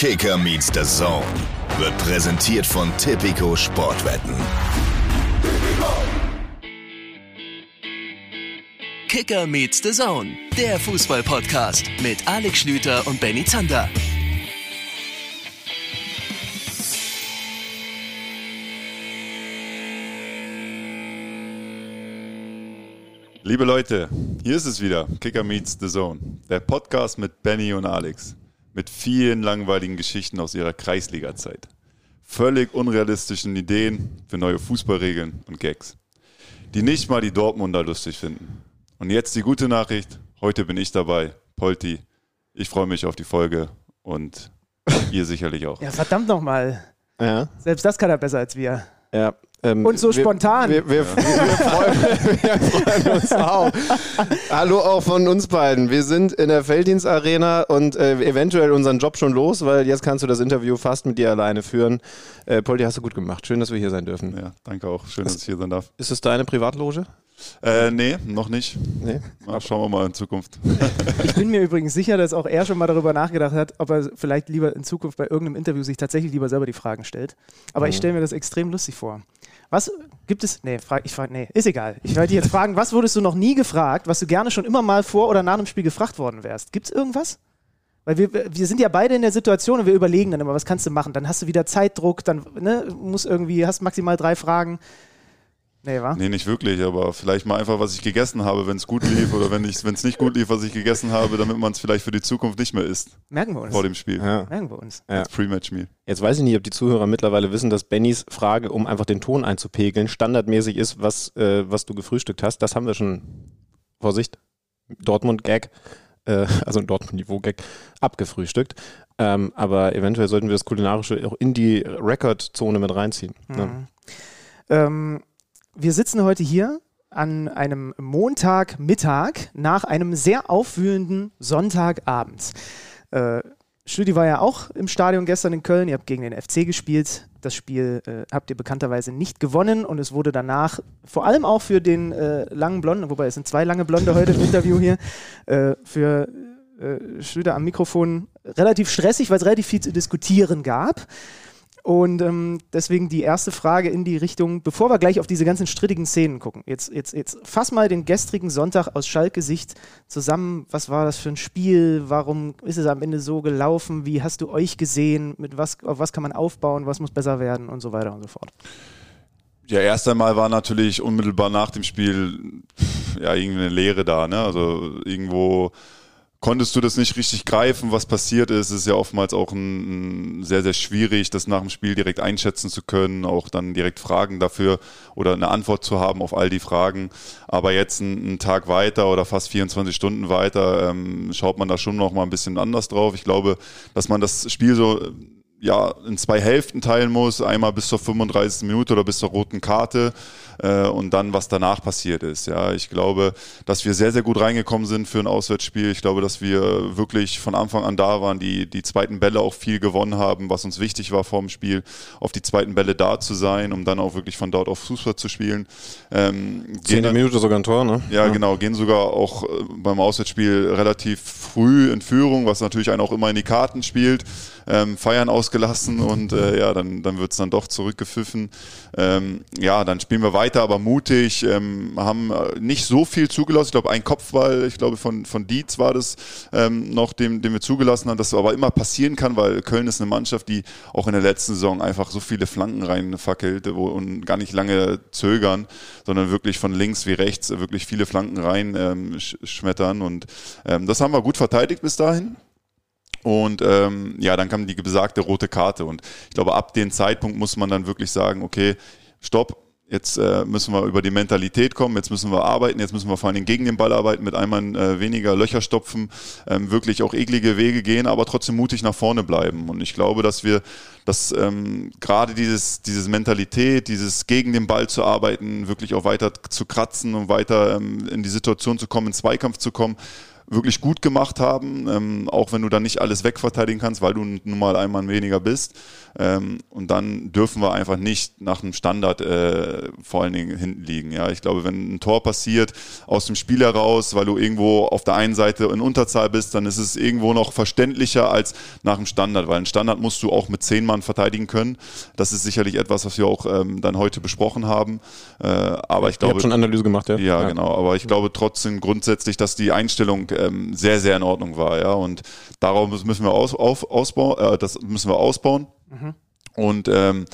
Kicker meets the Zone wird präsentiert von Tipico Sportwetten. Kicker meets the Zone, der Fußball-Podcast mit Alex Schlüter und Benny Zander. Liebe Leute, hier ist es wieder, Kicker Meets the Zone, der Podcast mit Benny und Alex, mit vielen langweiligen Geschichten aus ihrer Kreisliga-Zeit, völlig unrealistischen Ideen für neue Fußballregeln und Gags, die nicht mal die Dortmunder lustig finden. Und jetzt die gute Nachricht, heute bin ich dabei, Polti. Ich freue mich auf die Folge und ihr sicherlich auch. Ja, verdammt nochmal. Ja, Selbst das kann er besser als wir. ja. Ähm, Und so wir, spontan. Wir, wir, wir, freuen, wir freuen uns auch. Hallo auch von uns beiden. Wir sind in der Felddienstarena und äh, eventuell unseren Job schon los, weil jetzt kannst du das Interview fast mit dir alleine führen. Äh, Poldi, hast du gut gemacht. Schön, dass wir hier sein dürfen. Ja, danke auch, schön, dass ich hier sein darf. Ist es deine Privatloge? Äh, nee, noch nicht. Nee. Na, schauen wir mal in Zukunft. Ich bin mir übrigens sicher, dass auch er schon mal darüber nachgedacht hat, ob er vielleicht lieber in Zukunft bei irgendeinem Interview sich tatsächlich lieber selber die Fragen stellt. Aber ich stelle mir das extrem lustig vor. Was gibt es? Nee, frag, ich frage, nee, ist egal. Ich wollte jetzt fragen, was wurdest du noch nie gefragt, was du gerne schon immer mal vor oder nach dem Spiel gefragt worden wärst? Gibt es irgendwas? Weil wir, wir sind ja beide in der Situation und wir überlegen dann immer, was kannst du machen? Dann hast du wieder Zeitdruck, dann ne, muss irgendwie, hast maximal drei Fragen. Nee, wa? Nee, nicht wirklich, aber vielleicht mal einfach, was ich gegessen habe, wenn es gut lief oder wenn es nicht gut lief, was ich gegessen habe, damit man es vielleicht für die Zukunft nicht mehr isst Merken wir uns. vor dem Spiel. Ja. Merken wir uns. Ja. Als Pre-Match-Meal. Jetzt weiß ich nicht, ob die Zuhörer mittlerweile wissen, dass Bennys Frage, um einfach den Ton einzupegeln, standardmäßig ist, was, äh, was du gefrühstückt hast. Das haben wir schon, Vorsicht, Dortmund-Gag, äh, also ein Dortmund-Niveau-Gag, abgefrühstückt. Ähm, aber eventuell sollten wir das Kulinarische auch in die Record-Zone mit reinziehen. Ne? Ähm, wir sitzen heute hier an einem Montagmittag nach einem sehr aufwühlenden Sonntagabend. Äh, Studi war ja auch im Stadion gestern in Köln. Ihr habt gegen den FC gespielt. Das Spiel äh, habt ihr bekannterweise nicht gewonnen und es wurde danach vor allem auch für den äh, langen Blonden, wobei es sind zwei lange Blonde heute im Interview hier, äh, für äh, Schlüter am Mikrofon relativ stressig, weil es relativ viel zu diskutieren gab. Und ähm, deswegen die erste Frage in die Richtung, bevor wir gleich auf diese ganzen strittigen Szenen gucken. Jetzt, jetzt, jetzt fass mal den gestrigen Sonntag aus Schalke-Sicht zusammen. Was war das für ein Spiel? Warum ist es am Ende so gelaufen? Wie hast du euch gesehen? Mit was, auf was kann man aufbauen? Was muss besser werden? Und so weiter und so fort. Ja, erst einmal war natürlich unmittelbar nach dem Spiel ja irgendwie eine Leere da. Ne? Also irgendwo konntest du das nicht richtig greifen, was passiert ist. Es ist ja oftmals auch ein, ein sehr, sehr schwierig, das nach dem Spiel direkt einschätzen zu können, auch dann direkt Fragen dafür oder eine Antwort zu haben auf all die Fragen. Aber jetzt einen Tag weiter oder fast 24 Stunden weiter ähm, schaut man da schon noch mal ein bisschen anders drauf. Ich glaube, dass man das Spiel so ja, in zwei Hälften teilen muss, einmal bis zur 35. Minute oder bis zur roten Karte äh, und dann, was danach passiert ist. Ja, ich glaube, dass wir sehr, sehr gut reingekommen sind für ein Auswärtsspiel. Ich glaube, dass wir wirklich von Anfang an da waren, die, die zweiten Bälle auch viel gewonnen haben, was uns wichtig war vor dem Spiel, auf die zweiten Bälle da zu sein, um dann auch wirklich von dort auf Fußball zu spielen. Ähm, Zehnte Minute sogar ein Tor, ne? ja, genau, gehen sogar auch äh, beim Auswärtsspiel relativ früh in Führung, was natürlich einen auch immer in die Karten spielt. Ähm, feiern ausgelassen und äh, ja, dann, dann wird es dann doch zurückgepfiffen. Ähm, ja, dann spielen wir weiter, aber mutig, ähm, haben äh, nicht so viel zugelassen. Ich glaube, ein Kopfball, ich glaube, von, von Dietz war das ähm, noch, den, den wir zugelassen haben, das aber immer passieren kann, weil Köln ist eine Mannschaft, die auch in der letzten Saison einfach so viele Flanken reinfackelt wo, und gar nicht lange zögern, sondern wirklich von links wie rechts wirklich viele Flanken rein ähm, sch schmettern. Und ähm, das haben wir gut verteidigt bis dahin. Und ähm, ja, dann kam die besagte rote Karte. Und ich glaube, ab dem Zeitpunkt muss man dann wirklich sagen, okay, stopp, jetzt äh, müssen wir über die Mentalität kommen, jetzt müssen wir arbeiten, jetzt müssen wir vor allem gegen den Ball arbeiten, mit einmal äh, weniger Löcher stopfen, ähm, wirklich auch eklige Wege gehen, aber trotzdem mutig nach vorne bleiben. Und ich glaube, dass wir dass ähm, gerade dieses, dieses Mentalität, dieses gegen den Ball zu arbeiten, wirklich auch weiter zu kratzen und weiter ähm, in die Situation zu kommen, in Zweikampf zu kommen, wirklich gut gemacht haben, ähm, auch wenn du dann nicht alles wegverteidigen kannst, weil du nun mal ein Mann weniger bist. Ähm, und dann dürfen wir einfach nicht nach einem Standard äh, vor allen Dingen hinten liegen. Ja, ich glaube, wenn ein Tor passiert aus dem Spiel heraus, weil du irgendwo auf der einen Seite in Unterzahl bist, dann ist es irgendwo noch verständlicher als nach dem Standard, weil ein Standard musst du auch mit zehn Mann verteidigen können. Das ist sicherlich etwas, was wir auch ähm, dann heute besprochen haben. Äh, aber ich glaube, Ihr habt schon Analyse gemacht, ja? Ja, ja. genau. Aber ich glaube trotzdem grundsätzlich, dass die Einstellung ähm, sehr, sehr in Ordnung war, ja. Und darauf müssen wir aus, auf, ausbauen, äh, das müssen wir ausbauen. Mhm. Und ähm,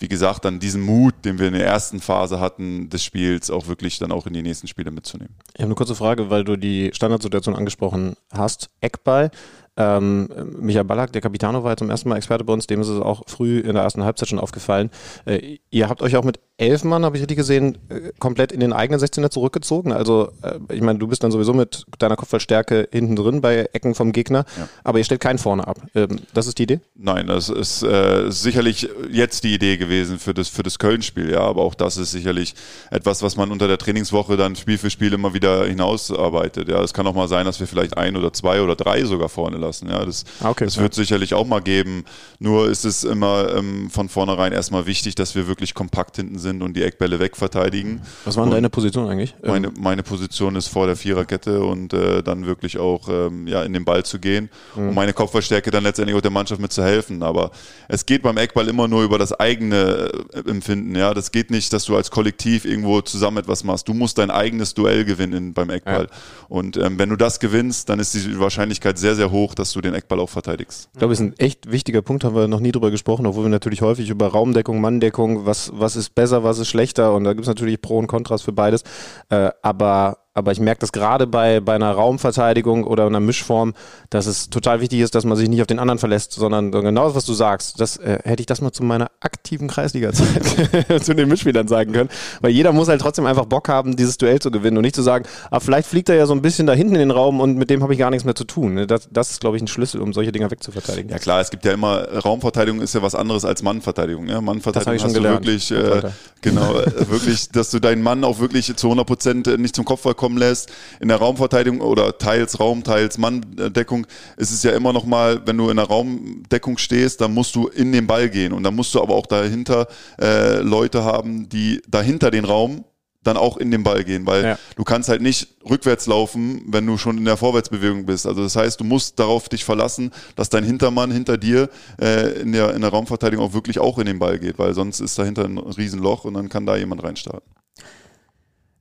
wie gesagt, dann diesen Mut, den wir in der ersten Phase hatten des Spiels, auch wirklich dann auch in die nächsten Spiele mitzunehmen. Ich habe eine kurze Frage, weil du die Standardsituation angesprochen hast. Eckball. Ähm, Michael Ballack, der Capitano, war zum ersten Mal Experte bei uns, dem ist es auch früh in der ersten Halbzeit schon aufgefallen. Äh, ihr habt euch auch mit elf Mann, habe ich richtig gesehen, äh, komplett in den eigenen 16er zurückgezogen. Also, äh, ich meine, du bist dann sowieso mit deiner Kopfballstärke hinten drin bei Ecken vom Gegner, ja. aber ihr stellt keinen vorne ab. Ähm, das ist die Idee? Nein, das ist äh, sicherlich jetzt die Idee gewesen für das, für das Köln-Spiel, ja, aber auch das ist sicherlich etwas, was man unter der Trainingswoche dann Spiel für Spiel immer wieder hinausarbeitet. Ja, es kann auch mal sein, dass wir vielleicht ein oder zwei oder drei sogar vorne lassen. Ja, das, okay, das wird sicherlich auch mal geben. Nur ist es immer ähm, von vornherein erstmal wichtig, dass wir wirklich kompakt hinten sind und die Eckbälle wegverteidigen. Was war deine Position eigentlich? Meine, ähm, meine Position ist vor der Viererkette und äh, dann wirklich auch ähm, ja, in den Ball zu gehen mhm. und meine Kopfballstärke dann letztendlich auch der Mannschaft mit zu helfen. Aber es geht beim Eckball immer nur über das eigene äh, Empfinden. Ja, das geht nicht, dass du als Kollektiv irgendwo zusammen etwas machst. Du musst dein eigenes Duell gewinnen beim Eckball. Ja. Und ähm, wenn du das gewinnst, dann ist die Wahrscheinlichkeit sehr, sehr hoch, dass du den Eckball auch verteidigst. Ich glaube, es ist ein echt wichtiger Punkt, haben wir noch nie drüber gesprochen, obwohl wir natürlich häufig über Raumdeckung, Manndeckung, was, was ist besser, was ist schlechter und da gibt es natürlich Pro und Kontras für beides. Äh, aber aber ich merke das gerade bei, bei einer Raumverteidigung oder einer Mischform, dass es total wichtig ist, dass man sich nicht auf den anderen verlässt, sondern genau das, was du sagst. Das äh, hätte ich das mal zu meiner aktiven Kreisliga-Zeit zu den Mitspielern sagen können. Weil jeder muss halt trotzdem einfach Bock haben, dieses Duell zu gewinnen und nicht zu sagen, ah, vielleicht fliegt er ja so ein bisschen da hinten in den Raum und mit dem habe ich gar nichts mehr zu tun. Ne, das, das ist, glaube ich, ein Schlüssel, um solche Dinger wegzuverteidigen. Ja klar, es gibt ja immer, Raumverteidigung ist ja was anderes als Mannverteidigung. Ja? Mannverteidigung das hast du wirklich, äh, genau, äh, wirklich, dass du deinen Mann auch wirklich zu 100 Prozent nicht zum Kopfball kommen lässt. In der Raumverteidigung oder teils Raum, teils Manndeckung ist es ja immer noch mal, wenn du in der Raumdeckung stehst, dann musst du in den Ball gehen und dann musst du aber auch dahinter äh, Leute haben, die dahinter den Raum dann auch in den Ball gehen, weil ja. du kannst halt nicht rückwärts laufen, wenn du schon in der Vorwärtsbewegung bist. Also das heißt, du musst darauf dich verlassen, dass dein Hintermann hinter dir äh, in, der, in der Raumverteidigung auch wirklich auch in den Ball geht, weil sonst ist dahinter ein Riesenloch und dann kann da jemand reinstarten.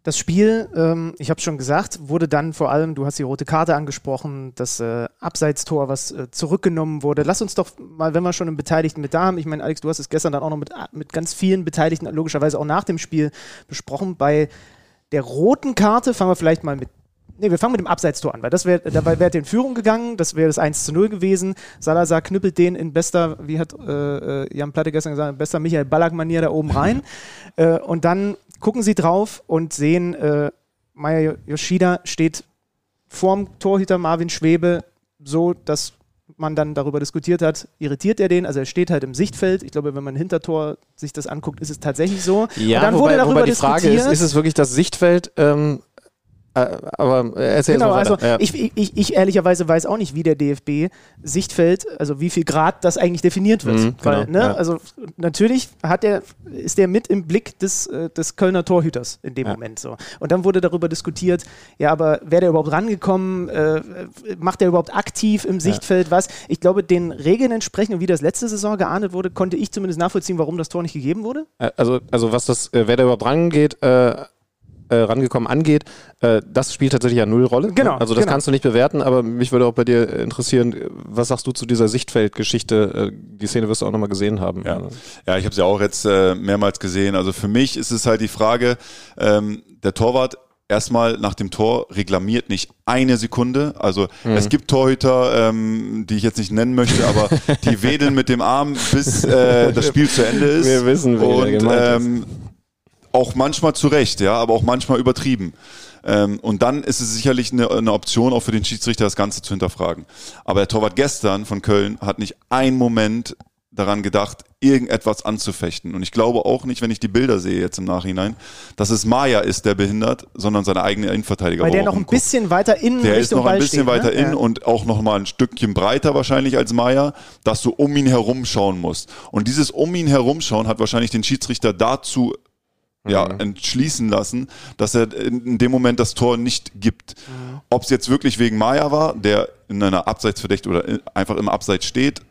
Das Spiel, ähm, ich habe schon gesagt, wurde dann vor allem, du hast die rote Karte angesprochen, das äh, Abseitstor, was äh, zurückgenommen wurde. Lass uns doch mal, wenn wir schon einen Beteiligten mit da haben, ich meine, Alex, du hast es gestern dann auch noch mit, mit ganz vielen Beteiligten, logischerweise auch nach dem Spiel besprochen. Bei der roten Karte fangen wir vielleicht mal mit Nee, wir fangen mit dem Abseitstor an, weil das wäre, dabei wäre in Führung gegangen, das wäre das 1 zu 0 gewesen. Salazar knüppelt den in bester, wie hat äh, äh Jan Platte gestern gesagt, in bester Michael Ballack-Manier da oben rein. äh, und dann gucken sie drauf und sehen, äh, Maya Yoshida steht vorm Torhüter Marvin Schwebe so, dass man dann darüber diskutiert hat, irritiert er den? Also er steht halt im Sichtfeld. Ich glaube, wenn man Hintertor sich das anguckt, ist es tatsächlich so. Ja, und dann wobei, wurde darüber wobei die Frage ist, ist es wirklich das Sichtfeld? Ähm, äh, aber erzähl genau, also ja. ich, ich, ich, ehrlicherweise weiß auch nicht, wie der DFB Sichtfeld, also wie viel Grad das eigentlich definiert wird. Mhm, Weil, genau, ne, ja. Also natürlich hat der, ist der mit im Blick des, äh, des Kölner Torhüters in dem ja. Moment so. Und dann wurde darüber diskutiert, ja, aber wäre der überhaupt rangekommen? Äh, macht der überhaupt aktiv im Sichtfeld was? Ich glaube, den Regeln entsprechend und wie das letzte Saison geahndet wurde, konnte ich zumindest nachvollziehen, warum das Tor nicht gegeben wurde. Also, also was das, wer da überhaupt rangeht, äh, äh, rangekommen angeht, äh, das spielt tatsächlich ja null Rolle. Genau. Also das genau. kannst du nicht bewerten, aber mich würde auch bei dir interessieren, was sagst du zu dieser Sichtfeldgeschichte? Äh, die Szene wirst du auch nochmal gesehen haben. Ja, ja ich habe sie ja auch jetzt äh, mehrmals gesehen. Also für mich ist es halt die Frage, ähm, der Torwart erstmal nach dem Tor reklamiert nicht eine Sekunde. Also mhm. es gibt Torhüter, ähm, die ich jetzt nicht nennen möchte, aber die wedeln mit dem Arm, bis äh, das Spiel zu Ende ist. Wir wissen, wie und, ähm, auch manchmal zu Recht, ja, aber auch manchmal übertrieben. Ähm, und dann ist es sicherlich eine, eine, Option auch für den Schiedsrichter, das Ganze zu hinterfragen. Aber der Torwart gestern von Köln hat nicht einen Moment daran gedacht, irgendetwas anzufechten. Und ich glaube auch nicht, wenn ich die Bilder sehe jetzt im Nachhinein, dass es Maya ist, der behindert, sondern seine eigene Innenverteidiger. Weil der noch ein bisschen weiter innen Der Richtung ist noch Ball ein bisschen steht, weiter ne? innen Ja. und auch noch mal ein Stückchen breiter wahrscheinlich als Maya, dass du um ihn herum schauen musst. Und dieses um ihn herumschauen hat wahrscheinlich den Schiedsrichter dazu ja, Mhm. entschließen lassen, dass er in dem Moment das Tor nicht gibt. Mhm. Ob es jetzt wirklich wegen Maya war, der in einer Abseitsverdächt oder in- einfach im Abseits steht,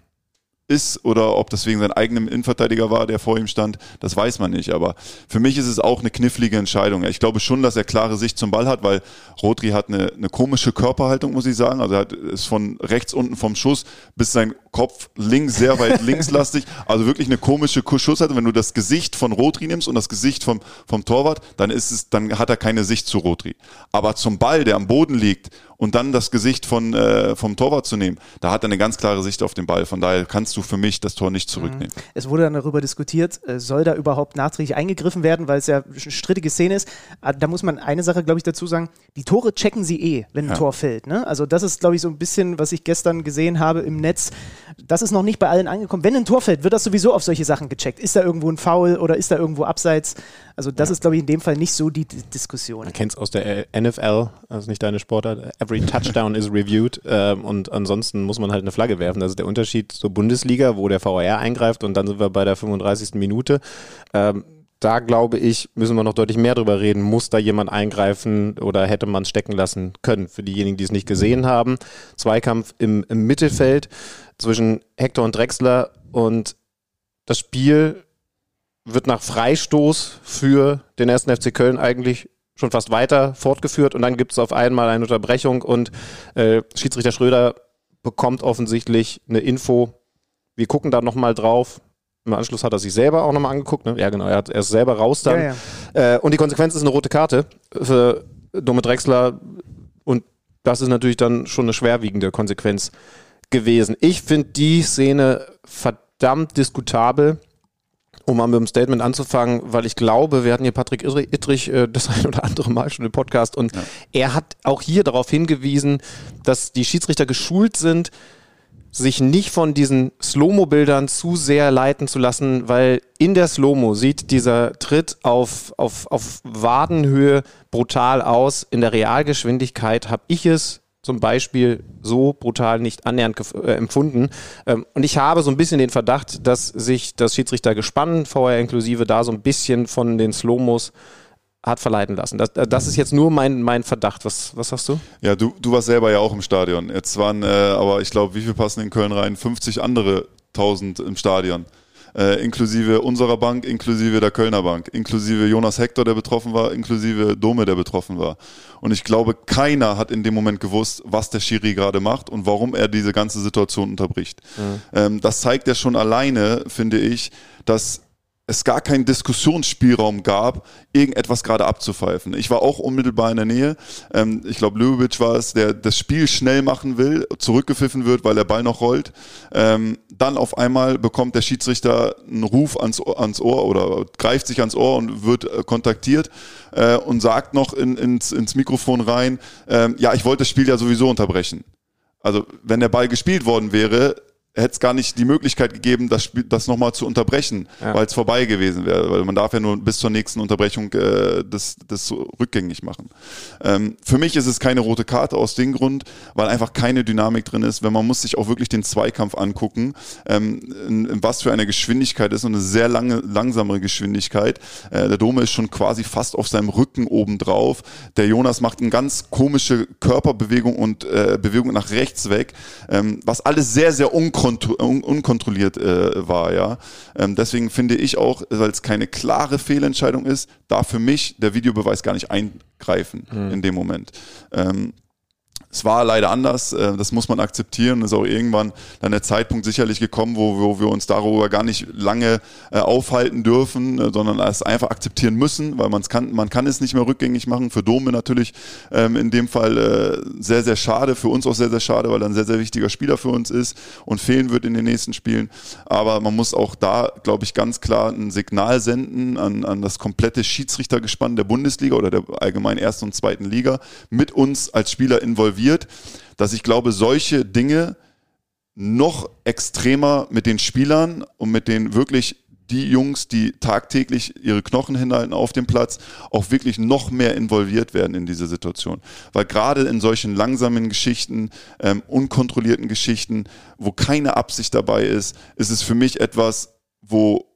ist oder ob das wegen seinem eigenen Innenverteidiger war, der vor ihm stand, das weiß man nicht. Aber für mich ist es auch eine knifflige Entscheidung. Ich glaube schon, dass er klare Sicht zum Ball hat, weil Rodri hat eine, eine komische Körperhaltung, muss ich sagen. Also er hat, ist von rechts unten vom Schuss bis sein Kopf links, sehr weit linkslastig. Also wirklich eine komische Schusshaltung. Wenn du das Gesicht von Rodri nimmst und das Gesicht vom, vom Torwart, dann ist es, dann hat er keine Sicht zu Rodri. Aber zum Ball, der am Boden liegt und dann das Gesicht von, äh, vom Torwart zu nehmen, da hat er eine ganz klare Sicht auf den Ball. Von daher kannst du für mich das Tor nicht zurücknehmen. Es wurde dann darüber diskutiert, äh, soll da überhaupt nachträglich eingegriffen werden, weil es ja eine strittige Szene ist. Ah, Da muss man eine Sache, glaube ich, dazu sagen. Die Tore checken sie eh, wenn ein Ja. Tor fällt. Ne? Also das ist, glaube ich, so ein bisschen, was ich gestern gesehen habe im Netz. Das ist noch nicht bei allen angekommen. Wenn ein Tor fällt, wird das sowieso auf solche Sachen gecheckt. Ist da irgendwo ein Foul oder ist da irgendwo Abseits? Also das ist, glaube ich, in dem Fall nicht so die D Diskussion. Man kennt es aus der äh, NFL, also nicht deine Sportart. Every touchdown is reviewed ähm, und ansonsten muss man halt eine Flagge werfen. Das ist der Unterschied zur Bundesliga, wo der VAR eingreift und dann sind wir bei der 35. Minute. Ähm, da glaube ich, müssen wir noch deutlich mehr drüber reden. Muss da jemand eingreifen oder hätte man es stecken lassen können? Für diejenigen, die es nicht gesehen haben. Zweikampf im, im Mittelfeld zwischen Hector und Drexler und das Spiel wird nach Freistoß für den ersten FC Köln eigentlich schon fast weiter fortgeführt und dann gibt es auf einmal eine Unterbrechung und äh, Schiedsrichter Schröder bekommt offensichtlich eine Info. Wir gucken da nochmal drauf. Im Anschluss hat er sich selber auch nochmal angeguckt. Ne? Ja, genau, er, hat, er ist selber raus dann. Ja, ja. Äh, und die Konsequenz ist eine rote Karte für Dumme Drexler. Und das ist natürlich dann schon eine schwerwiegende Konsequenz gewesen. Ich finde die Szene verdammt diskutabel, um mal mit dem Statement anzufangen, weil ich glaube, wir hatten hier Patrick Ittrich, äh, das ein oder andere Mal schon im Podcast und er hat auch hier darauf hingewiesen, dass die Schiedsrichter geschult sind, sich nicht von diesen Slow-Mo-Bildern zu sehr leiten zu lassen, weil in der Slow-Mo sieht dieser Tritt auf, auf, auf Wadenhöhe brutal aus. In der Realgeschwindigkeit habe ich es zum Beispiel so brutal nicht annähernd äh, empfunden. Ähm, und ich habe so ein bisschen den Verdacht, dass sich das Schiedsrichtergespann, vorher inklusive, da so ein bisschen von den Slow-Mos hat verleiten lassen. Das, das ist jetzt nur mein, mein Verdacht. Was, was sagst du? Ja, du, du warst selber ja auch im Stadion. Jetzt waren äh, aber, ich glaube, wie viel passen in Köln rein? 50 andere tausend im Stadion. Äh, inklusive unserer Bank, inklusive der Kölner Bank, inklusive Jonas Hector, der betroffen war, inklusive Dome, der betroffen war. Und ich glaube, keiner hat in dem Moment gewusst, was der Schiri gerade macht und warum er diese ganze Situation unterbricht. Ähm, das zeigt ja schon alleine, finde ich, dass es gar keinen Diskussionsspielraum gab, irgendetwas gerade abzupfeifen. Ich war auch unmittelbar in der Nähe. Ähm, ich glaube, Löwitsch war es, der das Spiel schnell machen will, zurückgepfiffen wird, weil der Ball noch rollt. Dann auf einmal bekommt der Schiedsrichter einen Ruf ans, Ohr- ans Ohr oder greift sich ans Ohr und wird äh, kontaktiert äh, und sagt noch in, ins, ins Mikrofon rein, ähm, ja, ich wollte das Spiel ja sowieso unterbrechen. Also wenn der Ball gespielt worden wäre, hätte es gar nicht die Möglichkeit gegeben, das, Spiel, das nochmal zu unterbrechen, Ja. weil es vorbei gewesen wäre. Weil man darf ja nur bis zur nächsten Unterbrechung äh, das, das rückgängig machen. Ähm, für mich ist es keine rote Karte aus dem Grund, weil einfach keine Dynamik drin ist. Wenn man muss sich auch wirklich den Zweikampf angucken, ähm, in, in was für eine Geschwindigkeit ist und eine sehr lange, langsamere Geschwindigkeit. Äh, der Dome ist schon quasi fast auf seinem Rücken oben drauf. Der Jonas macht eine ganz komische Körperbewegung und äh, Bewegung nach rechts weg, ähm, was alles sehr, sehr unkontrolliert un unkontrolliert äh, war. Ja, ähm, Deswegen finde ich auch, weil es keine klare Fehlentscheidung ist, darf für mich der Videobeweis gar nicht eingreifen in dem Moment. Ähm, es war leider anders, äh, das muss man akzeptieren. Es ist auch irgendwann dann der Zeitpunkt sicherlich gekommen, wo, wir uns darüber gar nicht lange äh, aufhalten dürfen, äh, sondern es einfach akzeptieren müssen, weil man's kann, man kann es nicht mehr rückgängig machen. Für Dome natürlich ähm, in dem Fall sehr, sehr schade, für uns auch sehr, sehr schade, weil er ein sehr, sehr wichtiger Spieler für uns ist und fehlen wird in den nächsten Spielen. Aber man muss auch da, glaube ich, ganz klar ein Signal senden an, an das komplette Schiedsrichtergespann der Bundesliga oder der allgemein ersten und zweiten Liga mit uns als Spieler involviert, dass ich glaube, solche Dinge noch extremer mit den Spielern und mit den wirklich die Jungs, die tagtäglich ihre Knochen hinhalten auf dem Platz, auch wirklich noch mehr involviert werden in diese Situation. Weil gerade in solchen langsamen Geschichten, ähm, unkontrollierten Geschichten, wo keine Absicht dabei ist, ist es für mich etwas, wo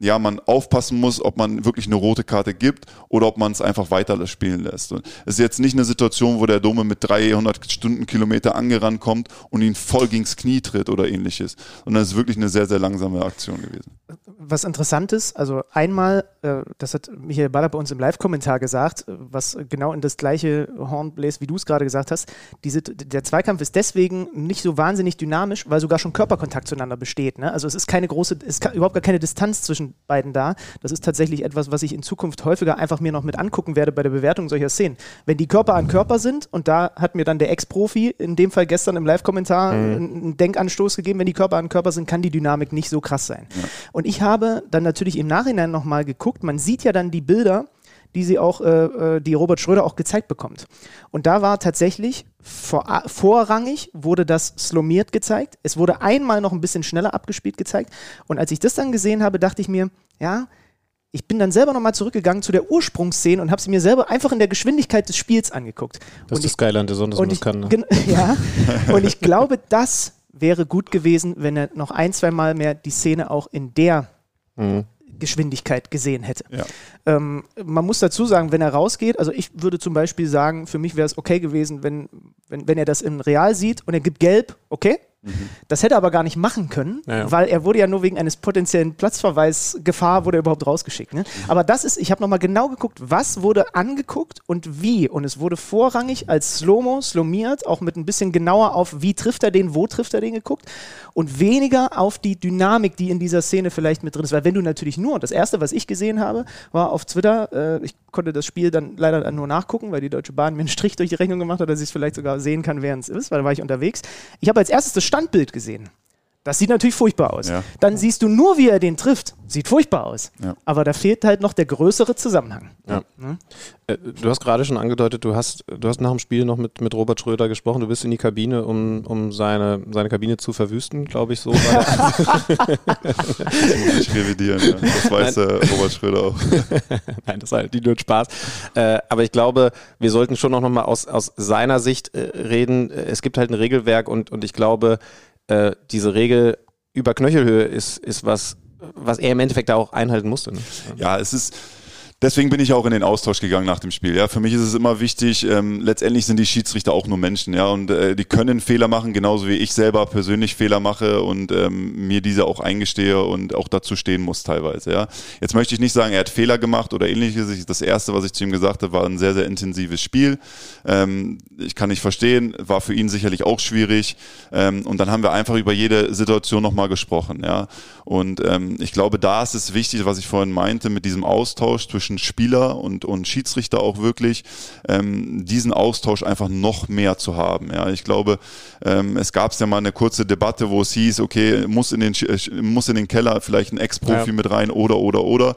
ja, man aufpassen muss, ob man wirklich eine rote Karte gibt oder ob man es einfach weiter spielen lässt. Es ist jetzt nicht eine Situation, wo der Dome mit 300 Stundenkilometer angerannt kommt und ihn voll gegens Knie tritt oder ähnliches, sondern es ist wirklich eine sehr, sehr langsame Aktion gewesen. Was interessant ist, also einmal, äh, das hat Michael Baller bei uns im Live-Kommentar gesagt, was genau in das gleiche Horn bläst, wie du es gerade gesagt hast, diese, der Zweikampf ist deswegen nicht so wahnsinnig dynamisch, weil sogar schon Körperkontakt zueinander besteht. Ne? Also es ist keine große, es ist überhaupt gar keine Distanz zwischen beiden da. Das ist tatsächlich etwas, was ich in Zukunft häufiger einfach mir noch mit angucken werde bei der Bewertung solcher Szenen. Wenn die Körper an Körper sind, und da hat mir dann der Ex-Profi in dem Fall gestern im Live-Kommentar mhm. einen Denkanstoß gegeben, wenn die Körper an Körper sind, kann die Dynamik nicht so krass sein. Ja. Und ich habe dann natürlich im Nachhinein nochmal geguckt, man sieht ja dann die Bilder, die sie auch, äh, äh, die Robert Schröder auch gezeigt bekommt. Und da war tatsächlich vor, vorrangig wurde das slomiert gezeigt. Es wurde einmal noch ein bisschen schneller abgespielt gezeigt. Und als ich das dann gesehen habe, dachte ich mir, ja, ich bin dann selber nochmal zurückgegangen zu der Ursprungsszene und habe sie mir selber einfach in der Geschwindigkeit des Spiels angeguckt. Das und ist das Geile an der Sonne, dass man das kann. Ne? Ja, und ich glaube, das wäre gut gewesen, wenn er noch ein, zwei Mal mehr die Szene auch in der mhm. Geschwindigkeit gesehen hätte. Ja. Ähm, man muss dazu sagen, wenn er rausgeht, also ich würde zum Beispiel sagen, für mich wäre es okay gewesen, wenn, wenn, wenn er das im Real sieht und er gibt gelb, okay, das hätte er aber gar nicht machen können, ja. weil er wurde ja nur wegen eines potenziellen Platzverweis-Gefahr wurde er überhaupt rausgeschickt. Ne? Mhm. Aber das ist, ich habe nochmal genau geguckt, was wurde angeguckt und wie. Und es wurde vorrangig als Slow-Mo, slomiert, auch mit ein bisschen genauer auf, wie trifft er den, wo trifft er den geguckt und weniger auf die Dynamik, die in dieser Szene vielleicht mit drin ist. Weil wenn du natürlich nur, das erste, was ich gesehen habe, war auf Twitter, äh, ich konnte das Spiel dann leider nur nachgucken, weil die Deutsche Bahn mir einen Strich durch die Rechnung gemacht hat, dass ich es vielleicht sogar sehen kann, während es ist, weil da war ich unterwegs. Ich habe als erstes das Standbild gesehen. Das sieht natürlich furchtbar aus. Ja. Dann siehst du nur, wie er den trifft. Sieht furchtbar aus. Ja. Aber da fehlt halt noch der größere Zusammenhang. Ja. Ne? Äh, du hast gerade schon angedeutet, du hast, du hast nach dem Spiel noch mit, mit Robert Schröder gesprochen. Du bist in die Kabine, um, um seine, seine Kabine zu verwüsten, glaube ich so. das muss ich revidieren. Ja. Das weiß Nein. Robert Schröder auch. Nein, das ist halt nur Spaß. Äh, aber ich glaube, wir sollten schon noch mal aus, aus seiner Sicht äh, reden. Es gibt halt ein Regelwerk und, und ich glaube, äh, diese Regel über Knöchelhöhe ist, ist was, was er im Endeffekt da auch einhalten musste. Ne? Ja, es ist deswegen bin ich auch in den Austausch gegangen nach dem Spiel. Ja, für mich ist es immer wichtig. Ähm, letztendlich sind die Schiedsrichter auch nur Menschen, ja, und äh, die können Fehler machen, genauso wie ich selber persönlich Fehler mache und ähm, mir diese auch eingestehe und auch dazu stehen muss teilweise. Ja, jetzt möchte ich nicht sagen, er hat Fehler gemacht oder ähnliches. Das erste, was ich zu ihm gesagt habe, war ein sehr sehr intensives Spiel. Ähm, ich kann nicht verstehen, war für ihn sicherlich auch schwierig. Ähm, und dann haben wir einfach über jede Situation nochmal gesprochen. Ja, und ähm, ich glaube, da ist es wichtig, was ich vorhin meinte, mit diesem Austausch zwischen zwischen Spieler und, und Schiedsrichter auch wirklich, ähm, diesen Austausch einfach noch mehr zu haben. Ja, ich glaube, ähm, es gab ja mal eine kurze Debatte, wo es hieß, okay, muss in den, äh, muss in den Keller vielleicht ein Ex-Profi ja. mit rein oder, oder, oder.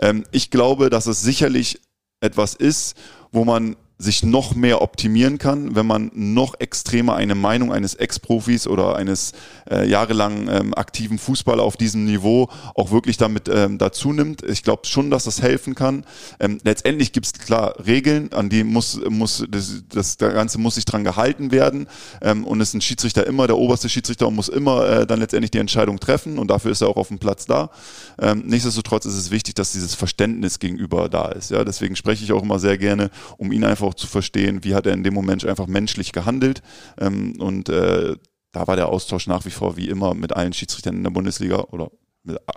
Ähm, ich glaube, dass es sicherlich etwas ist, wo man sich noch mehr optimieren kann, wenn man noch extremer eine Meinung eines Ex-Profis oder eines äh, jahrelang ähm, aktiven Fußballer auf diesem Niveau auch wirklich damit ähm, dazu nimmt. Ich glaube schon, dass das helfen kann. Ähm, letztendlich gibt es klar Regeln, an die muss, muss das, das Ganze muss sich dran gehalten werden ähm, und ist ein Schiedsrichter immer der oberste Schiedsrichter und muss immer äh, dann letztendlich die Entscheidung treffen und dafür ist er auch auf dem Platz da. Ähm, nichtsdestotrotz ist es wichtig, dass dieses Verständnis gegenüber da ist. Ja, deswegen spreche ich auch immer sehr gerne, um ihn einfach auch zu verstehen, wie hat er in dem Moment einfach menschlich gehandelt. Ähm, und äh, da war der Austausch nach wie vor wie immer mit allen Schiedsrichtern in der Bundesliga oder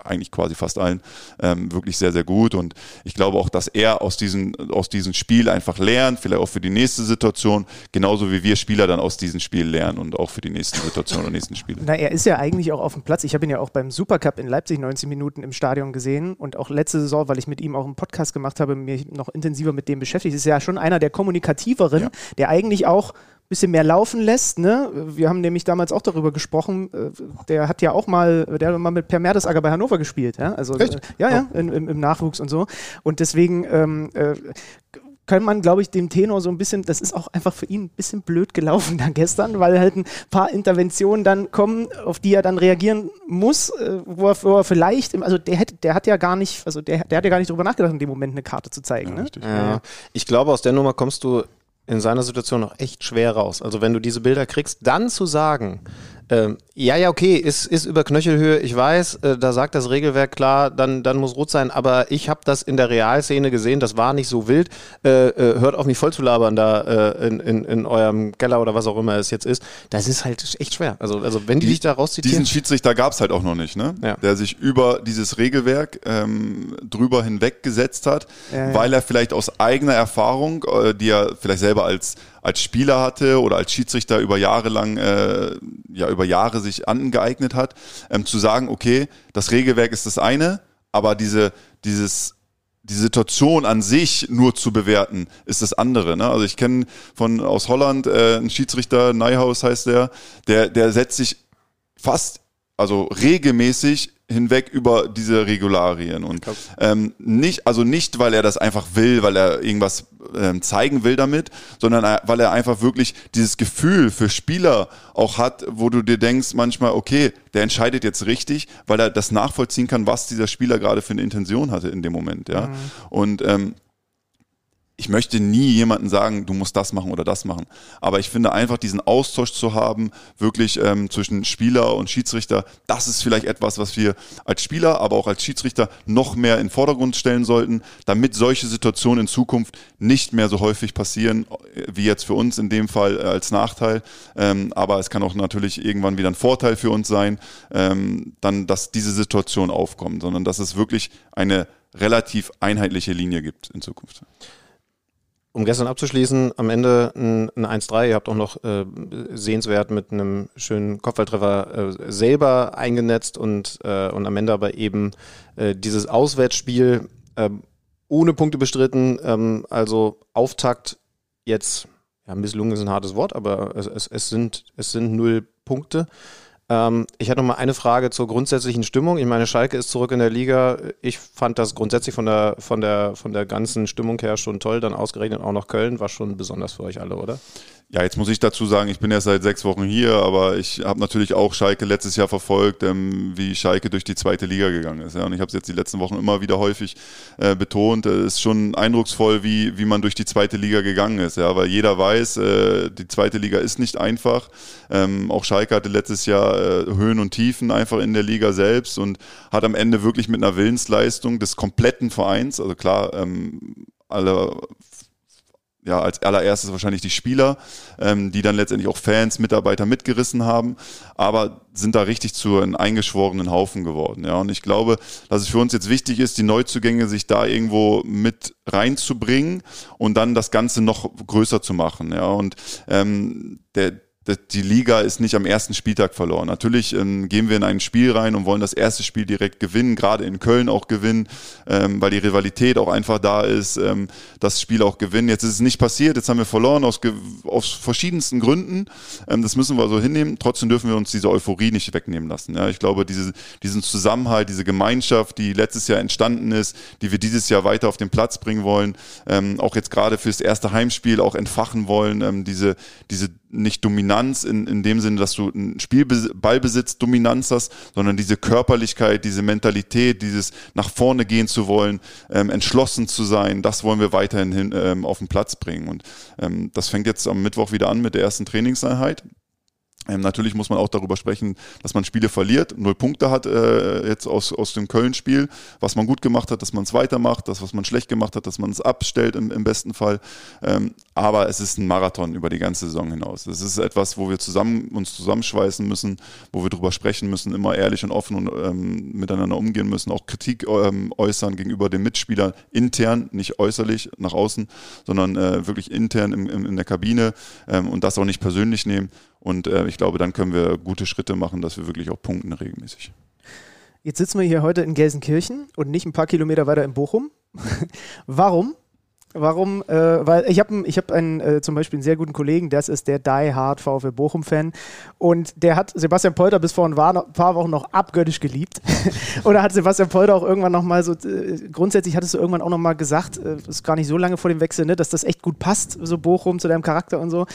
eigentlich quasi fast allen, ähm, wirklich sehr, sehr gut. Und ich glaube auch, dass er aus diesem, aus diesem Spiel einfach lernt, vielleicht auch für die nächste Situation, genauso wie wir Spieler dann aus diesem Spiel lernen und auch für die nächsten Situationen und nächsten Spiele. Na, er ist ja eigentlich auch auf dem Platz. Ich habe ihn ja auch beim Supercup in Leipzig 19 Minuten im Stadion gesehen und auch letzte Saison, weil ich mit ihm auch einen Podcast gemacht habe, mich noch intensiver mit dem beschäftigt. Ist ja schon einer der kommunikativeren, ja. der eigentlich auch bisschen mehr laufen lässt. Ne? Wir haben nämlich damals auch darüber gesprochen, äh, der hat ja auch mal, der hat mal mit Per Mertesacker bei Hannover gespielt. Ja, also, Echt? Äh, ja, ja, oh. in, im, im, Nachwuchs und so. Und deswegen ähm, äh, kann man, glaube ich, dem Tenor so ein bisschen, das ist auch einfach für ihn ein bisschen blöd gelaufen dann gestern, weil halt ein paar Interventionen dann kommen, auf die er dann reagieren muss, äh, wo, er, wo er vielleicht, also der, hätte, der hat ja gar nicht, also der, der hat ja gar nicht drüber nachgedacht, in dem Moment eine Karte zu zeigen. ne? Ja. Ich glaube, aus der Nummer kommst du in seiner Situation noch echt schwer raus. Also wenn du diese Bilder kriegst, dann zu sagen, ähm, ja, ja, okay, ist, ist über Knöchelhöhe, ich weiß, äh, da sagt das Regelwerk klar, dann, dann muss rot sein, aber ich habe das in der Realszene gesehen, das war nicht so wild. Äh, äh, hört auf mich voll zu labern da äh, in, in, in eurem Keller oder was auch immer es jetzt ist. Das ist halt echt schwer. Also, also wenn die, dich da rauszitieren. Diesen Schiedsrichter gab es halt auch noch nicht, ne? Ja. Der sich über dieses Regelwerk ähm, drüber hinweggesetzt hat, weil er vielleicht aus eigener Erfahrung, äh, die er vielleicht selber als als Spieler hatte oder als Schiedsrichter über Jahre lang, äh, ja über Jahre sich angeeignet hat, ähm, zu sagen, okay, das Regelwerk ist das eine, aber diese dieses die Situation an sich nur zu bewerten, ist das andere. Ne? Also ich kenne von aus Holland äh, einen Schiedsrichter, Neihaus heißt der, der, der setzt sich fast, also regelmäßig hinweg über diese Regularien. Und ähm, nicht, also nicht, weil er das einfach will, weil er irgendwas ähm, zeigen will damit, sondern äh, weil er einfach wirklich dieses Gefühl für Spieler auch hat, wo du dir denkst manchmal, okay, der entscheidet jetzt richtig, weil er das nachvollziehen kann, was dieser Spieler gerade für eine Intention hatte in dem Moment, ja. Und ähm, ich möchte nie jemanden sagen, du musst das machen oder das machen. Aber ich finde einfach diesen Austausch zu haben, wirklich ähm, zwischen Spieler und Schiedsrichter, das ist vielleicht etwas, was wir als Spieler, aber auch als Schiedsrichter noch mehr in den Vordergrund stellen sollten, damit solche Situationen in Zukunft nicht mehr so häufig passieren, äh, wie jetzt für uns in dem Fall äh, als Nachteil. Ähm, aber es kann auch natürlich irgendwann wieder ein Vorteil für uns sein, ähm, dann, dass diese Situation aufkommt, sondern dass es wirklich eine relativ einheitliche Linie gibt in Zukunft. Um gestern abzuschließen, am Ende ein, ein 1-3. Ihr habt auch noch äh, sehenswert mit einem schönen Kopfballtreffer äh, selber eingenetzt und, äh, und am Ende aber eben äh, dieses Auswärtsspiel äh, ohne Punkte bestritten. Ähm, also Auftakt jetzt, ja, misslungen ist ein hartes Wort, aber es, es, es, sind, es sind null Punkte. Ähm, ich hatte noch mal eine Frage zur grundsätzlichen Stimmung. Ich meine, Schalke ist zurück in der Liga. Ich fand das grundsätzlich von der, von der, von der ganzen Stimmung her schon toll. Dann ausgerechnet auch noch Köln war schon besonders für euch alle, oder? Ja, jetzt muss ich dazu sagen, ich bin erst seit sechs Wochen hier, aber ich habe natürlich auch Schalke letztes Jahr verfolgt, ähm, wie Schalke durch die zweite Liga gegangen ist. Ja. Und ich habe es jetzt die letzten Wochen immer wieder häufig äh, betont. Es ist schon eindrucksvoll, wie, wie man durch die zweite Liga gegangen ist. Ja. Weil jeder weiß, äh, die zweite Liga ist nicht einfach. Ähm, auch Schalke hatte letztes Jahr äh, Höhen und Tiefen einfach in der Liga selbst und hat am Ende wirklich mit einer Willensleistung des kompletten Vereins, also klar, ähm, alle ja, als allererstes wahrscheinlich die Spieler, ähm, die dann letztendlich auch Fans, Mitarbeiter mitgerissen haben, aber sind da richtig zu einem eingeschworenen Haufen geworden. Ja, und ich glaube, dass es für uns jetzt wichtig ist, die Neuzugänge sich da irgendwo mit reinzubringen und dann das Ganze noch größer zu machen. Ja, und ähm, der die Liga ist nicht am ersten Spieltag verloren. Natürlich ähm, gehen wir in ein Spiel rein und wollen das erste Spiel direkt gewinnen, gerade in Köln auch gewinnen, ähm, weil die Rivalität auch einfach da ist, ähm, das Spiel auch gewinnen. Jetzt ist es nicht passiert, jetzt haben wir verloren aus, aus verschiedensten Gründen. Ähm, das müssen wir so hinnehmen. Trotzdem dürfen wir uns diese Euphorie nicht wegnehmen lassen. Ja, ich glaube, diese, diesen Zusammenhalt, diese Gemeinschaft, die letztes Jahr entstanden ist, die wir dieses Jahr weiter auf den Platz bringen wollen, ähm, auch jetzt gerade fürs erste Heimspiel auch entfachen wollen, ähm, diese, diese nicht Dominanz in, in dem Sinne, dass du ein Spielballbesitz Dominanz hast, sondern diese Körperlichkeit, diese Mentalität, dieses nach vorne gehen zu wollen, ähm, entschlossen zu sein, das wollen wir weiterhin hin, ähm, auf den Platz bringen. Und ähm, das fängt jetzt am Mittwoch wieder an mit der ersten Trainingseinheit. Ähm, natürlich muss man auch darüber sprechen, dass man Spiele verliert, null Punkte hat äh, jetzt aus, aus dem Köln-Spiel, was man gut gemacht hat, dass man es weitermacht, das, was man schlecht gemacht hat, dass man es abstellt im, im besten Fall. Ähm, aber es ist ein Marathon über die ganze Saison hinaus. Es ist etwas, wo wir zusammen uns zusammenschweißen müssen, wo wir darüber sprechen müssen, immer ehrlich und offen und ähm, miteinander umgehen müssen, auch Kritik ähm, äußern gegenüber den Mitspielern intern, nicht äußerlich nach außen, sondern äh, wirklich intern im, im, in der Kabine ähm, und das auch nicht persönlich nehmen. Und äh, ich glaube, dann können wir gute Schritte machen, dass wir wirklich auch punkten regelmäßig. Jetzt sitzen wir hier heute in Gelsenkirchen und nicht ein paar Kilometer weiter in Bochum. Warum? Warum? Äh, weil ich habe ich hab einen, äh, zum Beispiel einen sehr guten Kollegen, das ist der Die Hard VfL Bochum-Fan. Und der hat Sebastian Polter bis vor ein paar Wochen noch abgöttisch geliebt. Oder hat Sebastian Polter auch irgendwann nochmal so, äh, grundsätzlich hattest du irgendwann auch nochmal gesagt, äh, ist gar nicht so lange vor dem Wechsel, ne, dass das echt gut passt, so Bochum zu deinem Charakter und so.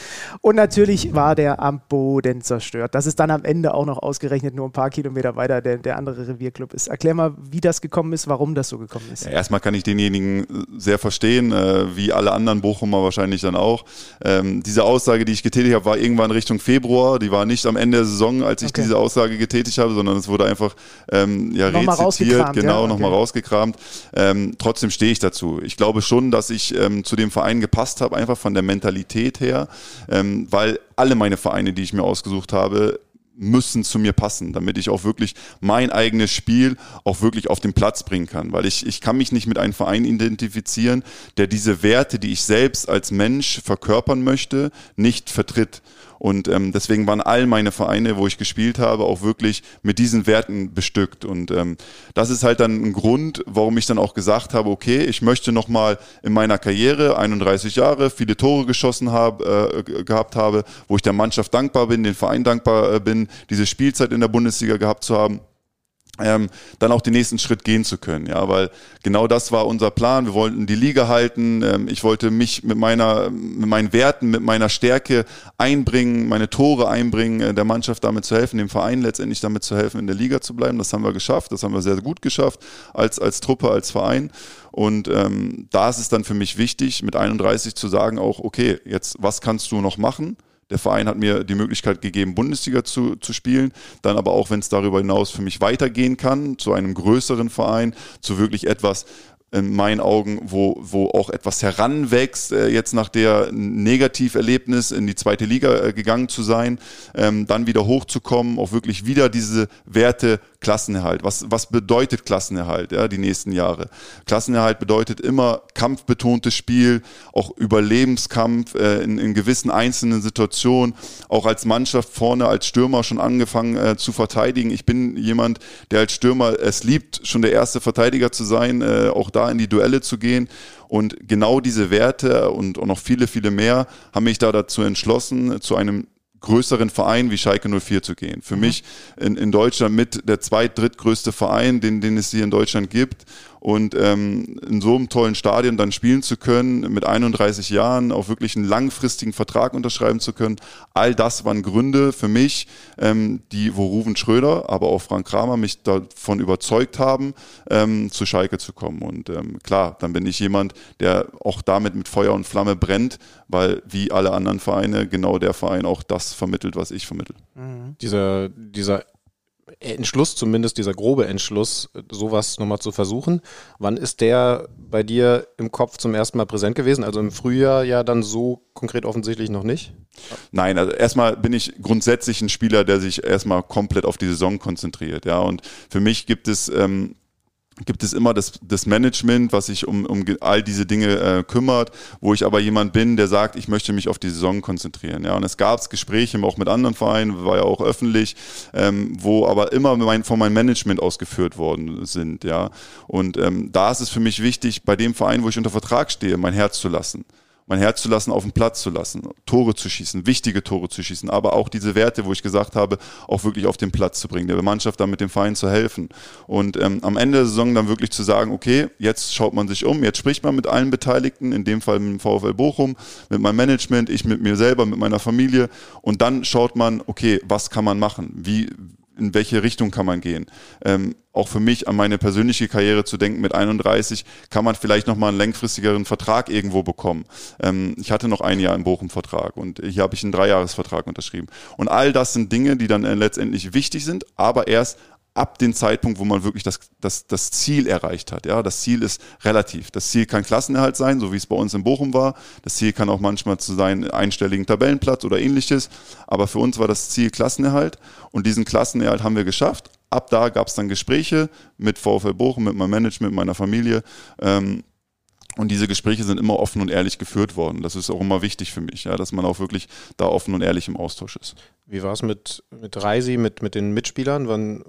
Und natürlich war der am Boden zerstört. Das ist dann am Ende auch noch ausgerechnet nur ein paar Kilometer weiter der, der andere Revierclub ist. Erklär mal, wie das gekommen ist, warum das so gekommen ist. Ja, erstmal kann ich denjenigen äh, sehr verstehen, äh, wie alle anderen Bochumer wahrscheinlich dann auch. Ähm, diese Aussage, die ich getätigt habe, war irgendwann Richtung Februar. Die war nicht am Ende der Saison, als ich okay. diese Aussage getätigt habe, sondern es wurde einfach ähm, ja, noch rezitiert, genau, ja, okay. nochmal rausgekramt. Ähm, trotzdem stehe ich dazu. Ich glaube schon, dass ich ähm, zu dem Verein gepasst habe, einfach von der Mentalität her, ähm, weil alle meine Vereine, die ich mir ausgesucht habe, müssen zu mir passen, damit ich auch wirklich mein eigenes Spiel auch wirklich auf den Platz bringen kann. Weil ich, ich kann mich nicht mit einem Verein identifizieren, der diese Werte, die ich selbst als Mensch verkörpern möchte, nicht vertritt. Und ähm, deswegen waren all meine Vereine, wo ich gespielt habe, auch wirklich mit diesen Werten bestückt. Und ähm, das ist halt dann ein Grund, warum ich dann auch gesagt habe, okay, ich möchte nochmal in meiner Karriere, 31 Jahre, viele Tore geschossen habe, äh, gehabt habe, wo ich der Mannschaft dankbar bin, den Verein dankbar äh, bin, diese Spielzeit in der Bundesliga gehabt zu haben ähm, dann auch den nächsten Schritt gehen zu können. Ja, weil genau das war unser Plan. Wir wollten die Liga halten. Ähm, ich wollte mich mit meiner, mit meinen Werten, mit meiner Stärke einbringen, meine Tore einbringen, äh, der Mannschaft damit zu helfen, dem Verein letztendlich damit zu helfen, in der Liga zu bleiben. Das haben wir geschafft. Das haben wir sehr gut geschafft als, als Truppe, als Verein. Und ähm, da ist es dann für mich wichtig, mit 31 zu sagen auch, okay, jetzt was kannst du noch machen? Der Verein hat mir die Möglichkeit gegeben, Bundesliga zu, zu spielen. Dann aber auch, wenn es darüber hinaus für mich weitergehen kann, zu einem größeren Verein, zu wirklich etwas, in meinen Augen, wo, wo auch etwas heranwächst, äh, jetzt nach der Negativerlebnis in die zweite Liga äh, gegangen zu sein, ähm, dann wieder hochzukommen, auch wirklich wieder diese Werte Klassenerhalt. Was, was bedeutet Klassenerhalt, ja, die nächsten Jahre? Klassenerhalt bedeutet immer kampfbetontes Spiel, auch Überlebenskampf äh, in, in gewissen einzelnen Situationen, auch als Mannschaft vorne, als Stürmer schon angefangen äh, zu verteidigen. Ich bin jemand, der als Stürmer es liebt, schon der erste Verteidiger zu sein, äh, auch da in die Duelle zu gehen. Und genau diese Werte und, und noch viele, viele mehr haben mich da dazu entschlossen, zu einem größeren Verein wie Schalke 04 zu gehen. Für mhm. mich in, in Deutschland mit der zweit-, drittgrößte Verein, den, den es hier in Deutschland gibt und ähm, in so einem tollen Stadion dann spielen zu können, mit 31 Jahren auch wirklich einen langfristigen Vertrag unterschreiben zu können, all das waren Gründe für mich, ähm, die, wo Ruven Schröder, aber auch Frank Kramer mich davon überzeugt haben, ähm, zu Schalke zu kommen. Und ähm, klar, dann bin ich jemand, der auch damit mit Feuer und Flamme brennt, weil wie alle anderen Vereine genau der Verein auch das vermittelt, was ich vermittel. Mhm. Dieser, dieser Entschluss, zumindest dieser grobe Entschluss, sowas nochmal zu versuchen. Wann ist der bei dir im Kopf zum ersten Mal präsent gewesen? Also im Frühjahr ja dann so konkret offensichtlich noch nicht? Nein, also erstmal bin ich grundsätzlich ein Spieler, der sich erstmal komplett auf die Saison konzentriert. Ja, und für mich gibt es ähm, gibt es immer das, das Management, was sich um, um all diese Dinge äh, kümmert, wo ich aber jemand bin, der sagt, ich möchte mich auf die Saison konzentrieren. Ja, und es gab Gespräche auch mit anderen Vereinen, war ja auch öffentlich, ähm, wo aber immer mein, von meinem Management ausgeführt worden sind. Ja, und ähm, da ist es für mich wichtig, bei dem Verein, wo ich unter Vertrag stehe, mein Herz zu lassen mein Herz zu lassen, auf den Platz zu lassen, Tore zu schießen, wichtige Tore zu schießen, aber auch diese Werte, wo ich gesagt habe, auch wirklich auf den Platz zu bringen, der Mannschaft dann mit dem Verein zu helfen. Und ähm, am Ende der Saison dann wirklich zu sagen, okay, jetzt schaut man sich um, jetzt spricht man mit allen Beteiligten, in dem Fall mit dem VfL Bochum, mit meinem Management, ich mit mir selber, mit meiner Familie und dann schaut man, okay, was kann man machen? Wie, in welche Richtung kann man gehen. Ähm, auch für mich an meine persönliche Karriere zu denken, mit 31 kann man vielleicht nochmal einen längfristigeren Vertrag irgendwo bekommen. Ähm, ich hatte noch ein Jahr im Bochum-Vertrag und hier habe ich einen Dreijahresvertrag unterschrieben. Und all das sind Dinge, die dann äh, letztendlich wichtig sind, aber erst ab dem Zeitpunkt, wo man wirklich das, das, das Ziel erreicht hat. Ja, das Ziel ist relativ. Das Ziel kann Klassenerhalt sein, so wie es bei uns in Bochum war. Das Ziel kann auch manchmal zu sein einstelligen Tabellenplatz oder ähnliches. Aber für uns war das Ziel Klassenerhalt und diesen Klassenerhalt haben wir geschafft. Ab da gab es dann Gespräche mit VfL Bochum, mit meinem Management, meiner Familie. Ähm, und diese Gespräche sind immer offen und ehrlich geführt worden. Das ist auch immer wichtig für mich, ja, dass man auch wirklich da offen und ehrlich im Austausch ist. Wie war es mit, mit Reisi, mit, mit den Mitspielern? Wann,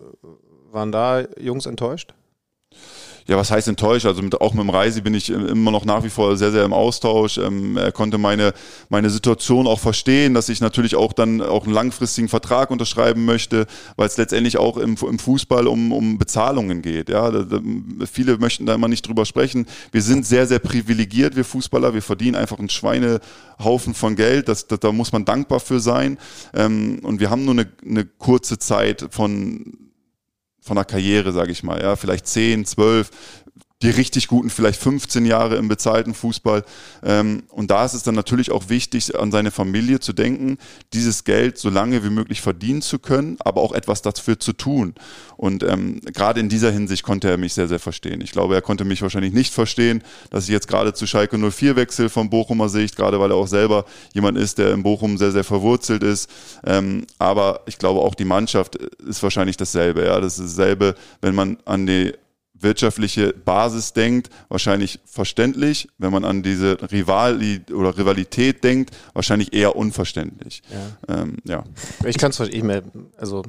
waren da Jungs enttäuscht? Ja, was heißt enttäuscht? Also mit, auch mit dem Reisi bin ich immer noch nach wie vor sehr, sehr im Austausch. Ähm, er konnte meine, meine Situation auch verstehen, dass ich natürlich auch dann auch einen langfristigen Vertrag unterschreiben möchte, weil es letztendlich auch im, im Fußball um, um Bezahlungen geht. Ja, da, da, viele möchten da immer nicht drüber sprechen. Wir sind sehr, sehr privilegiert, wir Fußballer. Wir verdienen einfach einen Schweinehaufen von Geld. Das, das da muss man dankbar für sein. Ähm, und wir haben nur eine, eine kurze Zeit von von der Karriere, sage ich mal, ja, vielleicht 10, 12, die richtig guten vielleicht 15 Jahre im bezahlten Fußball. Ähm, und da ist es dann natürlich auch wichtig, an seine Familie zu denken, dieses Geld so lange wie möglich verdienen zu können, aber auch etwas dafür zu tun. Und ähm, gerade in dieser Hinsicht konnte er mich sehr, sehr verstehen. Ich glaube, er konnte mich wahrscheinlich nicht verstehen, dass ich jetzt gerade zu Schalke 04 wechsle von Bochumer Sicht, gerade weil er auch selber jemand ist, der in Bochum sehr, sehr verwurzelt ist. Ähm, aber ich glaube, auch die Mannschaft ist wahrscheinlich dasselbe. Ja, das ist dasselbe, wenn man an die wirtschaftliche Basis denkt, wahrscheinlich verständlich. Wenn man an diese Rivali oder Rivalität denkt, wahrscheinlich eher unverständlich. Ja. Ähm, ja. Ich kann es verstehen. Also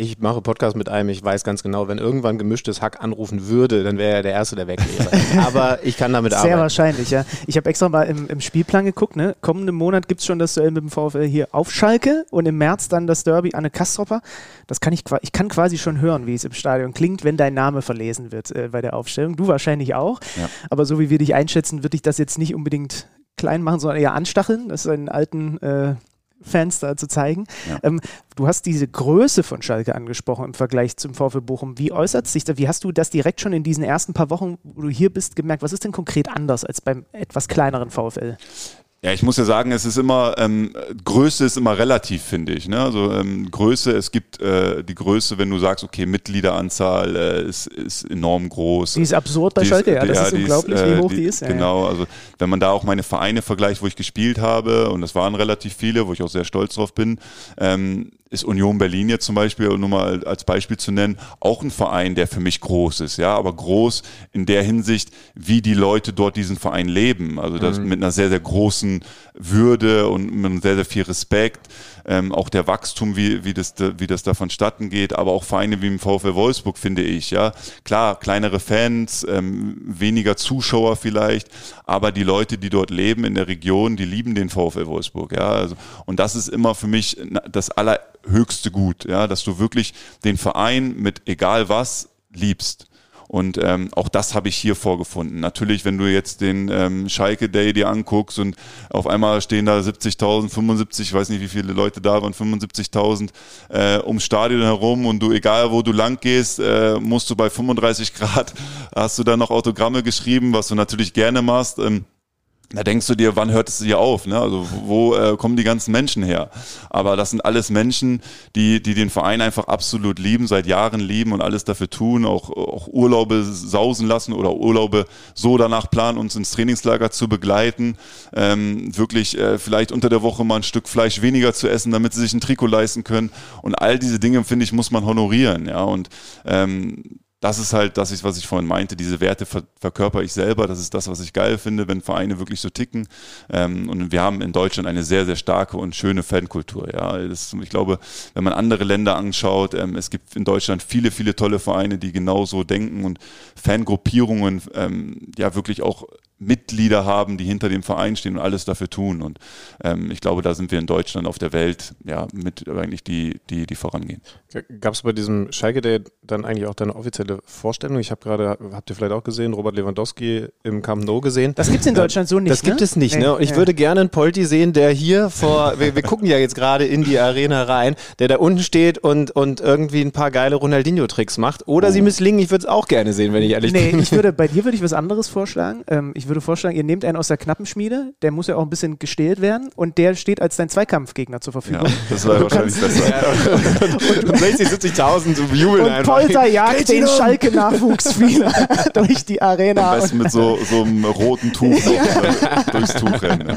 ich mache Podcast mit einem, ich weiß ganz genau, wenn irgendwann gemischtes Hack anrufen würde, dann wäre er der Erste, der weg wäre. Aber ich kann damit Sehr arbeiten. Sehr wahrscheinlich, ja. Ich habe extra mal im, im, Spielplan geguckt, ne? Kommenden Monat gibt es schon das Duell mit dem VfL hier auf Schalke und im März dann das Derby Anne Kastropper. Das kann ich, ich kann quasi schon hören, wie es im Stadion klingt, wenn dein Name verlesen wird äh, bei der Aufstellung. Du wahrscheinlich auch. Ja. Aber so wie wir dich einschätzen, würde ich das jetzt nicht unbedingt klein machen, sondern eher anstacheln. Das ist einen alten äh, Fans da zu zeigen. Ja. Ähm, du hast diese Größe von Schalke angesprochen im Vergleich zum VfL Bochum. Wie äußert sich das? Wie hast du das direkt schon in diesen ersten paar Wochen, wo du hier bist, gemerkt? Was ist denn konkret anders als beim etwas kleineren VfL? Ja, ich muss ja sagen, es ist immer, ähm, Größe ist immer relativ, finde ich. Ne? Also ähm, Größe, es gibt äh, die Größe, wenn du sagst, okay, Mitgliederanzahl äh, ist, ist enorm groß. Die ist absurd bei Schalke, ja, das ja, ist unglaublich, ist, äh, wie hoch die, die ist. Ja, genau, also wenn man da auch meine Vereine vergleicht, wo ich gespielt habe, und das waren relativ viele, wo ich auch sehr stolz drauf bin, ähm, ist Union Berlin jetzt zum Beispiel, nur mal als Beispiel zu nennen, auch ein Verein, der für mich groß ist, ja, aber groß in der Hinsicht, wie die Leute dort diesen Verein leben. Also das mhm. mit einer sehr, sehr großen Würde und mit sehr, sehr viel Respekt. Ähm, auch der Wachstum, wie, wie, das, wie das da vonstatten geht, aber auch Vereine wie im VfL Wolfsburg, finde ich, ja. Klar, kleinere Fans, ähm, weniger Zuschauer vielleicht, aber die Leute, die dort leben in der Region, die lieben den VfL Wolfsburg, ja. Also, und das ist immer für mich das aller höchste Gut, ja, dass du wirklich den Verein mit egal was liebst. Und ähm, auch das habe ich hier vorgefunden. Natürlich, wenn du jetzt den ähm, Schalke Day dir anguckst und auf einmal stehen da 70.000, 75, ich weiß nicht, wie viele Leute da waren, 75.000 äh, ums Stadion herum und du, egal wo du lang gehst, äh, musst du bei 35 Grad, hast du da noch Autogramme geschrieben, was du natürlich gerne machst. Ähm, da denkst du dir, wann hört es hier auf? Ne? Also wo äh, kommen die ganzen Menschen her? Aber das sind alles Menschen, die, die den Verein einfach absolut lieben, seit Jahren lieben und alles dafür tun, auch, auch Urlaube sausen lassen oder Urlaube so danach planen, uns ins Trainingslager zu begleiten, ähm, wirklich äh, vielleicht unter der Woche mal ein Stück Fleisch weniger zu essen, damit sie sich ein Trikot leisten können. Und all diese Dinge, finde ich, muss man honorieren. Ja? Und ähm, das ist halt das, was ich vorhin meinte, diese Werte ver verkörper ich selber. Das ist das, was ich geil finde, wenn Vereine wirklich so ticken. Ähm, und wir haben in Deutschland eine sehr, sehr starke und schöne Fankultur. Ja, das, ich glaube, wenn man andere Länder anschaut, ähm, es gibt in Deutschland viele, viele tolle Vereine, die genauso denken und Fangruppierungen ähm, ja wirklich auch Mitglieder haben, die hinter dem Verein stehen und alles dafür tun. Und ähm, ich glaube, da sind wir in Deutschland auf der Welt ja mit eigentlich die, die, die vorangehen. Gab es bei diesem Schalke Day dann eigentlich auch deine offizielle Vorstellung? Ich habe gerade, habt ihr vielleicht auch gesehen, Robert Lewandowski im Camp Nou gesehen. Das gibt es in Deutschland so nicht. Das gibt ne? es nicht. Nee, ne? Und ich ja. würde gerne einen Polti sehen, der hier vor, wir, wir gucken ja jetzt gerade in die Arena rein, der da unten steht und, und irgendwie ein paar geile Ronaldinho-Tricks macht. Oder oh. sie misslingen. Ich würde es auch gerne sehen, wenn ich ehrlich nee, bin. Nee, ich würde, bei dir würde ich was anderes vorschlagen. Ähm, ich würde vorschlagen, ihr nehmt einen aus der Knappenschmiede, der muss ja auch ein bisschen gestählt werden und der steht als dein Zweikampfgegner zur Verfügung. Ja, das war wahrscheinlich besser. und, und 60, 70.000 so jubeln und einfach. Polter jagt den Schalke-Nachwuchsspieler durch die Arena. Am besten mit so, so einem roten Tuch äh, durchs Tuch rennen.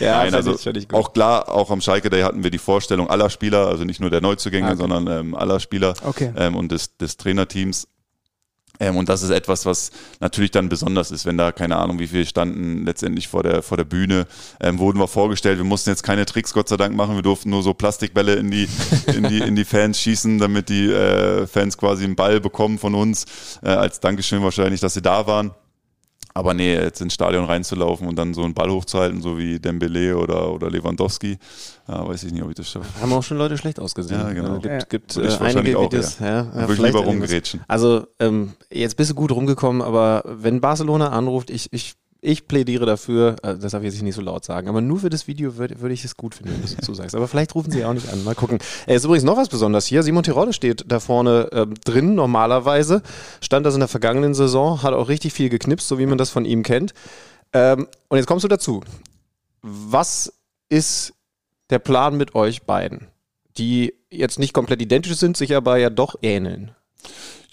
Ja, Nein, also ich, auch klar, auch am Schalke Day hatten wir die Vorstellung aller Spieler, also nicht nur der Neuzugänge, okay. sondern ähm, aller Spieler okay. ähm, und des, des Trainerteams Ähm, und das ist etwas, was natürlich dann besonders ist, wenn da keine Ahnung, wie viele standen letztendlich vor der, vor der Bühne, ähm, wurden wir vorgestellt. Wir mussten jetzt keine Tricks, Gott sei Dank, machen. Wir durften nur so Plastikbälle in die, in die, in die Fans schießen, damit die äh, Fans quasi einen Ball bekommen von uns. Äh, als Dankeschön wahrscheinlich, dass sie da waren. Aber nee, jetzt ins Stadion reinzulaufen und dann so einen Ball hochzuhalten, so wie Dembele oder, oder Lewandowski, ja, weiß ich nicht, ob ich das schaffe. Haben auch schon Leute schlecht ausgesehen. Ja, genau. Äh, gibt Ja. gibt Würde äh, einige auch, Videos. Ja. Ja, Würde ich vielleicht lieber irgendwas. rumgerätschen. Also, ähm, jetzt bist du gut rumgekommen, aber wenn Barcelona anruft, ich, ich, ich plädiere dafür, äh, das darf ich jetzt nicht so laut sagen, aber nur für das Video würde würd ich es gut finden, wenn du es dazu sagst. Aber vielleicht rufen sie auch nicht an. Mal gucken. Es ist übrigens noch was Besonderes hier. Simon Terodde steht da vorne ähm, drin, normalerweise. Stand das in der vergangenen Saison, hat auch richtig viel geknipst, so wie man das von ihm kennt. Ähm, und jetzt kommst du dazu. Was ist der Plan mit euch beiden? Die jetzt nicht komplett identisch sind, sich aber ja doch ähneln.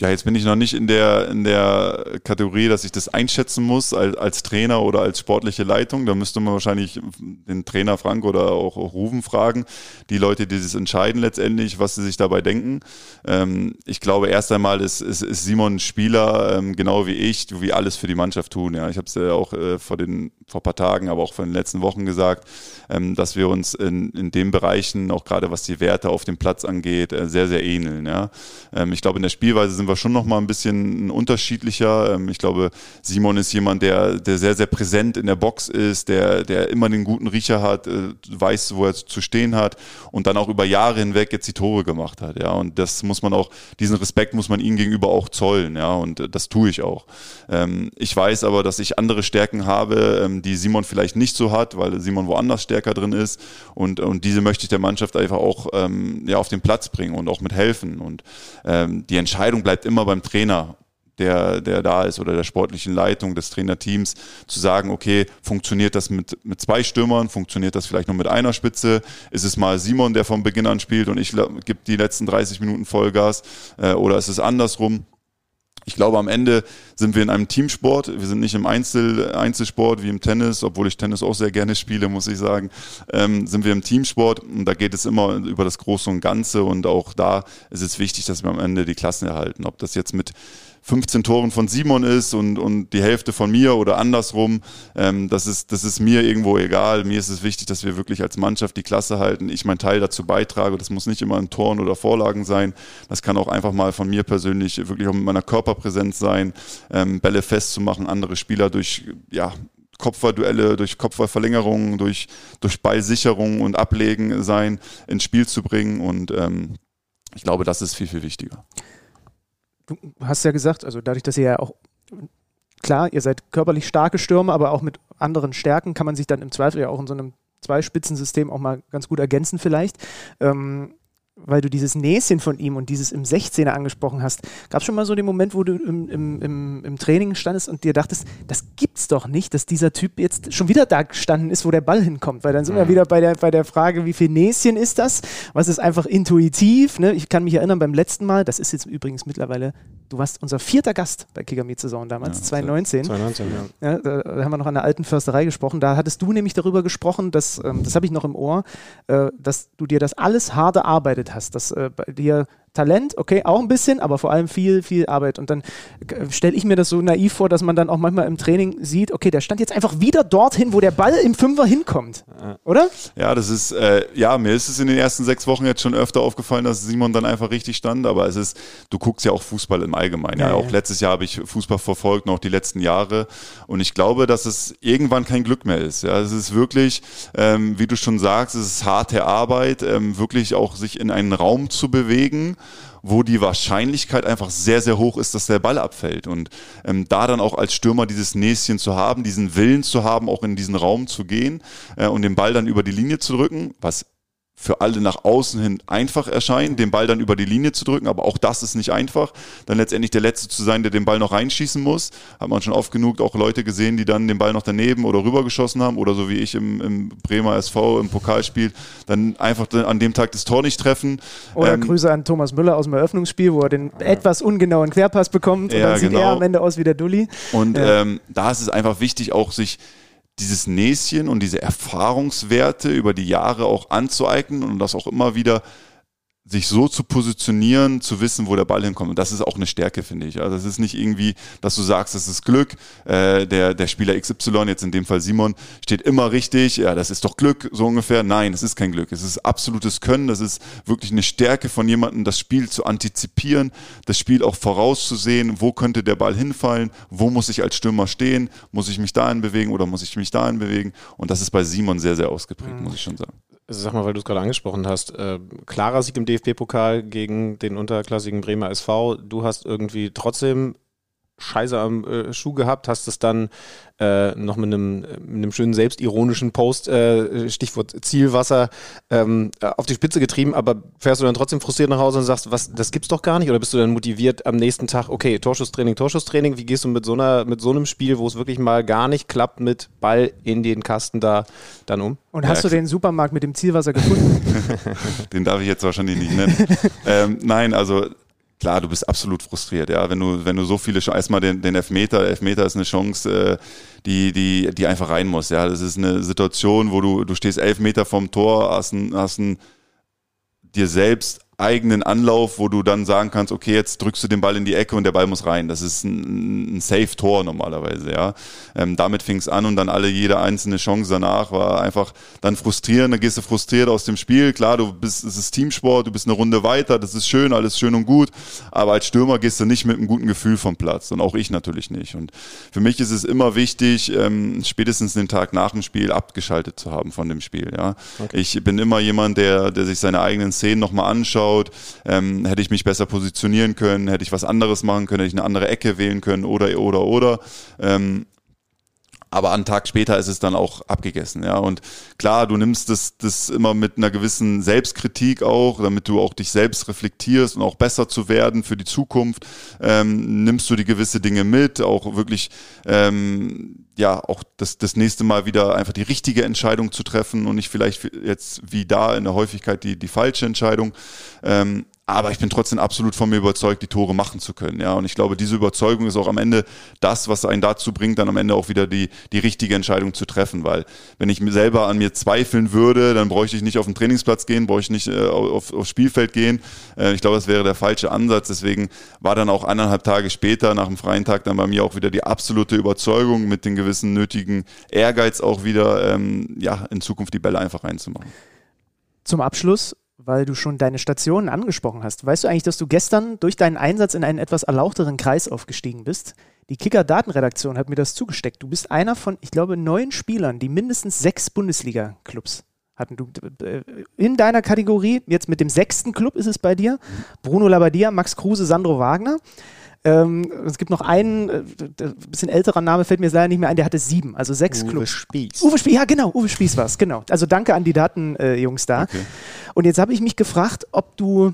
Ja, jetzt bin ich noch nicht in der, in der Kategorie, dass ich das einschätzen muss als, als Trainer oder als sportliche Leitung. Da müsste man wahrscheinlich den Trainer Frank oder auch, auch Rufen fragen, die Leute, die das entscheiden letztendlich, was sie sich dabei denken. Ähm, ich glaube, erst einmal ist, ist, ist Simon ein Spieler, ähm, genau wie ich, wie alles für die Mannschaft tun. Ja, ich habe es ja auch äh, vor, den, vor ein paar Tagen, aber auch vor den letzten Wochen gesagt, ähm, dass wir uns in, in den Bereichen, auch gerade was die Werte auf dem Platz angeht, äh, sehr, sehr ähneln. Ja. Ähm, ich glaube, in der Spielweise sind wir schon noch mal ein bisschen unterschiedlicher. Ähm, ich glaube, Simon ist jemand, der, der sehr, sehr präsent in der Box ist, der, der immer den guten Riecher hat, äh, weiß, wo er zu stehen hat und dann auch über Jahre hinweg jetzt die Tore gemacht hat. Ja. Und das muss man auch, diesen Respekt muss man ihm gegenüber auch zollen. Ja. Und äh, das tue ich auch. Ähm, ich weiß aber, dass ich andere Stärken habe, ähm, die Simon vielleicht nicht so hat, weil Simon woanders stärker drin ist. Und, und diese möchte ich der Mannschaft einfach auch ja, auf den Platz bringen und auch mit helfen. Und ähm, die Entscheidung bleibt immer beim Trainer der, der da ist oder der sportlichen Leitung des Trainerteams zu sagen, okay, funktioniert das mit, mit zwei Stürmern, funktioniert das vielleicht nur mit einer Spitze, ist es mal Simon, der von Beginn an spielt und ich gebe die letzten 30 Minuten Vollgas? Äh, oder ist es andersrum? Ich glaube, am Ende sind wir in einem Teamsport. Wir sind nicht im Einzel, Einzelsport wie im Tennis, obwohl ich Tennis auch sehr gerne spiele, muss ich sagen. Ähm, sind wir im Teamsport und da geht es immer über das Große und Ganze und auch da ist es wichtig, dass wir am Ende die Klassen erhalten. Ob das jetzt mit 15 Toren von Simon ist und, und die Hälfte von mir oder andersrum, ähm, das, ist, das ist mir irgendwo egal. Mir ist es wichtig, dass wir wirklich als Mannschaft die Klasse halten, ich meinen Teil dazu beitrage. Das muss nicht immer in Toren oder Vorlagen sein. Das kann auch einfach mal von mir persönlich wirklich auch mit meiner Körperpräsenz sein, ähm, Bälle festzumachen, andere Spieler durch, ja, Kopfballduelle, durch Kopfballverlängerungen, durch, durch Ballsicherung und Ablegen sein, ins Spiel zu bringen. Und ähm, ich glaube, das ist viel, viel wichtiger. Du hast ja gesagt, also dadurch, dass ihr ja auch, klar, ihr seid körperlich starke Stürmer, aber auch mit anderen Stärken kann man sich dann im Zweifel ja auch in so einem Zweispitzensystem auch mal ganz gut ergänzen vielleicht. Ähm, weil du dieses Näschen von ihm und dieses im 16er angesprochen hast, gab es schon mal so den Moment, wo du im, im, im, im Training standest und dir dachtest, das gibt's doch nicht, dass dieser Typ jetzt schon wieder da gestanden ist, wo der Ball hinkommt. Weil dann sind wir wieder bei der, bei der Frage, wie viel Näschen ist das? Was ist einfach intuitiv? Ne? Ich kann mich erinnern, beim letzten Mal, das ist jetzt übrigens mittlerweile, du warst unser vierter Gast bei Kicker Meet Saison damals, Ja, 2019. 2019, ja. Ja, da, da haben wir noch an der alten Försterei gesprochen. Da hattest du nämlich darüber gesprochen, dass, ähm, das habe ich noch im Ohr, äh, dass du dir das alles hart erarbeitet hast. Dass äh, bei dir Talent, okay, auch ein bisschen, aber vor allem viel, viel Arbeit. Und dann stelle ich mir das so naiv vor, dass man dann auch manchmal im Training sieht, okay, der stand jetzt einfach wieder dorthin, wo der Ball im Fünfer hinkommt. Oder? Ja, das ist, äh, ja, mir ist es in den ersten sechs Wochen jetzt schon öfter aufgefallen, dass Simon dann einfach richtig stand, aber es ist, du guckst ja auch Fußball im Allgemeinen. Ja, Ja, auch letztes Jahr habe ich Fußball verfolgt, noch die letzten Jahre und ich glaube, dass es irgendwann kein Glück mehr ist. Ja, es ist wirklich, ähm, wie du schon sagst, es ist harte Arbeit, ähm, wirklich auch sich in einen Raum zu bewegen wo die Wahrscheinlichkeit einfach sehr, sehr hoch ist, dass der Ball abfällt. Und ähm, da dann auch als Stürmer dieses Näschen zu haben, diesen Willen zu haben, auch in diesen Raum zu gehen äh, und den Ball dann über die Linie zu drücken, was für alle nach außen hin einfach erscheint, den Ball dann über die Linie zu drücken, aber auch das ist nicht einfach. Dann letztendlich der Letzte zu sein, der den Ball noch reinschießen muss. Hat man schon oft genug auch Leute gesehen, die dann den Ball noch daneben oder rübergeschossen haben oder so wie ich im, im Bremer SV im Pokalspiel, dann einfach an dem Tag das Tor nicht treffen. Oder Ähm, Grüße an Thomas Müller aus dem Eröffnungsspiel, wo er den etwas ungenauen Querpass bekommt und Ja, dann sieht genau. er am Ende aus wie der Dulli. Und Ja. ähm, da ist es einfach wichtig, auch sich dieses Näschen und diese Erfahrungswerte über die Jahre auch anzueignen und das auch immer wieder sich so zu positionieren, zu wissen, wo der Ball hinkommt. Und das ist auch eine Stärke, finde ich. Also es ist nicht irgendwie, dass du sagst, das ist Glück. Äh, der, der Spieler XY, jetzt in dem Fall Simon, steht immer richtig. Ja, das ist doch Glück, so ungefähr. Nein, es ist kein Glück. Es ist absolutes Können. Das ist wirklich eine Stärke von jemandem, das Spiel zu antizipieren, das Spiel auch vorauszusehen. Wo könnte der Ball hinfallen? Wo muss ich als Stürmer stehen? Muss ich mich dahin bewegen oder muss ich mich dahin bewegen? Und das ist bei Simon sehr, sehr ausgeprägt, mhm. muss ich schon sagen. Sag mal, weil du es gerade angesprochen hast, äh, klarer Sieg im DFB-Pokal gegen den unterklassigen Bremer SV. Du hast irgendwie trotzdem Scheiße am äh, Schuh gehabt, hast es dann äh, noch mit einem, mit einem schönen selbstironischen Post, äh, Stichwort Zielwasser, ähm, auf die Spitze getrieben, aber fährst du dann trotzdem frustriert nach Hause und sagst, was, das gibt's doch gar nicht? Oder bist du dann motiviert am nächsten Tag, okay, Torschusstraining, Torschusstraining, wie gehst du mit so einer, mit so einem Spiel, wo es wirklich mal gar nicht klappt, mit Ball in den Kasten da dann um? Und hast ja, du den Supermarkt mit dem Zielwasser gefunden? den darf ich jetzt wahrscheinlich nicht nennen. ähm, nein, also klar, du bist absolut frustriert, ja. Wenn du, wenn du so viele erstmal den, den Elfmeter, Elfmeter ist eine Chance, äh, die, die, die einfach rein muss, ja. Das ist eine Situation, wo du, du stehst elf Meter vom Tor, hast ein, hast ein dir selbst eigenen Anlauf, wo du dann sagen kannst, okay, jetzt drückst du den Ball in die Ecke und der Ball muss rein. Das ist ein, ein Safe-Tor normalerweise, ja. Ähm, damit fing es an und dann alle, jede einzelne Chance danach war einfach dann frustrierend, dann gehst du frustriert aus dem Spiel. Klar, du bist, es ist Teamsport, du bist eine Runde weiter, das ist schön, alles schön und gut, aber als Stürmer gehst du nicht mit einem guten Gefühl vom Platz und auch ich natürlich nicht. Und für mich ist es immer wichtig, ähm, spätestens den Tag nach dem Spiel abgeschaltet zu haben von dem Spiel, ja. Okay. Ich bin immer jemand, der, der sich seine eigenen Szenen nochmal anschaut, angeschaut, ähm, hätte ich mich besser positionieren können, hätte ich was anderes machen können, hätte ich eine andere Ecke wählen können oder, oder, oder. Ähm, aber einen Tag später ist es dann auch abgegessen, ja. Und klar, du nimmst das, das immer mit einer gewissen Selbstkritik auch, damit du auch dich selbst reflektierst und auch besser zu werden für die Zukunft. Ähm, nimmst du die gewisse Dinge mit, auch wirklich, ähm, ja, auch das, das nächste Mal wieder einfach die richtige Entscheidung zu treffen und nicht vielleicht jetzt wie da in der Häufigkeit die, die falsche Entscheidung. Ähm, aber ich bin trotzdem absolut von mir überzeugt, die Tore machen zu können. Ja, und ich glaube, diese Überzeugung ist auch am Ende das, was einen dazu bringt, dann am Ende auch wieder die, die richtige Entscheidung zu treffen. Weil wenn ich selber an mir zweifeln würde, dann bräuchte ich nicht auf den Trainingsplatz gehen, bräuchte ich nicht äh, auf, aufs Spielfeld gehen. Äh, ich glaube, das wäre der falsche Ansatz. Deswegen war dann auch anderthalb Tage später, nach dem freien Tag, dann bei mir auch wieder die absolute Überzeugung mit den gewissen nötigen Ehrgeiz auch wieder, ähm, ja, in Zukunft die Bälle einfach reinzumachen. Zum Abschluss weil du schon deine Stationen angesprochen hast. Weißt du eigentlich, dass du gestern durch deinen Einsatz in einen etwas erlauchteren Kreis aufgestiegen bist? Die Kicker-Datenredaktion hat mir das zugesteckt. Du bist einer von, ich glaube, neun Spielern, die mindestens sechs Bundesliga-Clubs hatten. Du, äh, in deiner Kategorie, jetzt mit dem sechsten Club ist es bei dir, Bruno Labbadia, Max Kruse, Sandro Wagner. Ähm, es gibt noch einen, äh, bisschen älterer Name fällt mir leider nicht mehr ein, der hatte sieben, also sechs Uwe Clubs. Spieß. Uwe Spieß, ja genau, Uwe Spieß war es, genau. Also danke an die Datenjungs äh, da. Okay. Und jetzt habe ich mich gefragt, ob du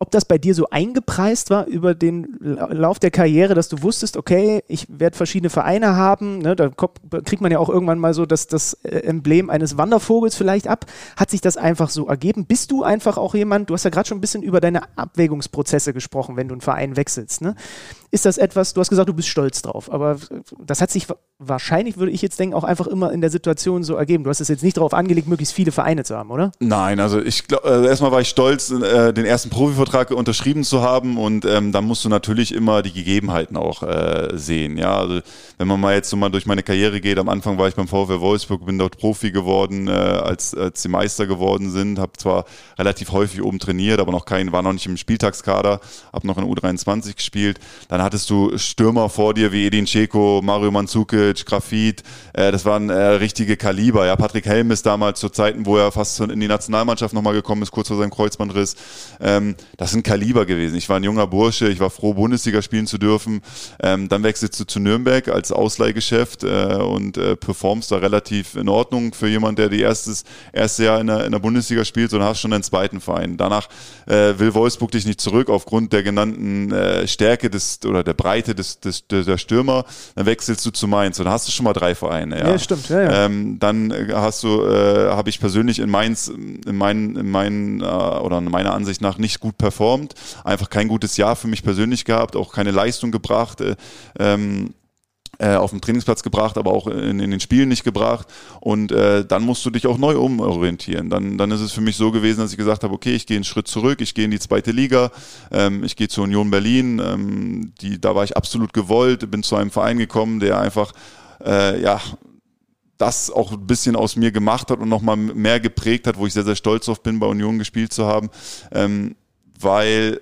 ob das bei dir so eingepreist war über den Lauf der Karriere, dass du wusstest, okay, ich werde verschiedene Vereine haben, ne, da kriegt man ja auch irgendwann mal so das, das äh, Emblem eines Wandervogels vielleicht ab. Hat sich das einfach so ergeben? Bist du einfach auch jemand, du hast ja gerade schon ein bisschen über deine Abwägungsprozesse gesprochen, wenn du einen Verein wechselst. Ne? Ist das etwas, du hast gesagt, du bist stolz drauf, aber das hat sich wahrscheinlich, würde ich jetzt denken, auch einfach immer in der Situation so ergeben. Du hast es jetzt nicht darauf angelegt, möglichst viele Vereine zu haben, oder? Nein, also ich glaube, äh, erstmal war ich stolz, äh, den ersten Profivertrag Vertrag unterschrieben zu haben und ähm, dann musst du natürlich immer die Gegebenheiten auch äh, sehen. Ja, also wenn man mal jetzt so mal durch meine Karriere geht, am Anfang war ich beim VfW Wolfsburg, bin dort Profi geworden, äh, als, als die Meister geworden sind, habe zwar relativ häufig oben trainiert, aber noch kein, war noch nicht im Spieltagskader, habe noch in U23 gespielt. Dann hattest du Stürmer vor dir wie Edin Dzeko, Mario Mandzukic, Grafit, äh, das waren äh, richtige Kaliber. Ja, Patrick Helm ist damals zu Zeiten, wo er fast in die Nationalmannschaft nochmal gekommen ist, kurz vor seinem Kreuzbandriss. Ähm, das sind Kaliber gewesen. Ich war ein junger Bursche, ich war froh, Bundesliga spielen zu dürfen. Ähm, dann wechselst du zu Nürnberg als Ausleihgeschäft äh, und äh, performst da relativ in Ordnung für jemand, der die erstes, erste Jahr in der, in der Bundesliga spielt, sondern hast schon einen zweiten Verein. Danach äh, will Wolfsburg dich nicht zurück aufgrund der genannten äh, Stärke des oder der Breite des, des, der Stürmer. Dann wechselst du zu Mainz und hast du schon mal drei Vereine. Ja, ja stimmt. Ja, ja. Ähm, dann hast du, äh, habe ich persönlich in Mainz in meinen, in meinen äh, oder in meiner Ansicht nach nicht gut performt. Einfach kein gutes Jahr für mich persönlich gehabt, auch keine Leistung gebracht. Äh, ähm, äh, auf dem Trainingsplatz gebracht, aber auch in, in den Spielen nicht gebracht. Und äh, dann musst du dich auch neu umorientieren. Dann, dann ist es für mich so gewesen, dass ich gesagt habe, okay, ich gehe einen Schritt zurück, ich gehe in die zweite Liga, ähm, ich gehe zur Union Berlin. Ähm, die, da war ich absolut gewollt, bin zu einem Verein gekommen, der einfach äh, ja das auch ein bisschen aus mir gemacht hat und nochmal mehr geprägt hat, wo ich sehr, sehr stolz auf bin, bei Union gespielt zu haben. Ähm, weil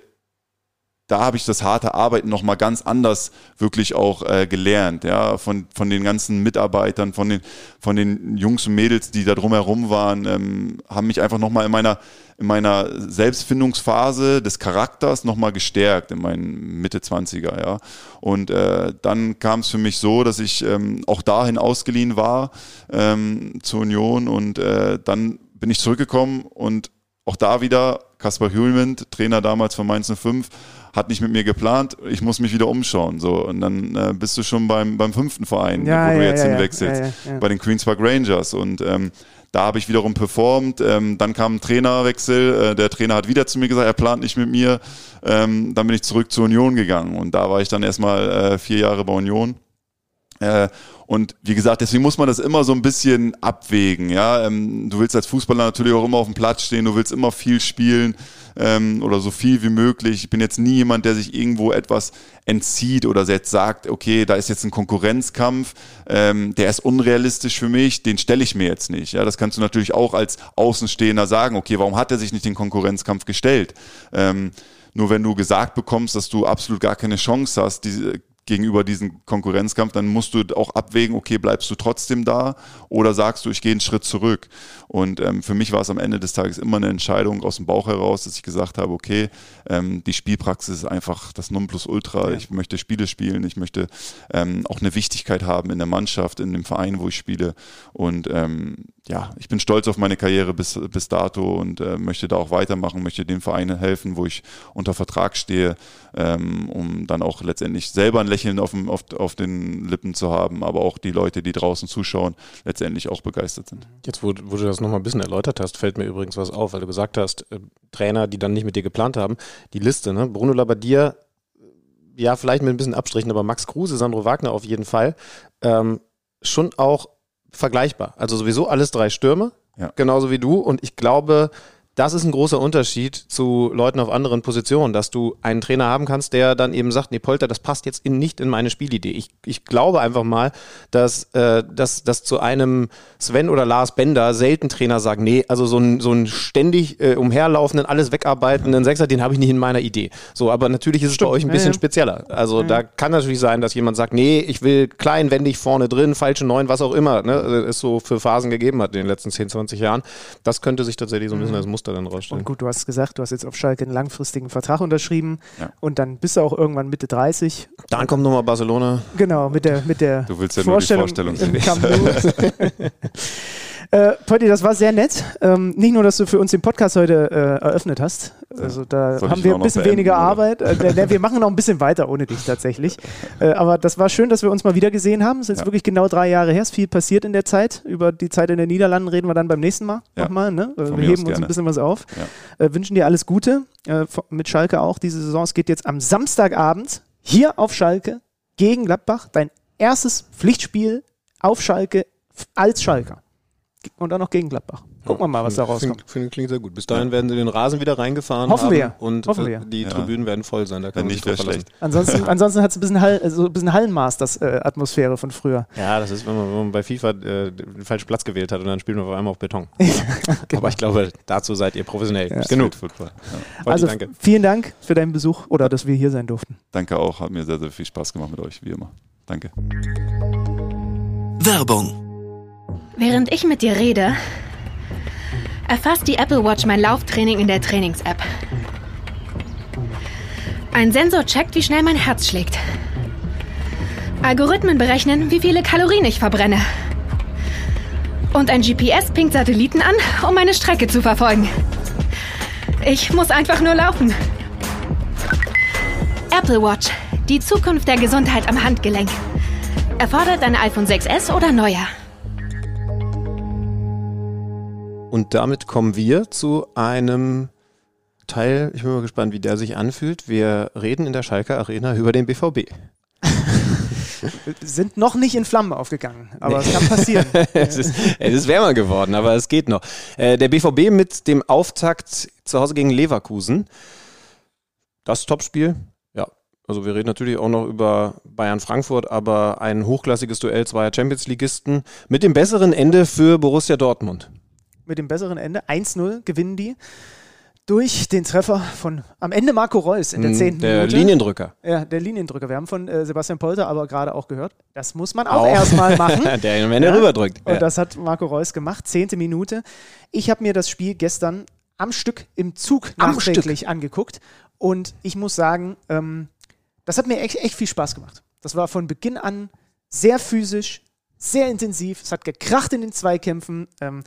da habe ich das harte Arbeiten nochmal ganz anders wirklich auch äh, gelernt, ja, von, von den ganzen Mitarbeitern, von den, von den Jungs und Mädels, die da drumherum waren, ähm, haben mich einfach nochmal in meiner, in meiner Selbstfindungsphase des Charakters nochmal gestärkt, in meinen Mitte 20er, ja. Und äh, dann kam es für mich so, dass ich ähm, auch dahin ausgeliehen war ähm, zur Union und äh, dann bin ich zurückgekommen und auch da wieder Kaspar Hülmend, Trainer damals von Mainz 05, hat nicht mit mir geplant, ich muss mich wieder umschauen. So. Und dann äh, bist du schon beim, beim fünften Verein, Ja, wo ja, du jetzt ja, hinwechselst, ja, ja, ja. bei den Queens Park Rangers. Und ähm, da habe ich wiederum performt. Ähm, dann kam ein Trainerwechsel. Äh, der Trainer hat wieder zu mir gesagt, er plant nicht mit mir. Ähm, dann bin ich zurück zur Union gegangen. Und da war ich dann erstmal äh, vier Jahre bei Union. Äh, und wie gesagt, deswegen muss man das immer so ein bisschen abwägen. Ja, ähm, du willst als Fußballer natürlich auch immer auf dem Platz stehen, du willst immer viel spielen ähm, oder so viel wie möglich. Ich bin jetzt nie jemand, der sich irgendwo etwas entzieht oder jetzt sagt, okay, da ist jetzt ein Konkurrenzkampf, ähm, der ist unrealistisch für mich, den stelle ich mir jetzt nicht. Ja, das kannst du natürlich auch als Außenstehender sagen. Okay, warum hat er sich nicht den Konkurrenzkampf gestellt? Ähm, nur wenn du gesagt bekommst, dass du absolut gar keine Chance hast, diese gegenüber diesem Konkurrenzkampf, dann musst du auch abwägen, okay, bleibst du trotzdem da oder sagst du, ich gehe einen Schritt zurück. Und ähm, für mich war es am Ende des Tages immer eine Entscheidung aus dem Bauch heraus, dass ich gesagt habe, okay, ähm, die Spielpraxis ist einfach das Nonplusultra. Ich möchte Spiele spielen, ich möchte ähm, auch eine Wichtigkeit haben in der Mannschaft, in dem Verein, wo ich spiele. Und ähm, ja, ich bin stolz auf meine Karriere bis, bis dato und äh, möchte da auch weitermachen, möchte den Vereinen helfen, wo ich unter Vertrag stehe, ähm, um dann auch letztendlich selber ein Lächeln auf, dem, auf, auf den Lippen zu haben, aber auch die Leute, die draußen zuschauen, letztendlich auch begeistert sind. Jetzt, wo du das nochmal ein bisschen erläutert hast, fällt mir übrigens was auf, weil du gesagt hast, äh, Trainer, die dann nicht mit dir geplant haben, die Liste, ne? Bruno Labbadia, ja, vielleicht mit ein bisschen Abstrichen, aber Max Kruse, Sandro Wagner auf jeden Fall, ähm, schon auch vergleichbar. Also sowieso alles drei Stürme, Ja. genauso wie du. Und ich glaube, das ist ein großer Unterschied zu Leuten auf anderen Positionen, dass du einen Trainer haben kannst, der dann eben sagt, nee, Polter, das passt jetzt in, nicht in meine Spielidee. Ich, ich glaube einfach mal, dass, äh, dass, dass zu einem Sven oder Lars Bender selten Trainer sagen, nee, also so ein, so ein ständig äh, umherlaufenden, alles wegarbeitenden Sechser, den habe ich nicht in meiner Idee. So, aber natürlich ist es bei euch ein ja, bisschen ja. spezieller. Also da kann natürlich sein, dass jemand sagt, nee, ich will klein, wendig, vorne drin, falsche Neun, was auch immer, ne, es so für Phasen gegeben hat in den letzten 10, 20 Jahren. Das könnte sich tatsächlich so ein bisschen als Muster dann rausstellen. Und gut, du hast gesagt, du hast jetzt auf Schalke einen langfristigen Vertrag unterschrieben Ja. und dann bist du auch irgendwann Mitte 30. Dann kommt nochmal Barcelona. Genau, mit der, mit der Du willst ja nur die Vorstellung, Vorstellung im sehen. Camp. Äh, Potti, das war sehr nett. Ähm, nicht nur, dass du für uns den Podcast heute äh, eröffnet hast. Also da Soll haben wir ein bisschen beenden, weniger oder? Arbeit. Äh, ne, wir machen noch ein bisschen weiter ohne dich tatsächlich. Äh, aber das war schön, dass wir uns mal wieder gesehen haben. Es ist jetzt Ja. wirklich genau drei Jahre her. Es ist viel passiert in der Zeit. Über die Zeit in den Niederlanden reden wir dann beim nächsten Mal Ja. nochmal. Ne? Äh, Wir heben uns gerne. ein bisschen was auf. Ja. Äh, wünschen dir alles Gute. Äh, mit Schalke auch diese Saison. Es geht jetzt am Samstagabend hier auf Schalke gegen Gladbach. Dein erstes Pflichtspiel auf Schalke als Schalker. Und dann noch gegen Gladbach. Gucken wir mal, was da rauskommt. Finde, finde, klingt sehr gut. Bis dahin werden sie den Rasen wieder reingefahren Hoffen haben wir. und Hoffen äh, wir. die Ja. Tribünen werden voll sein. Da kann nicht, sich wäre schlecht. Ansonsten, ansonsten hat es ein bisschen, Hall, also ein bisschen Hallenmasters-Atmosphäre von früher. Ja, das ist, wenn man, wenn man bei FIFA äh, den falschen Platz gewählt hat und dann spielt man auf einmal auf Beton. Aber ich glaube, dazu seid ihr professionell. Ja. Genug. Football. Ja. Also danke. vielen Dank für deinen Besuch oder dass wir hier sein durften. Danke auch, hat mir sehr, sehr viel Spaß gemacht mit euch, wie immer. Danke. Werbung. Während ich mit dir rede, erfasst die Apple Watch mein Lauftraining in der Trainings-App. Ein Sensor checkt, wie schnell mein Herz schlägt. Algorithmen berechnen, wie viele Kalorien ich verbrenne. Und ein GPS pinkt Satelliten an, um meine Strecke zu verfolgen. Ich muss einfach nur laufen. Apple Watch. Die Zukunft der Gesundheit am Handgelenk. Erfordert ein iPhone 6S oder neuer. Und damit kommen wir zu einem Teil, ich bin mal gespannt, wie der sich anfühlt. Wir reden in der Schalke Arena über den BVB. sind noch nicht in Flammen aufgegangen, aber es kann passieren. es, ist, es ist wärmer geworden, aber es geht noch. Äh, der BVB mit dem Auftakt zu Hause gegen Leverkusen. Das Topspiel. Ja, also wir reden natürlich auch noch über Bayern Frankfurt, aber ein hochklassiges Duell zweier Champions Ligisten mit dem besseren Ende für Borussia Dortmund. Mit dem besseren Ende 1-0 gewinnen die durch den Treffer von am Ende Marco Reus in der Mm, zehnten Der Minute. Liniendrücker. Ja, der Liniendrücker. Wir haben von äh, Sebastian Polter aber gerade auch gehört. Das muss man auch, erstmal machen. der am Ende Ja. rüberdrückt. Und Ja. das hat Marco Reus gemacht, zehnte Minute. Ich habe mir das Spiel gestern am Stück im Zug Am nachträglich angeguckt und ich muss sagen, ähm, das hat mir echt, echt viel Spaß gemacht. Das war von Beginn an sehr physisch, sehr intensiv. Es hat gekracht in den Zweikämpfen. Ähm,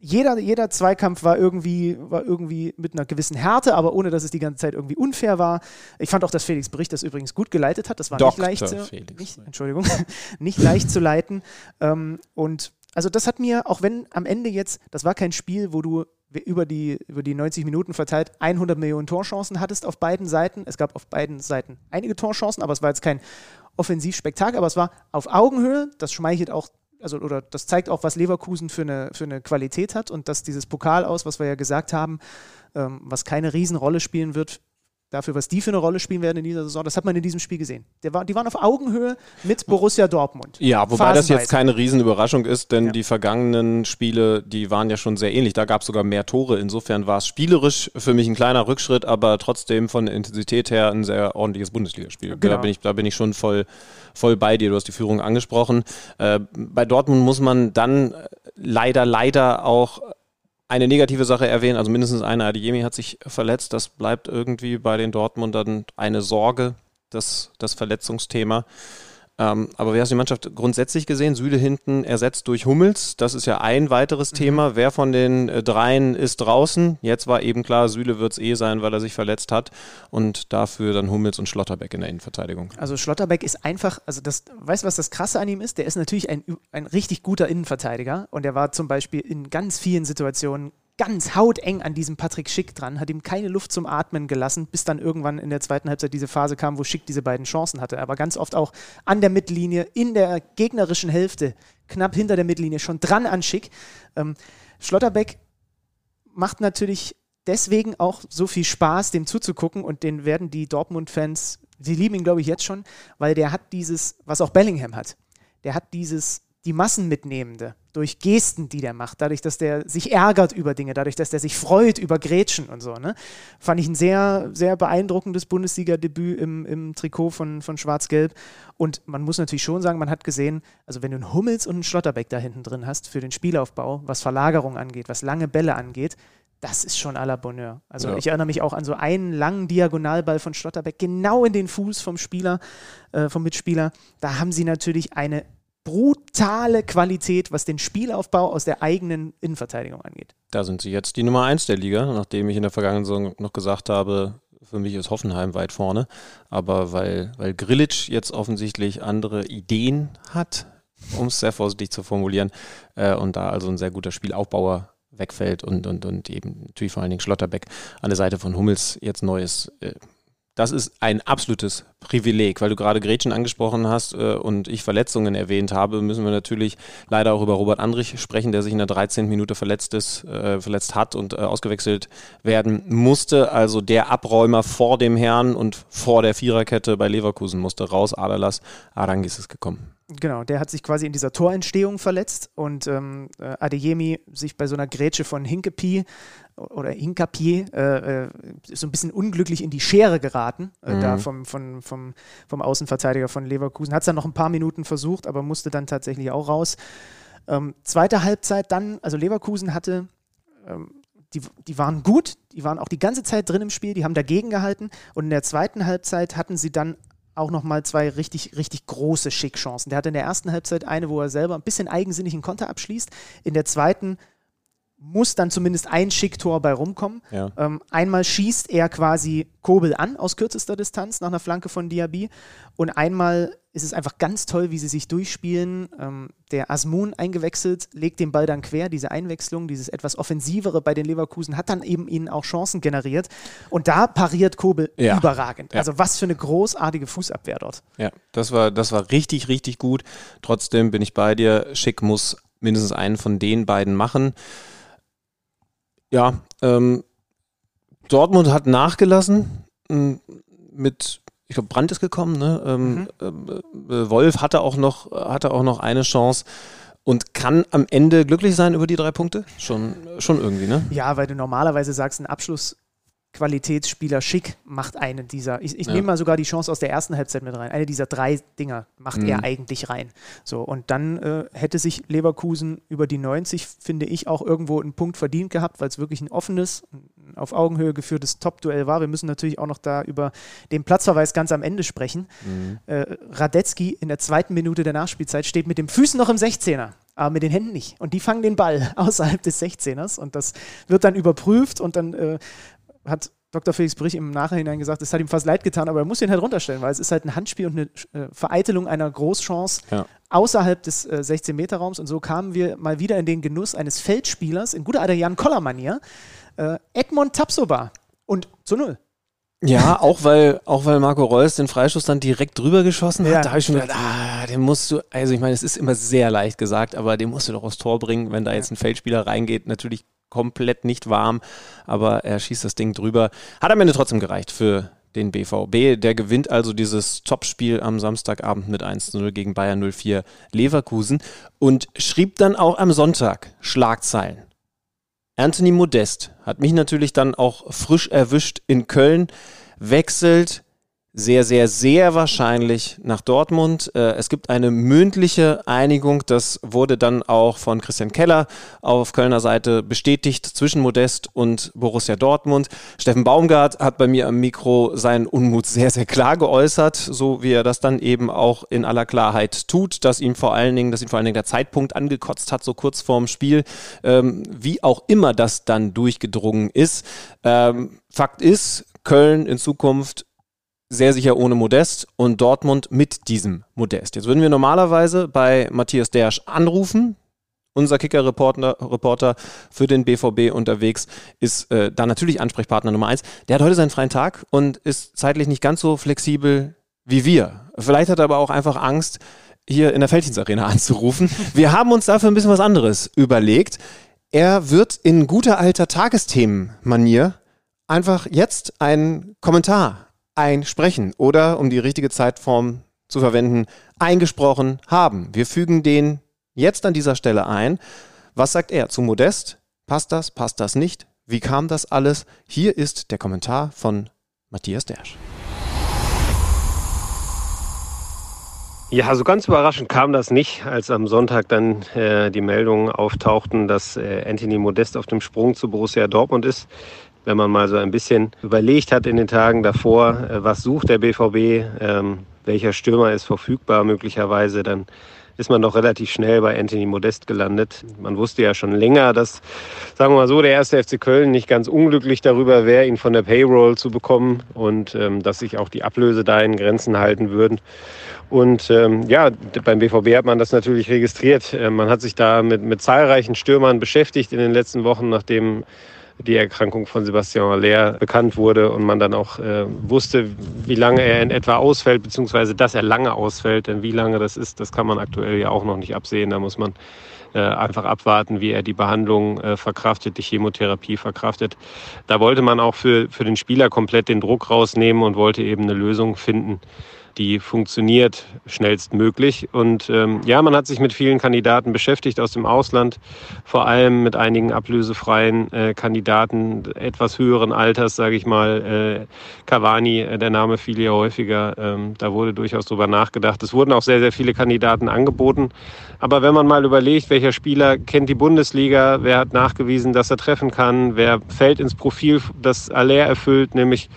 jeder, jeder Zweikampf war irgendwie, war irgendwie mit einer gewissen Härte, aber ohne dass es die ganze Zeit irgendwie unfair war. Ich fand auch, dass Felix Bericht das übrigens gut geleitet hat. Das war Dr. nicht leicht zu, nicht, Entschuldigung, nicht leicht zu leiten. Ähm, und also das hat mir, auch wenn am Ende jetzt, das war kein Spiel, wo du über die, über die 90 Minuten verteilt 100 Millionen Torchancen hattest auf beiden Seiten. Es gab auf beiden Seiten einige Torchancen, aber es war jetzt kein Offensivspektakel, aber es war auf Augenhöhe. Das schmeichelt auch, also oder das zeigt auch, was Leverkusen für eine, für eine Qualität hat und dass dieses Pokal aus, was wir ja gesagt haben, ähm, was keine Riesenrolle spielen wird, dafür, was die für eine Rolle spielen werden in dieser Saison, das hat man in diesem Spiel gesehen. War, die waren auf Augenhöhe mit Borussia Dortmund. Ja, wobei das jetzt Phasenweise. keine Riesenüberraschung ist, denn Ja. die vergangenen Spiele, die waren ja schon sehr ähnlich. Da gab es sogar mehr Tore. Insofern war es spielerisch für mich ein kleiner Rückschritt, aber trotzdem von der Intensität her ein sehr ordentliches Bundesligaspiel. Genau. Da, bin ich, da bin ich schon voll, voll bei dir. Du hast die Führung angesprochen. Äh, bei Dortmund muss man dann äh, leider, leider auch eine negative Sache erwähnen, also mindestens eine Adeyemi hat sich verletzt. Das bleibt irgendwie bei den Dortmundern eine Sorge, das, das Verletzungsthema. Ähm, aber wie hast du die Mannschaft grundsätzlich gesehen? Süle hinten ersetzt durch Hummels. Das ist ja ein weiteres Thema. Wer von den äh, dreien ist draußen? Jetzt war eben klar, Süle wird es eh sein, weil er sich verletzt hat. Und dafür dann Hummels und Schlotterbeck in der Innenverteidigung. Also Schlotterbeck ist einfach, also das, weißt du, was das Krasse an ihm ist? Der ist natürlich ein, ein richtig guter Innenverteidiger und er war zum Beispiel in ganz vielen Situationen ganz hauteng an diesem Patrick Schick dran, hat ihm keine Luft zum Atmen gelassen, bis dann irgendwann in der zweiten Halbzeit diese Phase kam, wo Schick diese beiden Chancen hatte. Aber ganz oft auch an der Mittellinie, in der gegnerischen Hälfte, knapp hinter der Mittellinie, schon dran an Schick. Ähm, Schlotterbeck macht natürlich deswegen auch so viel Spaß, dem zuzugucken und den werden die Dortmund-Fans, sie lieben ihn, glaube ich, jetzt schon, weil der hat dieses, was auch Bellingham hat, der hat dieses, die Massen mitnehmende, durch Gesten, die der macht, dadurch, dass der sich ärgert über Dinge, dadurch, dass der sich freut über Grätschen und so, ne? Fand ich ein sehr, sehr beeindruckendes Bundesliga-Debüt im, im Trikot von, von Schwarz-Gelb. Und man muss natürlich schon sagen, man hat gesehen, also wenn du einen Hummels und einen Schlotterbeck da hinten drin hast für den Spielaufbau, was Verlagerung angeht, was lange Bälle angeht, das ist schon à la Bonheur. Also Ja. ich erinnere mich auch an so einen langen Diagonalball von Schlotterbeck, genau in den Fuß vom Spieler, äh, vom Mitspieler. Da haben sie natürlich eine brutale Qualität, was den Spielaufbau aus der eigenen Innenverteidigung angeht. Da sind sie jetzt die Nummer eins der Liga, nachdem ich in der vergangenen Saison noch gesagt habe, für mich ist Hoffenheim weit vorne. Aber weil, weil Grilic jetzt offensichtlich andere Ideen hat, um es sehr vorsichtig zu formulieren, äh, und da also ein sehr guter Spielaufbauer wegfällt und, und, und eben natürlich vor allen Dingen Schlotterbeck an der Seite von Hummels jetzt Neues. Äh, das ist ein absolutes Privileg, weil du gerade Gretchen angesprochen hast äh, und ich Verletzungen erwähnt habe, müssen wir natürlich leider auch über Robert Andrich sprechen, der sich in der 13. Minute verletzt ist, äh, verletzt hat und äh, ausgewechselt werden musste. Also der Abräumer vor dem Herrn und vor der Viererkette bei Leverkusen musste raus. Adalas Arangis ist gekommen. Genau, der hat sich quasi in dieser Torentstehung verletzt und ähm, äh, Adeyemi sich bei so einer Grätsche von Hinkepi oder Hinkapier äh, äh, so ein bisschen unglücklich in die Schere geraten, äh, Mhm. da vom, vom, vom, vom Außenverteidiger von Leverkusen. Hat es dann noch ein paar Minuten versucht, aber musste dann tatsächlich auch raus. Ähm, zweite Halbzeit dann, also Leverkusen hatte, ähm, die, die waren gut, die waren auch die ganze Zeit drin im Spiel, die haben dagegen gehalten und in der zweiten Halbzeit hatten sie dann auch nochmal zwei richtig, richtig große Schickchancen. Der hatte in der ersten Halbzeit eine, wo er selber ein bisschen eigensinnig einen Konter abschließt. In der zweiten muss dann zumindest ein Schicktor bei rumkommen. Ja. Ähm, einmal schießt er quasi Kobel an aus kürzester Distanz nach einer Flanke von Diaby und einmal ist es einfach ganz toll, wie sie sich durchspielen. Ähm, der Asmun eingewechselt, legt den Ball dann quer. Diese Einwechslung, dieses etwas offensivere bei den Leverkusen hat dann eben ihnen auch Chancen generiert. Und da pariert Kobel Ja. überragend. Ja. Also was für eine großartige Fußabwehr dort. Ja, das war, das war richtig, richtig gut. Trotzdem bin ich bei dir. Schick muss mindestens einen von den beiden machen. Ja, ähm, Dortmund hat nachgelassen m, mit, ich glaube, Brandt ist gekommen, ne? Ähm, ähm, äh, Wolf hatte auch noch, hatte auch noch eine Chance und kann am Ende glücklich sein über die drei Punkte? Schon, schon irgendwie, ne? Ja, weil du normalerweise sagst, ein Abschlussqualitätsspieler schick macht einen dieser. Ich, ich Ja. nehme mal sogar die Chance aus der ersten Halbzeit mit rein. Eine dieser drei Dinger macht Mhm. er eigentlich rein. So, und dann äh, hätte sich Leverkusen über die 90, finde ich, auch irgendwo einen Punkt verdient gehabt, weil es wirklich ein offenes, auf Augenhöhe geführtes Top-Duell war. Wir müssen natürlich auch noch da über den Platzverweis ganz am Ende sprechen. Äh, Radetzky in der zweiten Minute der Nachspielzeit steht mit den Füßen noch im 16er, aber mit den Händen nicht. Und die fangen den Ball außerhalb des 16ers und das wird dann überprüft und dann äh, hat Dr. Felix Brich im Nachhinein gesagt, es hat ihm fast leid getan, aber er muss ihn halt runterstellen, weil es ist halt ein Handspiel und eine äh, Vereitelung einer Großchance Ja. außerhalb des äh, 16-Meter-Raums. Und so kamen wir mal wieder in den Genuss eines Feldspielers in guter Adrian Koller-Manier, äh, Edmond Tapsoba. Und zu null. Ja, auch weil, auch weil Marco Reus den Freischuss dann direkt drüber geschossen hat. Ja, da habe ich schon gedacht, ah, den musst du, also ich meine, es ist immer sehr leicht gesagt, aber den musst du doch aufs Tor bringen, wenn da jetzt ein Feldspieler reingeht. Natürlich komplett nicht warm, aber er schießt das Ding drüber. Hat am Ende trotzdem gereicht für den BVB. Der gewinnt also dieses Topspiel am Samstagabend mit 1-0 gegen Bayern 04 Leverkusen und schrieb dann auch am Sonntag Schlagzeilen. Anthony Modest hat mich natürlich dann auch frisch erwischt in Köln, wechselt sehr, sehr, sehr wahrscheinlich nach Dortmund. Äh, es gibt eine mündliche Einigung, das wurde dann auch von Christian Keller auf Kölner Seite bestätigt zwischen Modest und Borussia Dortmund. Steffen Baumgart hat bei mir am Mikro seinen Unmut sehr, sehr klar geäußert, so wie er das dann eben auch in aller Klarheit tut, dass ihm vor allen Dingen, dass ihm vor allen Dingen der Zeitpunkt angekotzt hat, so kurz vorm Spiel, ähm, wie auch immer das dann durchgedrungen ist. Ähm, Fakt ist, Köln in Zukunft sehr sicher ohne Modest und Dortmund mit diesem Modest. Jetzt würden wir normalerweise bei Matthias Dersch anrufen. Unser Kicker-Reporter Reporter für den BVB unterwegs ist äh, da natürlich Ansprechpartner Nummer eins. Der hat heute seinen freien Tag und ist zeitlich nicht ganz so flexibel wie wir. Vielleicht hat er aber auch einfach Angst, hier in der Felddienstarena anzurufen. Wir haben uns dafür ein bisschen was anderes überlegt. Er wird in guter alter Tagesthemenmanier einfach jetzt einen Kommentar einsprechen oder, um die richtige Zeitform zu verwenden, eingesprochen haben. Wir fügen den jetzt an dieser Stelle ein. Was sagt er zu Modest? Passt das? Passt das nicht? Wie kam das alles? Hier ist der Kommentar von Matthias Dersch. Ja, so ganz überraschend kam das nicht, als am Sonntag dann äh, die Meldungen auftauchten, dass äh, Anthony Modest auf dem Sprung zu Borussia Dortmund ist. Wenn man mal so ein bisschen überlegt hat in den Tagen davor, äh, was sucht der BVB, ähm, welcher Stürmer ist verfügbar möglicherweise, dann ist man doch relativ schnell bei Anthony Modest gelandet. Man wusste ja schon länger, dass, sagen wir mal so, der erste FC Köln nicht ganz unglücklich darüber wäre, ihn von der Payroll zu bekommen und ähm, dass sich auch die Ablöse da in Grenzen halten würden. Und ähm, ja, beim BVB hat man das natürlich registriert. Äh, man hat sich da mit, mit zahlreichen Stürmern beschäftigt in den letzten Wochen, nachdem die Erkrankung von Sebastian Aller bekannt wurde und man dann auch äh, wusste, wie lange er in etwa ausfällt, beziehungsweise dass er lange ausfällt. Denn wie lange das ist, das kann man aktuell ja auch noch nicht absehen. Da muss man äh, einfach abwarten, wie er die Behandlung äh, verkraftet, die Chemotherapie verkraftet. Da wollte man auch für, für den Spieler komplett den Druck rausnehmen und wollte eben eine Lösung finden, die funktioniert schnellstmöglich. Und ähm, ja, man hat sich mit vielen Kandidaten beschäftigt aus dem Ausland, vor allem mit einigen ablösefreien äh, Kandidaten etwas höheren Alters, sage ich mal. Äh, Cavani, äh, der Name fiel ja häufiger. Ähm, da wurde durchaus drüber nachgedacht. Es wurden auch sehr, sehr viele Kandidaten angeboten. Aber wenn man mal überlegt, welcher Spieler kennt die Bundesliga, wer hat nachgewiesen, dass er treffen kann, wer fällt ins Profil, das Aller erfüllt, nämlich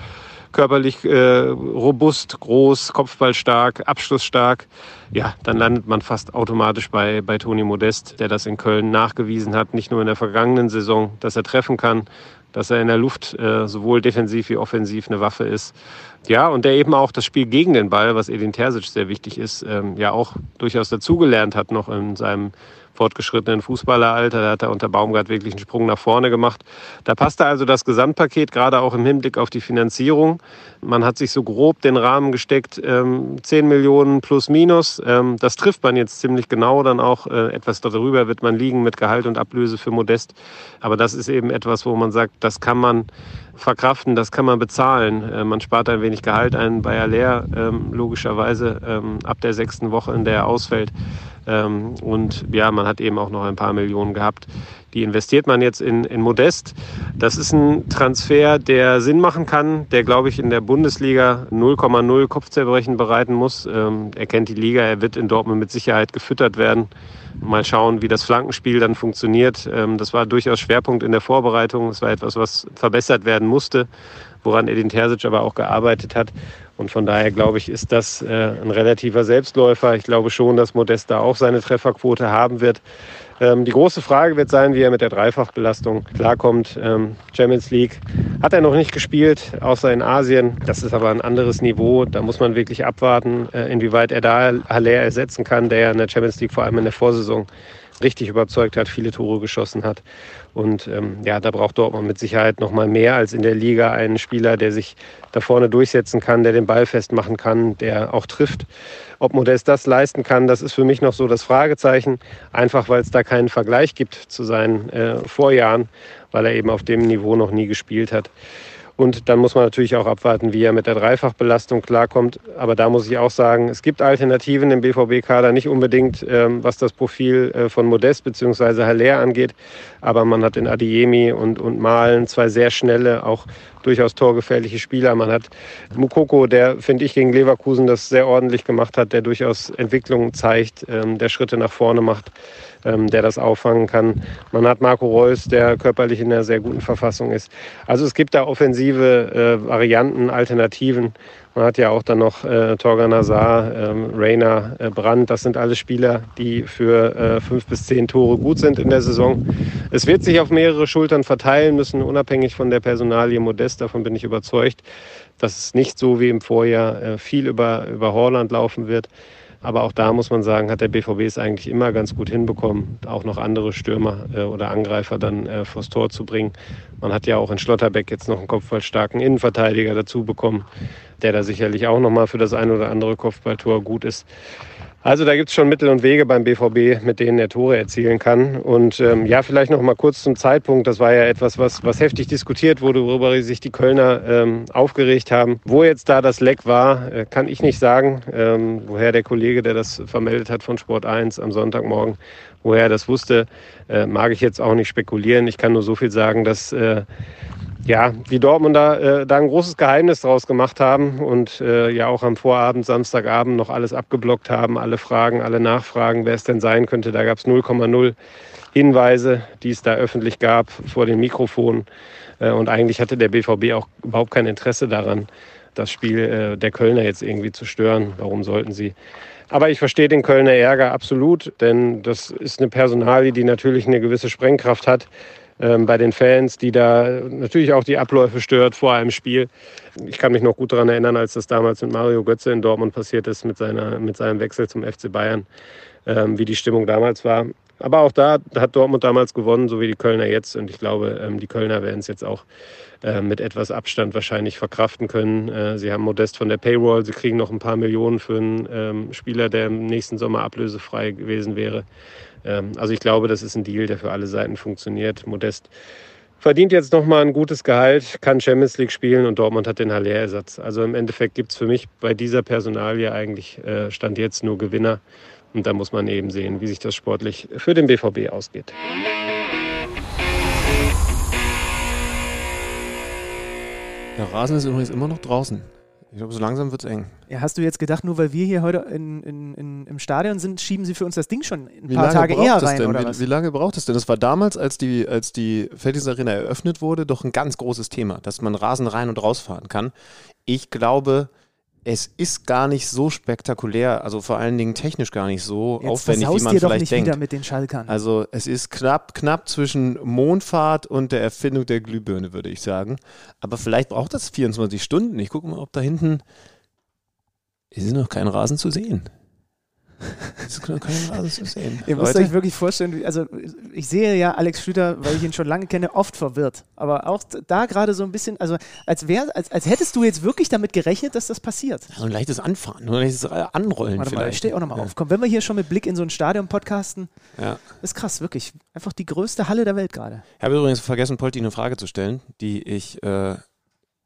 körperlich äh, robust, groß, kopfballstark, abschlussstark, ja, dann landet man fast automatisch bei, bei Toni Modest, der das in Köln nachgewiesen hat, nicht nur in der vergangenen Saison, dass er treffen kann, dass er in der Luft äh, sowohl defensiv wie offensiv eine Waffe ist. Ja, und der eben auch das Spiel gegen den Ball, was Edin Terzic sehr wichtig ist, ähm, ja auch durchaus dazugelernt hat noch in seinem fortgeschrittenen Fußballeralter. Da hat er unter Baumgart wirklich einen Sprung nach vorne gemacht. Da passte also das Gesamtpaket, gerade auch im Hinblick auf die Finanzierung. Man hat sich so grob den Rahmen gesteckt, ähm, 10 Millionen plus minus. Ähm, das trifft man jetzt ziemlich genau. Dann auch äh, etwas darüber wird man liegen mit Gehalt und Ablöse für Modest. Aber das ist eben etwas, wo man sagt, das kann man verkraften, das kann man bezahlen. Äh, man spart ein wenig Gehalt ein bei Aller, ähm, logischerweise ähm, ab der sechsten Woche, in der er ausfällt. Ähm, und ja, man hat eben auch noch ein paar Millionen gehabt. Die investiert man jetzt in, in Modest. Das ist ein Transfer, der Sinn machen kann, der, glaube ich, in der Bundesliga 0,0 Kopfzerbrechen bereiten muss. Ähm, er kennt die Liga, er wird in Dortmund mit Sicherheit gefüttert werden. Mal schauen, wie das Flankenspiel dann funktioniert. Ähm, das war durchaus Schwerpunkt in der Vorbereitung. Es war etwas, was verbessert werden musste, woran Edin Terzic aber auch gearbeitet hat. Und von daher glaube ich, ist das äh, ein relativer Selbstläufer. Ich glaube schon, dass Modest da auch seine Trefferquote haben wird. Ähm, die große Frage wird sein, wie er mit der Dreifachbelastung klarkommt. Ähm, Champions League hat er noch nicht gespielt, außer in Asien. Das ist aber ein anderes Niveau. Da muss man wirklich abwarten, äh, inwieweit er da Haller ersetzen kann, der ja in der Champions League vor allem in der Vorsaison richtig überzeugt hat, viele Tore geschossen hat. Und ähm, ja, da braucht Dortmund mit Sicherheit noch mal mehr als in der Liga einen Spieler, der sich da vorne durchsetzen kann, der den Ball festmachen kann, der auch trifft. Ob Modest das leisten kann, das ist für mich noch so das Fragezeichen. Einfach weil es da keinen Vergleich gibt zu seinen äh, Vorjahren, weil er eben auf dem Niveau noch nie gespielt hat. Und dann muss man natürlich auch abwarten, wie er mit der Dreifachbelastung klarkommt. Aber da muss ich auch sagen, es gibt Alternativen im BVB-Kader, nicht unbedingt ähm, was das Profil äh, von Modest bzw. Haller angeht. Aber man hat in Adiemi und, und Malen zwei sehr schnelle, auch durchaus torgefährliche Spieler. Man hat Mukoko, der, finde ich, gegen Leverkusen das sehr ordentlich gemacht hat, der durchaus Entwicklungen zeigt, ähm, der Schritte nach vorne macht ähm, der das auffangen kann. Man hat Marco Reus, der körperlich in einer sehr guten Verfassung ist. Also es gibt da offensive äh, Varianten, Alternativen. Man hat ja auch dann noch äh, Torgan Hazard, ähm, Rainer, äh, Brandt. Das sind alles Spieler, die für äh, fünf bis zehn Tore gut sind in der Saison. Es wird sich auf mehrere Schultern verteilen müssen, unabhängig von der Personalie Modest. Davon bin ich überzeugt, dass es nicht so wie im Vorjahr äh, viel über, über Horland laufen wird. Aber auch da muss man sagen, hat der BVB es eigentlich immer ganz gut hinbekommen, auch noch andere Stürmer äh, oder Angreifer dann äh, vors Tor zu bringen. Man hat ja auch in Schlotterbeck jetzt noch einen kopfballstarken Innenverteidiger dazu bekommen, der da sicherlich auch nochmal für das ein oder andere Kopfballtor gut ist. Also da gibt es schon Mittel und Wege beim BVB, mit denen er Tore erzielen kann. Und ähm, ja, vielleicht noch mal kurz zum Zeitpunkt. Das war ja etwas, was, was heftig diskutiert wurde, worüber sich die Kölner ähm, aufgeregt haben. Wo jetzt da das Leck war, äh, kann ich nicht sagen. Ähm, woher der Kollege, der das vermeldet hat von Sport 1 am Sonntagmorgen, woher er das wusste, äh, mag ich jetzt auch nicht spekulieren. Ich kann nur so viel sagen, dass äh, ja, die Dortmunder äh, da ein großes Geheimnis draus gemacht haben und äh, ja auch am Vorabend, Samstagabend noch alles abgeblockt haben, alle Fragen, alle Nachfragen, wer es denn sein könnte. Da gab es 0,0 Hinweise, die es da öffentlich gab vor den Mikrofonen. Äh, und eigentlich hatte der BVB auch überhaupt kein Interesse daran, das Spiel äh, der Kölner jetzt irgendwie zu stören. Warum sollten sie? Aber ich verstehe den Kölner Ärger absolut, denn das ist eine Personalie, die natürlich eine gewisse Sprengkraft hat ähm, bei den Fans, die da natürlich auch die Abläufe stört vor einem Spiel. Ich kann mich noch gut daran erinnern, als das damals mit Mario Götze in Dortmund passiert ist, mit, seiner, mit seinem Wechsel zum FC Bayern, ähm, wie die Stimmung damals war. Aber auch da hat Dortmund damals gewonnen, so wie die Kölner jetzt. Und ich glaube, ähm, die Kölner werden es jetzt auch äh, mit etwas Abstand wahrscheinlich verkraften können. Äh, sie haben Modest von der Payroll, sie kriegen noch ein paar Millionen für einen ähm, Spieler, der im nächsten Sommer ablösefrei gewesen wäre. Ähm, also ich glaube, das ist ein Deal, der für alle Seiten funktioniert. Modest verdient jetzt nochmal ein gutes Gehalt, kann Champions League spielen und Dortmund hat den Haller-Ersatz. Also im Endeffekt gibt es für mich bei dieser Personalie eigentlich äh, Stand jetzt nur Gewinner. Und da muss man eben sehen, wie sich das sportlich für den BVB ausgeht. Der Rasen ist übrigens immer noch draußen Ich glaube, so langsam wird es eng. Ja, hast du jetzt gedacht, nur weil wir hier heute in, in, in, im Stadion sind, schieben sie für uns das Ding schon ein Wie paar Tage eher rein, denn? oder wie, was? wie lange braucht es denn? Das war damals, als die, als die Felddienst Arena eröffnet wurde, doch ein ganz großes Thema, dass man Rasen rein und rausfahren kann. Ich glaube, es ist gar nicht so spektakulär, also vor allen Dingen technisch gar nicht so Jetzt aufwendig, wie man dir doch vielleicht nicht denkt. wieder mit den Schalkern. Also es ist knapp, knapp zwischen Mondfahrt und der Erfindung der Glühbirne, würde ich sagen. Aber vielleicht braucht das 24 Stunden. Ich gucke mal, ob da hinten ist noch kein Rasen zu sehen. Es ist noch kein Rasen zu sehen. Ihr müsst Leute, euch wirklich vorstellen, also ich sehe ja Alex Schlüter, weil ich ihn schon lange kenne, oft verwirrt. Aber auch da gerade so ein bisschen, also als, wär, als, als hättest du jetzt wirklich damit gerechnet, dass das passiert. so ein leichtes Anfahren, ein leichtes Anrollen Warte mal, ich vielleicht. stehe auch nochmal ja. auf. Komm, wenn wir hier schon mit Blick in so ein Stadion podcasten, Ja. ist krass, wirklich. Einfach die größte Halle der Welt gerade. Ich habe übrigens vergessen, Polti eine Frage zu stellen, die ich äh,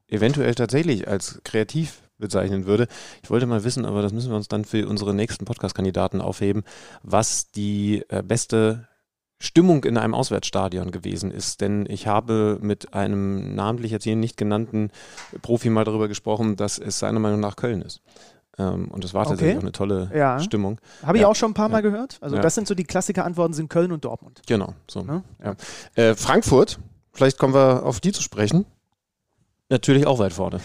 eventuell tatsächlich als kreativ bezeichnen würde. Ich wollte mal wissen, aber das müssen wir uns dann für unsere nächsten Podcast-Kandidaten aufheben, was die äh, beste Stimmung in einem Auswärtsstadion gewesen ist. Denn ich habe mit einem namentlich jetzt hier nicht genannten Profi mal darüber gesprochen, dass es seiner Meinung nach Köln ist. Ähm, und das war tatsächlich Okay. auch eine tolle Ja. Stimmung. Habe ich Ja. auch schon ein paar Mal gehört. Also Ja. das sind so die Klassiker-Antworten sind Köln und Dortmund. Genau, so. Ne? Ja. Äh, Frankfurt, vielleicht kommen wir auf die zu sprechen. Natürlich auch weit vorne.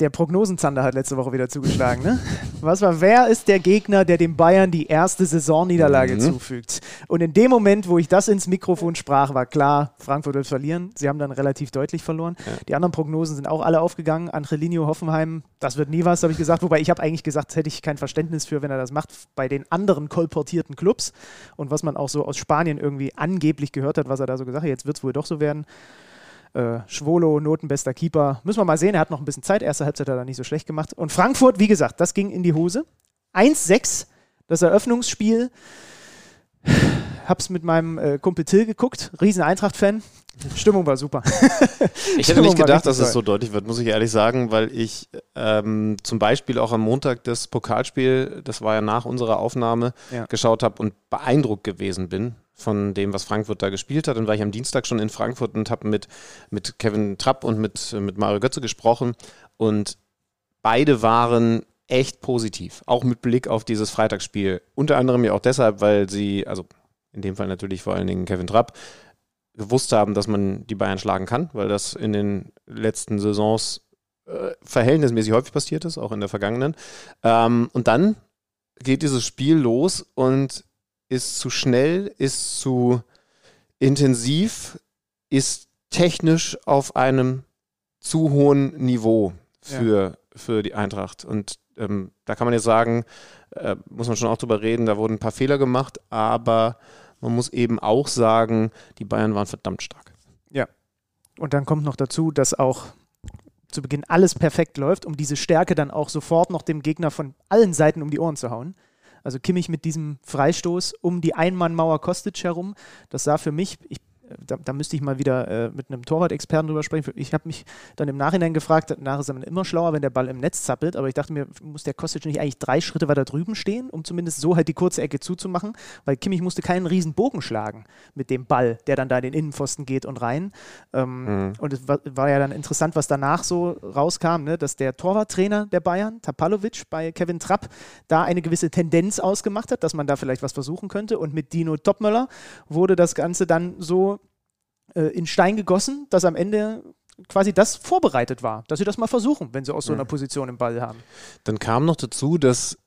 Der Prognosenzander hat letzte Woche wieder zugeschlagen, ne? Was war, wer ist der Gegner, der den Bayern die erste Saisonniederlage Mhm. zufügt? Und in dem Moment, wo ich das ins Mikrofon sprach, war klar, Frankfurt wird verlieren. Sie haben dann relativ deutlich verloren. Ja. Die anderen Prognosen sind auch alle aufgegangen. Angelino, Hoffenheim, das wird nie was, habe ich gesagt. Wobei ich habe eigentlich gesagt, hätte ich kein Verständnis für, wenn er das macht, bei den anderen kolportierten Clubs. Und was man auch so aus Spanien irgendwie angeblich gehört hat, was er da so gesagt hat, jetzt wird es wohl doch so werden. Äh, Schwolo, notenbester Keeper. Müssen wir mal sehen, er hat noch ein bisschen Zeit. Erste Halbzeit hat er nicht so schlecht gemacht. Und Frankfurt, wie gesagt, das ging in die Hose. 1-6, das Eröffnungsspiel. Hab's mit meinem äh, Kumpel Till geguckt, riesen Eintracht-Fan. Stimmung war super. Ich hätte nicht gedacht, dass es toll. so deutlich wird, muss ich ehrlich sagen, weil ich ähm, zum Beispiel auch am Montag das Pokalspiel, das war ja nach unserer Aufnahme, Ja. geschaut habe und beeindruckt gewesen bin von dem, was Frankfurt da gespielt hat. Dann war ich am Dienstag schon in Frankfurt und habe mit, mit Kevin Trapp und mit, mit Mario Götze gesprochen und beide waren echt positiv, auch mit Blick auf dieses Freitagsspiel. Unter anderem ja auch deshalb, weil sie, also in dem Fall natürlich vor allen Dingen Kevin Trapp, gewusst haben, dass man die Bayern schlagen kann, weil das in den letzten Saisons äh, verhältnismäßig häufig passiert ist, auch in der vergangenen. Ähm, und dann geht dieses Spiel los und ist zu schnell, ist zu intensiv, ist technisch auf einem zu hohen Niveau für, für die Eintracht. Und ähm, da kann man jetzt sagen, äh, muss man schon auch drüber reden, da wurden ein paar Fehler gemacht, aber man muss eben auch sagen, die Bayern waren verdammt stark. Und dann kommt noch dazu, dass auch zu Beginn alles perfekt läuft, um diese Stärke dann auch sofort noch dem Gegner von allen Seiten um die Ohren zu hauen. Also Kimmich mit diesem Freistoß um die Einmannmauer Kostic herum, das sah für mich, ich, da, da müsste ich mal wieder äh, mit einem Torwart-Experten drüber sprechen. Ich habe mich dann im Nachhinein gefragt, danach ist man immer schlauer, wenn der Ball im Netz zappelt, aber ich dachte mir, muss der Kostic nicht eigentlich drei Schritte weiter drüben stehen, um zumindest so halt die kurze Ecke zuzumachen, weil Kimmich musste keinen riesen Bogen schlagen mit dem Ball, der dann da in den Innenpfosten geht und rein. Ähm, Mhm. Und es war, war ja dann interessant, was danach so rauskam, ne? dass der Torwarttrainer der Bayern, Tapalovic, bei Kevin Trapp, da eine gewisse Tendenz ausgemacht hat, dass man da vielleicht was versuchen könnte. Und mit Dino Topmöller wurde das Ganze dann so äh, in Stein gegossen, dass am Ende quasi das vorbereitet war, dass sie das mal versuchen, wenn sie aus so einer Position im Ball haben. Dann kam noch dazu, dass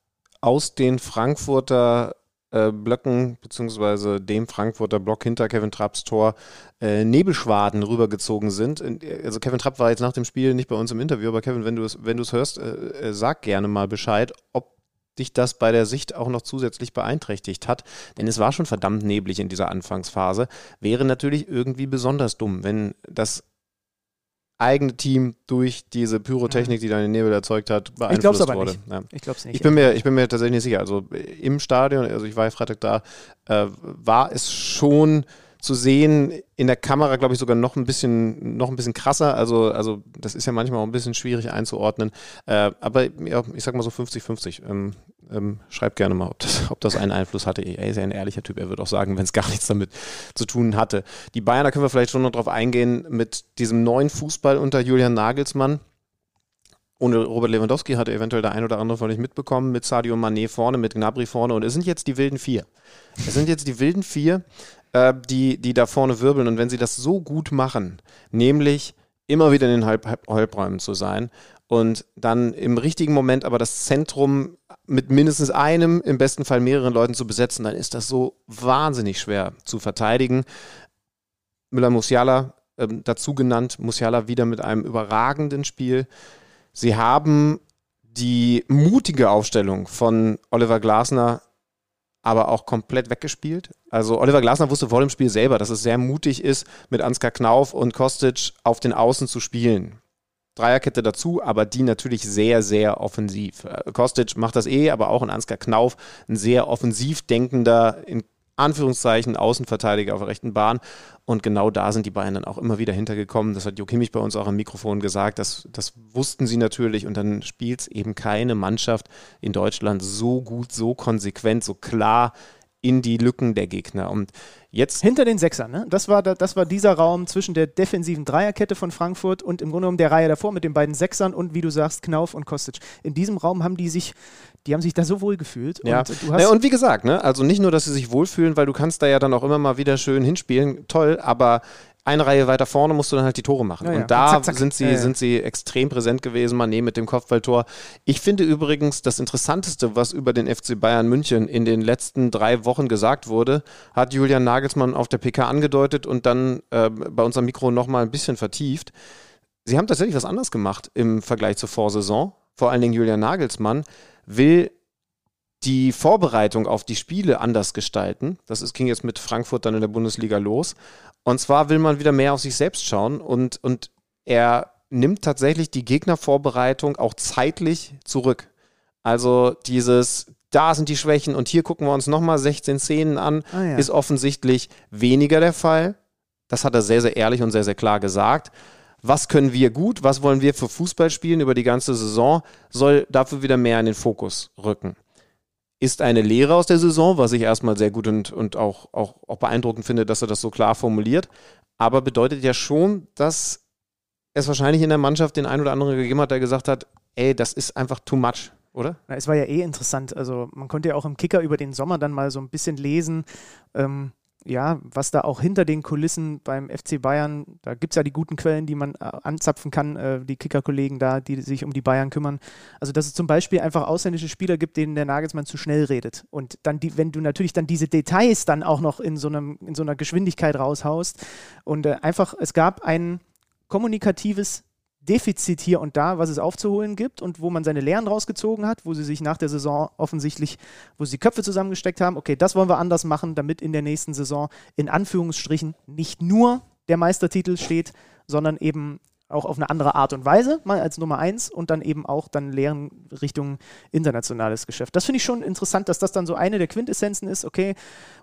aus den Frankfurter äh, Blöcken, beziehungsweise dem Frankfurter Block hinter Kevin Trapps Tor, äh, Nebelschwaden rübergezogen sind. Also Kevin Trapp war jetzt nach dem Spiel nicht bei uns im Interview, aber Kevin, wenn du es wenn du es hörst, äh, äh, sag gerne mal Bescheid, ob dich das bei der Sicht auch noch zusätzlich beeinträchtigt hat. Denn es war schon verdammt neblig in dieser Anfangsphase. Wäre natürlich irgendwie besonders dumm, wenn das eigene Team durch diese Pyrotechnik, die dann den Nebel erzeugt hat, beeinflusst aber wurde. nicht. Ja. Ich glaube es nicht. Ich bin mir, ich bin mir tatsächlich nicht sicher. Also äh, im Stadion, also ich war ja Freitag da, äh, war es schon zu sehen, in der Kamera, glaube ich, sogar noch ein bisschen, noch ein bisschen krasser. Also, also das ist ja manchmal auch ein bisschen schwierig einzuordnen. Äh, aber ja, ich sag mal so 50-50. Ähm, ähm, schreibt gerne mal, ob das, ob das einen Einfluss hatte. Er ist ja ein ehrlicher Typ, er wird auch sagen, wenn es gar nichts damit zu tun hatte. Die Bayern, da können wir vielleicht schon noch drauf eingehen, mit diesem neuen Fußball unter Julian Nagelsmann ohne Robert Lewandowski hatte eventuell der ein oder andere von euch mitbekommen, mit Sadio Mané vorne, mit Gnabry vorne und es sind jetzt die wilden vier. Es sind jetzt die wilden vier, äh, die, die da vorne wirbeln und wenn sie das so gut machen, nämlich immer wieder in den Halb Halbräumen zu sein und dann im richtigen Moment aber das Zentrum mit mindestens einem, im besten Fall mehreren Leuten zu besetzen, dann ist das so wahnsinnig schwer zu verteidigen. Müller-Musiala ähm, dazu genannt, Musiala wieder mit einem überragenden Spiel. Sie haben die mutige Aufstellung von Oliver Glasner aber auch komplett weggespielt. Also Oliver Glasner wusste vor dem Spiel selber, dass es sehr mutig ist, mit Ansgar Knauf und Kostic auf den Außen zu spielen. Dreierkette dazu, aber die natürlich sehr, sehr offensiv. Äh, Kostic macht das eh, aber auch ein Ansgar Knauf, ein sehr offensiv denkender, in Anführungszeichen Außenverteidiger auf der rechten Bahn. Und genau da sind die Bayern dann auch immer wieder hintergekommen. Das hat Jo Kimmich bei uns auch am Mikrofon gesagt. Das, das wussten sie natürlich. Und dann spielt es eben keine Mannschaft in Deutschland so gut, so konsequent, so klar in die Lücken der Gegner. Und jetzt. Hinter den Sechsern, ne? Das war, das war dieser Raum zwischen der defensiven Dreierkette von Frankfurt und im Grunde genommen der Reihe davor mit den beiden Sechsern und wie du sagst, Knauf und Kostic. In diesem Raum haben die sich, die haben sich da so wohl gefühlt. Ja. Und, ja, und wie gesagt, ne? Also nicht nur, dass sie sich wohlfühlen, weil du kannst da ja dann auch immer mal wieder schön hinspielen, toll, aber eine Reihe weiter vorne musst du dann halt die Tore machen. Ja, ja. Und da zack, zack. Sind, sie, ja, sind sie extrem präsent gewesen, Mané mit dem Kopfballtor. Ich finde übrigens, das Interessanteste, was über den FC Bayern München in den letzten drei Wochen gesagt wurde, hat Julian Nagelsmann auf der PK angedeutet und dann äh, bei unserem Mikro nochmal ein bisschen vertieft. Sie haben tatsächlich was anderes gemacht im Vergleich zur Vorsaison. Vor allen Dingen Julian Nagelsmann will die Vorbereitung auf die Spiele anders gestalten. Das ist, ging jetzt mit Frankfurt dann in der Bundesliga los. Und zwar will man wieder mehr auf sich selbst schauen und, und er nimmt tatsächlich die Gegnervorbereitung auch zeitlich zurück. Also dieses, da sind die Schwächen und hier gucken wir uns nochmal 16 Szenen an, ah, ja. ist offensichtlich weniger der Fall. Das hat er sehr, sehr ehrlich und sehr, sehr klar gesagt. Was können wir gut, was wollen wir für Fußball spielen über die ganze Saison, soll dafür wieder mehr in den Fokus rücken ist eine Lehre aus der Saison, was ich erstmal sehr gut und, und auch, auch, auch beeindruckend finde, dass er das so klar formuliert. Aber bedeutet ja schon, dass es wahrscheinlich in der Mannschaft den einen oder anderen gegeben hat, der gesagt hat, ey, das ist einfach too much, oder? Es war ja eh interessant. Also man konnte ja auch im Kicker über den Sommer dann mal so ein bisschen lesen, ähm, ja, was da auch hinter den Kulissen beim FC Bayern, da gibt es ja die guten Quellen, die man äh, anzapfen kann, äh, die Kicker-Kollegen da, die sich um die Bayern kümmern. Also, dass es zum Beispiel einfach ausländische Spieler gibt, denen der Nagelsmann zu schnell redet. Und dann, die, wenn du natürlich dann diese Details dann auch noch in so, einem, in so einer Geschwindigkeit raushaust und äh, einfach, es gab ein kommunikatives Defizit hier und da, was es aufzuholen gibt und wo man seine Lehren rausgezogen hat, wo sie sich nach der Saison offensichtlich, wo sie Köpfe zusammengesteckt haben, okay, das wollen wir anders machen, damit in der nächsten Saison in Anführungsstrichen nicht nur der Meistertitel steht, sondern eben auch auf eine andere Art und Weise, mal als Nummer eins und dann eben auch dann Lehren Richtung internationales Geschäft. Das finde ich schon interessant, dass das dann so eine der Quintessenzen ist, okay,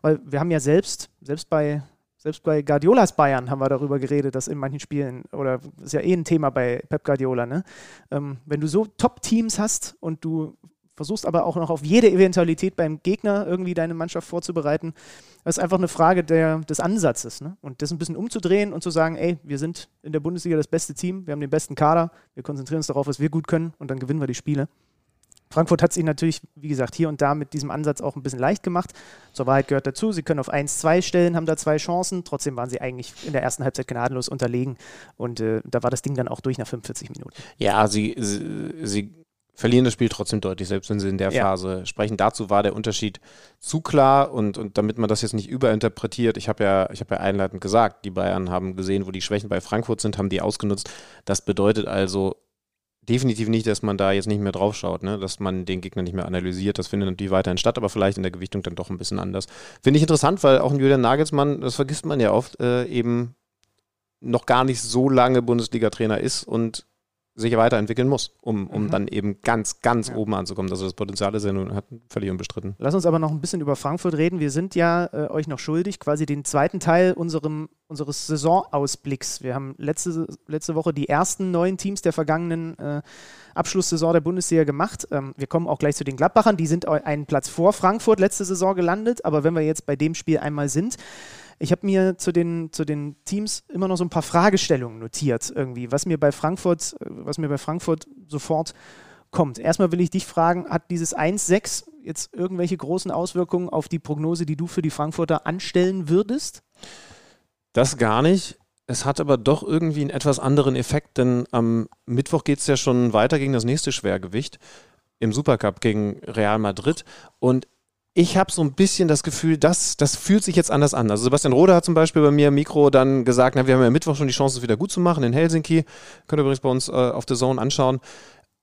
weil wir haben ja selbst, selbst bei selbst bei Guardiolas Bayern haben wir darüber geredet, dass in manchen Spielen, oder ist ja eh ein Thema bei Pep Guardiola, ne? Ähm, wenn du so Top-Teams hast und du versuchst aber auch noch auf jede Eventualität beim Gegner irgendwie deine Mannschaft vorzubereiten, das ist einfach eine Frage der, des Ansatzes. Ne? Und das ein bisschen umzudrehen und zu sagen, ey, wir sind in der Bundesliga das beste Team, wir haben den besten Kader, wir konzentrieren uns darauf, was wir gut können und dann gewinnen wir die Spiele. Frankfurt hat es ihnen natürlich, wie gesagt, hier und da mit diesem Ansatz auch ein bisschen leicht gemacht. Zur Wahrheit gehört dazu, sie können auf 1-2 stellen, haben da zwei Chancen. Trotzdem waren sie eigentlich in der ersten Halbzeit gnadenlos unterlegen. Und äh, da war das Ding dann auch durch nach 45 Minuten. Ja, sie, sie, sie verlieren das Spiel trotzdem deutlich, selbst wenn sie in der ja. Phase sprechen. Dazu war der Unterschied zu klar und, und damit man das jetzt nicht überinterpretiert, ich habe ja, hab ja einleitend gesagt, die Bayern haben gesehen, wo die Schwächen bei Frankfurt sind, haben die ausgenutzt. Das bedeutet also, definitiv nicht, dass man da jetzt nicht mehr drauf schaut, ne? dass man den Gegner nicht mehr analysiert. Das findet natürlich weiterhin statt, aber vielleicht in der Gewichtung dann doch ein bisschen anders. Finde ich interessant, weil auch ein Julian Nagelsmann, das vergisst man ja oft, äh, eben noch gar nicht so lange Bundesliga-Trainer ist und sich weiterentwickeln muss, um, um mhm. dann eben ganz, ganz ja. oben anzukommen. Also das Potenzial ist ja nun hat völlig unbestritten. Lass uns aber noch ein bisschen über Frankfurt reden. Wir sind ja äh, euch noch schuldig, quasi den zweiten Teil unserem, unseres Saisonausblicks. Wir haben letzte, letzte Woche die ersten neun Teams der vergangenen äh, Abschlusssaison der Bundesliga gemacht. Ähm, wir kommen auch gleich zu den Gladbachern. Die sind einen Platz vor Frankfurt letzte Saison gelandet. Aber wenn wir jetzt bei dem Spiel einmal sind, Ich habe mir zu den, zu den Teams immer noch so ein paar Fragestellungen notiert, irgendwie, was mir bei Frankfurt, was mir bei Frankfurt sofort kommt. Erstmal will ich dich fragen, hat dieses 1-6 jetzt irgendwelche großen Auswirkungen auf die Prognose, die du für die Frankfurter anstellen würdest? Das gar nicht. Es hat aber doch irgendwie einen etwas anderen Effekt, denn am Mittwoch geht es ja schon weiter gegen das nächste Schwergewicht im Supercup gegen Real Madrid. Und ich habe so ein bisschen das Gefühl, dass das fühlt sich jetzt anders an. Also Sebastian Rode hat zum Beispiel bei mir im Mikro dann gesagt, na, wir haben ja Mittwoch schon die Chance, es wieder gut zu machen in Helsinki. Könnt ihr übrigens bei uns äh, auf The Zone anschauen.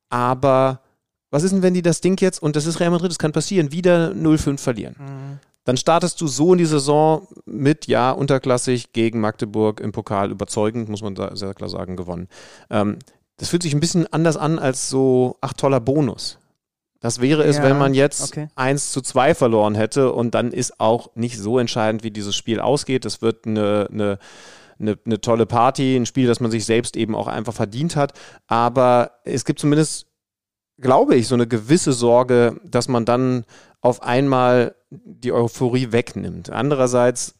Aber was ist denn, wenn die das Ding jetzt, und das ist Real Madrid, das kann passieren, wieder 0-5 verlieren? Mhm. Dann startest du so in die Saison mit, ja, unterklassig gegen Magdeburg im Pokal überzeugend, muss man sehr klar sagen, gewonnen. Ähm, das fühlt sich ein bisschen anders an als so, ach toller Bonus. Das wäre es, ja, wenn man jetzt okay. 1 zu 2 verloren hätte und dann ist auch nicht so entscheidend, wie dieses Spiel ausgeht. Es wird eine, eine, eine, eine tolle Party, ein Spiel, das man sich selbst eben auch einfach verdient hat. Aber es gibt zumindest, glaube ich, so eine gewisse Sorge, dass man dann auf einmal die Euphorie wegnimmt. Andererseits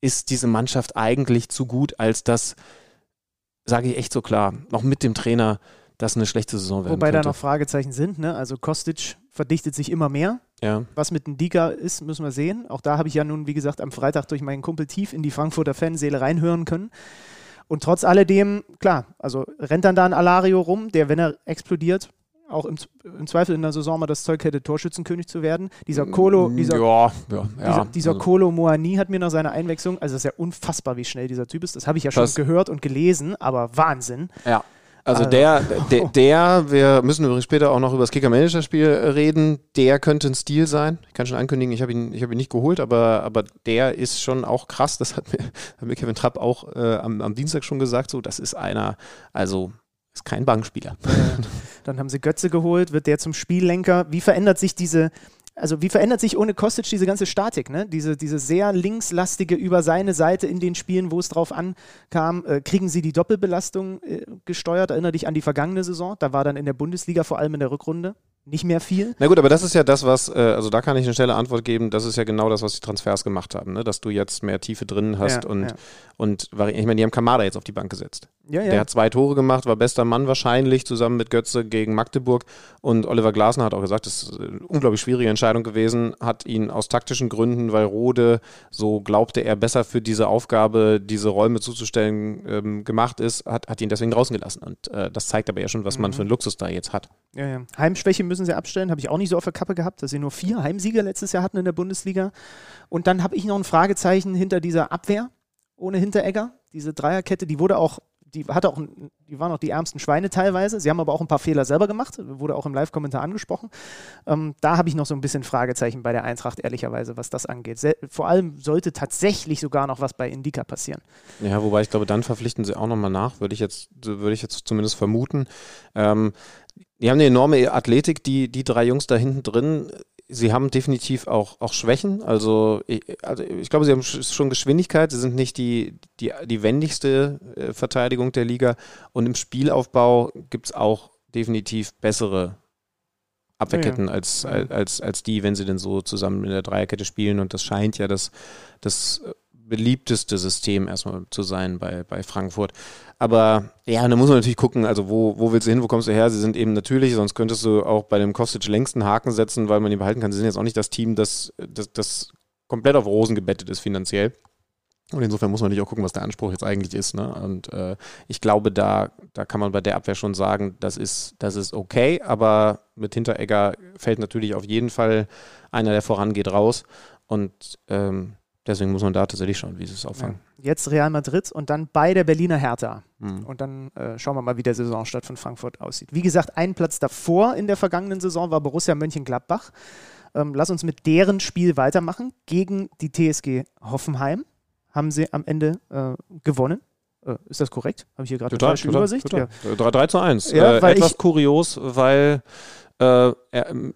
ist diese Mannschaft eigentlich zu gut, als dass, sage ich echt so klar, noch mit dem Trainer, das eine schlechte Saison werden Wobei könnte. da noch Fragezeichen sind. Ne? Also Kostic verdichtet sich immer mehr. Ja. Was mit dem Dika ist, müssen wir sehen. Auch da habe ich ja nun, wie gesagt, am Freitag durch meinen Kumpel tief in die Frankfurter Fanseele reinhören können. Und trotz alledem, klar, also rennt dann da ein Alario rum, der, wenn er explodiert, auch im, im, Zweifel in der Saison mal das Zeug hätte, Torschützenkönig zu werden. Dieser Kolo, mm, dieser, ja, ja, dieser, dieser also. Kolo Moani hat mir nach seiner Einwechslung, also es ist ja unfassbar, wie schnell dieser Typ ist. Das habe ich ja schon das, gehört und gelesen, aber Wahnsinn. Ja. Also, der, der, der, wir müssen übrigens später auch noch über das Kicker-Manager-Spiel reden, der könnte ein Stil sein. Ich kann schon ankündigen, ich habe ihn, hab ihn nicht geholt, aber, aber der ist schon auch krass. Das hat mir, hat mir Kevin Trapp auch äh, am, am Dienstag schon gesagt. So, das ist einer, also ist kein Bankspieler. Dann haben sie Götze geholt, wird der zum Spiellenker. Wie verändert sich diese, also wie verändert sich ohne Kostic diese ganze Statik, ne? Diese, diese sehr linkslastige über seine Seite in den Spielen, wo es drauf ankam, äh, kriegen sie die Doppelbelastung äh, gesteuert? Erinnere dich an die vergangene Saison, da war dann in der Bundesliga vor allem in der Rückrunde nicht mehr viel. Na gut, aber das ist ja das, was, äh, also da kann ich eine schnelle Antwort geben, das ist ja genau das, was die Transfers gemacht haben, ne? dass du jetzt mehr Tiefe drin hast ja, und, ja. und ich meine, die haben Kamada jetzt auf die Bank gesetzt. Ja, ja. Der hat zwei Tore gemacht, war bester Mann wahrscheinlich, zusammen mit Götze gegen Magdeburg und Oliver Glasner hat auch gesagt, das ist eine unglaublich schwierige Entscheidung gewesen, hat ihn aus taktischen Gründen, weil Rode, so glaubte er, besser für diese Aufgabe, diese Räume zuzustellen, ähm, gemacht ist, hat, hat ihn deswegen draußen gelassen und äh, das zeigt aber ja schon, was mhm. man für einen Luxus da jetzt hat. Ja, ja. Heimschwäche müssen sie abstellen, habe ich auch nicht so auf der Kappe gehabt, dass sie nur vier Heimsieger letztes Jahr hatten in der Bundesliga. Und dann habe ich noch ein Fragezeichen hinter dieser Abwehr ohne Hinteregger. Diese Dreierkette, die wurde auch, die hatte auch, die waren auch die ärmsten Schweine teilweise. Sie haben aber auch ein paar Fehler selber gemacht, wurde auch im Live-Kommentar angesprochen. Ähm, da habe ich noch so ein bisschen Fragezeichen bei der Eintracht, ehrlicherweise, was das angeht. Se vor allem sollte tatsächlich sogar noch was bei Indika passieren. Ja, wobei ich glaube, dann verpflichten sie auch nochmal nach, würde ich jetzt, würde ich jetzt zumindest vermuten. Ähm, die haben eine enorme Athletik, die, die drei Jungs da hinten drin. Sie haben definitiv auch, auch Schwächen. Also ich, also ich glaube, sie haben schon Geschwindigkeit. Sie sind nicht die, die, die wendigste äh, Verteidigung der Liga. Und im Spielaufbau gibt es auch definitiv bessere Abwehrketten ja, ja. Als, als, als die, wenn sie denn so zusammen in der Dreierkette spielen. Und das scheint ja das, das beliebteste System erstmal zu sein bei, bei Frankfurt. Aber ja, da muss man natürlich gucken, also wo, wo willst du hin, wo kommst du her? Sie sind eben natürlich, sonst könntest du auch bei dem Kostic längsten Haken setzen, weil man ihn behalten kann. Sie sind jetzt auch nicht das Team, das, das, das komplett auf Rosen gebettet ist finanziell. Und insofern muss man natürlich auch gucken, was der Anspruch jetzt eigentlich ist. Ne? Und äh, ich glaube, da, da kann man bei der Abwehr schon sagen, das ist, das ist okay, aber mit Hinteregger fällt natürlich auf jeden Fall einer, der vorangeht, raus. Und ähm, Deswegen muss man da tatsächlich schauen, wie sie es auffangen. Ja. Jetzt Real Madrid und dann bei der Berliner Hertha. Mhm. Und dann äh, schauen wir mal, wie der Saisonstart von Frankfurt aussieht. Wie gesagt, ein Platz davor in der vergangenen Saison war Borussia Mönchengladbach. Ähm, lass uns mit deren Spiel weitermachen. Gegen die TSG Hoffenheim haben sie am Ende äh, gewonnen. Äh, ist das korrekt? Habe ich hier gerade eine falsche Übersicht? Total. Ja. 3, 3 zu 1. Ja, äh, etwas kurios, weil äh,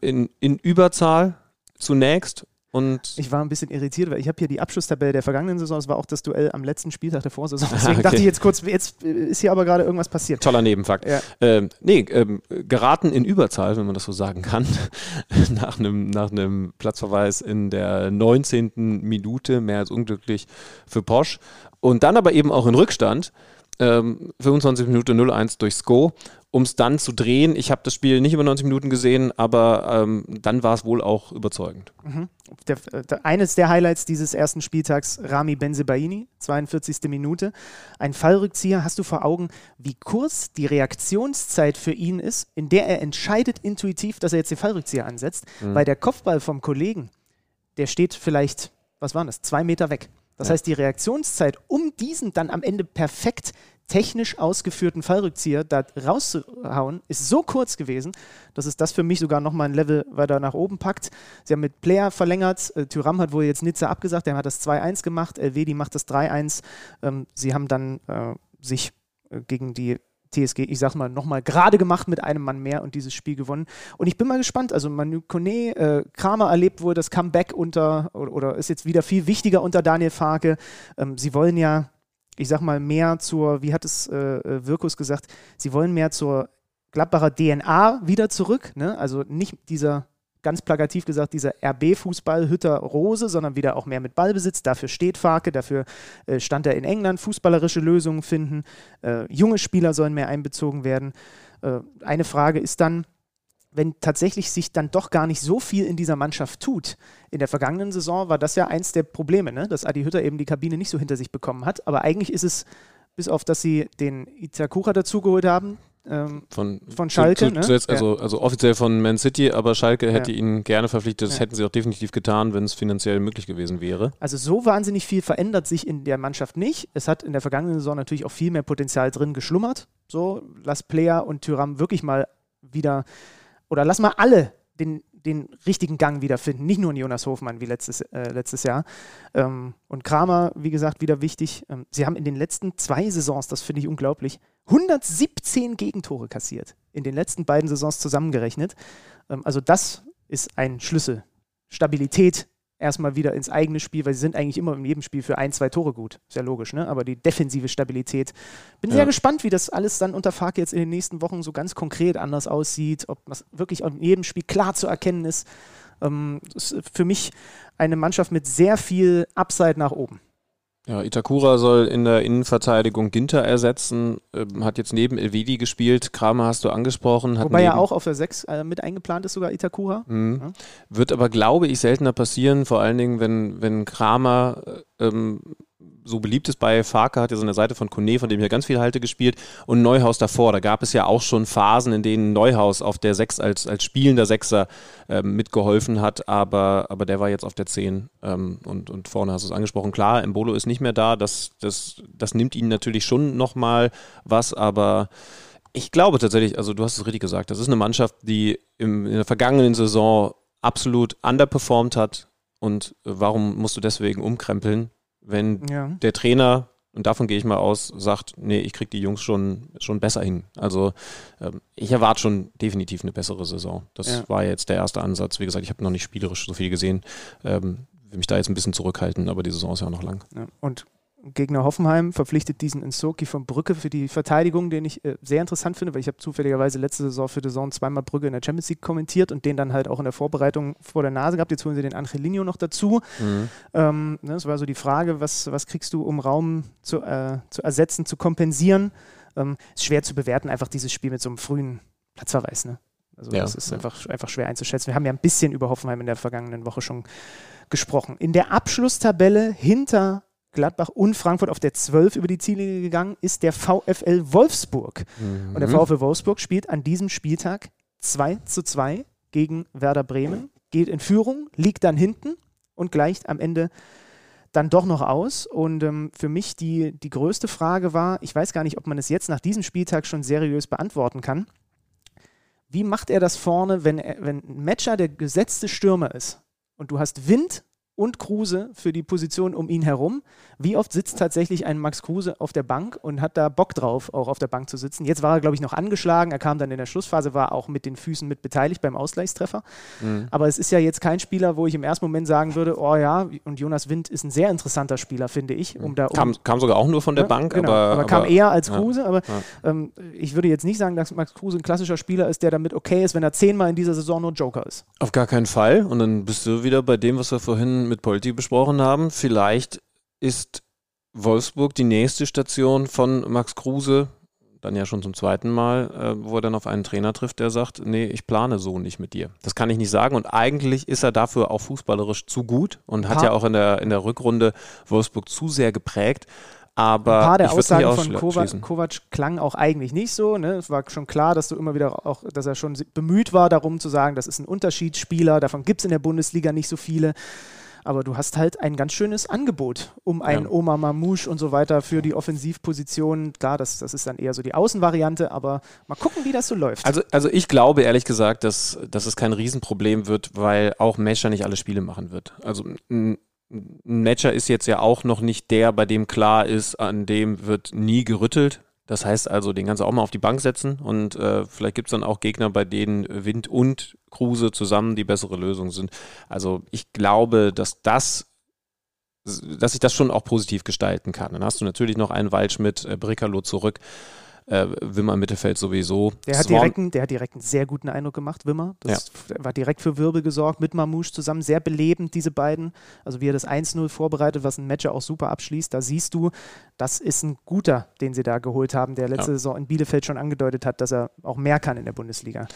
in, in Überzahl zunächst Und Ich war ein bisschen irritiert, weil ich habe hier die Abschlusstabelle der vergangenen Saison. Es war auch das Duell am letzten Spieltag der Vorsaison. Deswegen okay. dachte ich jetzt kurz, jetzt äh, ist hier aber gerade irgendwas passiert. toller Nebenfakt. Ja. Ähm, nee, ähm, geraten in Überzahl, wenn man das so sagen kann, nach einem nach einem Platzverweis in der 19. Minute, mehr als unglücklich für Posch. Und dann aber eben auch in Rückstand, ähm, 25 Minuten 0-1 durch Sko, um es dann zu drehen. Ich habe das Spiel nicht über 90 Minuten gesehen, aber ähm, dann war es wohl auch überzeugend. Der, der, eines der Highlights dieses ersten Spieltags, Rami Benzebaini, 42. Minute. Ein Fallrückzieher. Hast du vor Augen, wie kurz die Reaktionszeit für ihn ist, in der er entscheidet intuitiv, dass er jetzt den Fallrückzieher ansetzt? Weil der Kopfball vom Kollegen, der steht vielleicht, was waren das, zwei Meter weg. Das heißt, die Reaktionszeit, um diesen dann am Ende perfekt technisch ausgeführten Fallrückzieher da rauszuhauen, ist so kurz gewesen, dass es das für mich sogar nochmal ein Level weiter nach oben packt. Sie haben mit Player verlängert. Äh, Tyram hat wohl jetzt Nizza abgesagt, der hat das 2-1 gemacht. Elvedi macht das 3-1. Ähm, sie haben dann äh, sich äh, gegen die TSG, ich sag mal, nochmal gerade gemacht mit einem Mann mehr und dieses Spiel gewonnen. Und ich bin mal gespannt. Also Manu Kone, äh, Kramer erlebt wohl das Comeback unter oder, oder ist jetzt wieder viel wichtiger unter Daniel Farke. Ähm, sie wollen ja, ich sag mal, mehr zur, wie hat es äh, äh, Wirkus gesagt, sie wollen mehr zur Gladbacher DNA wieder zurück. Ne? Also nicht dieser, ganz plakativ gesagt, dieser RB-Fußball Hütter Rose, sondern wieder auch mehr mit Ballbesitz. Dafür steht Farke, dafür äh, stand er in England, fußballerische Lösungen finden. Äh, junge Spieler sollen mehr einbezogen werden. Äh, eine Frage ist dann, wenn tatsächlich sich dann doch gar nicht so viel in dieser Mannschaft tut. In der vergangenen Saison war das ja eins der Probleme, ne? dass Adi Hütter eben die Kabine nicht so hinter sich bekommen hat. Aber eigentlich ist es, bis auf dass sie den Itakura dazugeholt haben, ähm, Von, Von Schalke, zu, ne? zuletzt, also, also offiziell von Man City, aber Schalke hätte Ja. ihn gerne verpflichtet. Das Ja. hätten sie auch definitiv getan, wenn es finanziell möglich gewesen wäre. Also so wahnsinnig viel verändert sich in der Mannschaft nicht. Es hat in der vergangenen Saison natürlich auch viel mehr Potenzial drin geschlummert. So, lass Player und Tyram wirklich mal wieder, oder lass mal alle den, den richtigen Gang wiederfinden. Nicht nur Jonas Hofmann wie letztes, äh, letztes Jahr. Ähm, und Kramer, wie gesagt, wieder wichtig. Ähm, sie haben in den letzten zwei Saisons, das finde ich unglaublich, 117 Gegentore kassiert. In den letzten beiden Saisons zusammengerechnet. Ähm, also das ist ein Schlüssel. Stabilität erstmal wieder ins eigene Spiel, weil sie sind eigentlich immer in jedem Spiel für ein, zwei Tore gut. Ist ja logisch, ne? Aber die defensive Stabilität. Bin Ja. sehr gespannt, wie das alles dann unter Farke jetzt in den nächsten Wochen so ganz konkret anders aussieht, ob das wirklich in jedem Spiel klar zu erkennen ist. Ähm, das ist für mich eine Mannschaft mit sehr viel Upside nach oben. Ja, Itakura soll in der Innenverteidigung Ginter ersetzen, ähm, hat jetzt neben Elvedi gespielt. Kramer hast du angesprochen. Hat Wobei ja auch auf der 6 äh, mit eingeplant ist, sogar Itakura. Mhm. Ja. Wird aber, glaube ich, seltener passieren, vor allen Dingen, wenn, wenn Kramer äh, ähm, so beliebt ist bei Farke, hat ja so eine Seite von Kone, von dem ja ganz viel halte, gespielt und Neuhaus davor. Da gab es ja auch schon Phasen, in denen Neuhaus auf der 6 als, als spielender Sechser ähm, mitgeholfen hat, aber, aber der war jetzt auf der 10 ähm, und, und vorne hast du es angesprochen. Klar, Embolo ist nicht mehr da, das, das, das nimmt ihnen natürlich schon nochmal was, aber ich glaube tatsächlich, also du hast es richtig gesagt, das ist eine Mannschaft, die im, in der vergangenen Saison absolut underperformed hat. Und warum musst du deswegen umkrempeln, wenn Ja. der Trainer, und davon gehe ich mal aus, sagt, nee, ich kriege die Jungs schon, schon besser hin. Also ähm, ich erwarte schon definitiv eine bessere Saison. Das Ja. war jetzt der erste Ansatz. Wie gesagt, ich habe noch nicht spielerisch so viel gesehen. Ähm, will mich da jetzt ein bisschen zurückhalten, aber die Saison ist ja noch lang. Ja. Und Gegner Hoffenheim verpflichtet diesen Insoki von Brücke für die Verteidigung, den ich äh, sehr interessant finde, weil ich habe zufälligerweise letzte Saison für die Saison zweimal Brücke in der Champions League kommentiert und den dann halt auch in der Vorbereitung vor der Nase gehabt. Jetzt holen sie den Angelino noch dazu. Ähm, ne, das war so die Frage, was, was kriegst du, um Raum zu, äh, zu ersetzen, zu kompensieren? Ähm, ist schwer zu bewerten, einfach dieses Spiel mit so einem frühen Platzverweis. Ne? Also Ja. das ist einfach, einfach schwer einzuschätzen. Wir haben ja ein bisschen über Hoffenheim in der vergangenen Woche schon gesprochen. In der Abschlusstabelle hinter Gladbach und Frankfurt auf der 12 über die Ziellinie gegangen ist der VfL Wolfsburg. Und der VfL Wolfsburg spielt an diesem Spieltag 2 zu 2 gegen Werder Bremen, geht in Führung, liegt dann hinten und gleicht am Ende dann doch noch aus. Und ähm, für mich die, die größte Frage war, ich weiß gar nicht, ob man es jetzt nach diesem Spieltag schon seriös beantworten kann. Wie macht er das vorne, wenn, er, wenn ein Matcher der gesetzte Stürmer ist und du hast Wind und Kruse für die Position um ihn herum. Wie oft sitzt tatsächlich ein Max Kruse auf der Bank und hat da Bock drauf, auch auf der Bank zu sitzen? Jetzt war er, glaube ich, noch angeschlagen. Er kam dann in der Schlussphase, war auch mit den Füßen mit beteiligt beim Ausgleichstreffer. Mhm. Aber es ist ja jetzt kein Spieler, wo ich im ersten Moment sagen würde, oh ja, und Jonas Wind ist ein sehr interessanter Spieler, finde ich. Um da um kam, kam sogar auch nur von der ja, Bank, genau, aber, aber, kam eher als Kruse. Ja, aber ja. Ähm, ich würde jetzt nicht sagen, dass Max Kruse ein klassischer Spieler ist, der damit okay ist, wenn er zehnmal in dieser Saison nur Joker ist. Auf gar keinen Fall. Und dann bist du wieder bei dem, was wir vorhin mit Polti besprochen haben. Vielleicht ist Wolfsburg die nächste Station von Max Kruse, dann ja schon zum zweiten Mal, äh, wo er dann auf einen Trainer trifft, der sagt, nee, ich plane so nicht mit dir. Das kann ich nicht sagen und eigentlich ist er dafür auch fußballerisch zu gut und hat ja auch in der, in der Rückrunde Wolfsburg zu sehr geprägt. Aber ein paar der Aussagen von Kovac, Kovac klang auch eigentlich nicht so. Ne? Es war schon klar, dass du immer wieder auch, dass er schon bemüht war, darum zu sagen, das ist ein Unterschiedsspieler, davon gibt es in der Bundesliga nicht so viele. Aber du hast halt ein ganz schönes Angebot um einen ja. Oma Mamouche und so weiter für die Offensivpositionen. Klar, das, das ist dann eher so die Außenvariante, aber mal gucken, wie das so läuft. Also, also ich glaube ehrlich gesagt, dass, dass es kein Riesenproblem wird, weil auch Mescher nicht alle Spiele machen wird. Also ein Matcher ist jetzt ja auch noch nicht der, bei dem klar ist, an dem wird nie gerüttelt. Das heißt also, den du auch mal auf die Bank setzen und äh, vielleicht gibt es dann auch Gegner, bei denen Wind und Kruse zusammen die bessere Lösung sind. Also ich glaube, dass das dass sich das schon auch positiv gestalten kann. Dann hast du natürlich noch einen Waldschmidt, äh, Brickerlo zurück äh, Wimmer im Mittelfeld sowieso. Der hat, direkt einen, der hat direkt einen sehr guten Eindruck gemacht, Wimmer. Das ja. war direkt für Wirbel gesorgt, mit Mamouche zusammen, sehr belebend, diese beiden. Also wie er das 1-0 vorbereitet, was ein Matcher auch super abschließt, da siehst du, das ist ein guter, den sie da geholt haben, der letzte ja. Saison in Bielefeld schon angedeutet hat, dass er auch mehr kann in der Bundesliga.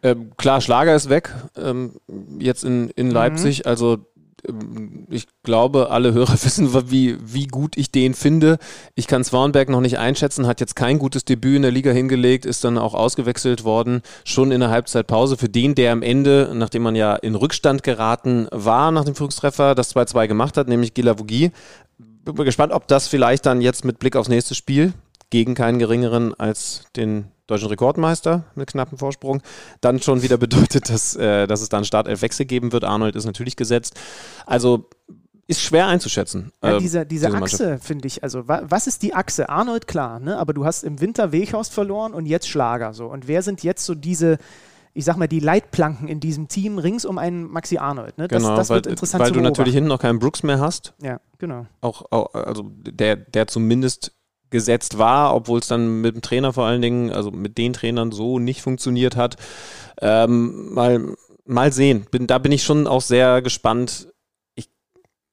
Ähm, klar, Schlager ist weg, ähm, jetzt in, in Leipzig. Mhm. Also ich glaube, alle Hörer wissen, wie, wie gut ich den finde. Ich kann Swanberg noch nicht einschätzen, hat jetzt kein gutes Debüt in der Liga hingelegt, ist dann auch ausgewechselt worden, schon in der Halbzeitpause. Für den, der am Ende, nachdem man ja in Rückstand geraten war nach dem Führungstreffer, das 2-2 gemacht hat, nämlich Gilavogi. Bin gespannt, ob das vielleicht dann jetzt mit Blick aufs nächste Spiel gegen keinen geringeren als den deutschen Rekordmeister mit knappem Vorsprung, dann schon wieder bedeutet, dass, äh, dass es dann Startelfwechsel geben wird. Arnold ist natürlich gesetzt. Also ist schwer einzuschätzen. Ja, äh, diese, diese, diese Achse, finde ich, also wa was ist die Achse? Arnold, klar, ne? aber du hast im Winter Weghorst verloren und jetzt Schlager. So. Und wer sind jetzt so diese, ich sag mal, die Leitplanken in diesem Team rings um einen Maxi Arnold? Ne? Das, genau, das weil, wird interessant Weil du natürlich hinten noch keinen Brooks mehr hast. Ja, genau. Auch, auch also der, der zumindest gesetzt war, obwohl es dann mit dem Trainer vor allen Dingen, also mit den Trainern so nicht funktioniert hat. Ähm, mal, mal sehen. Bin, da bin ich schon auch sehr gespannt. Ich,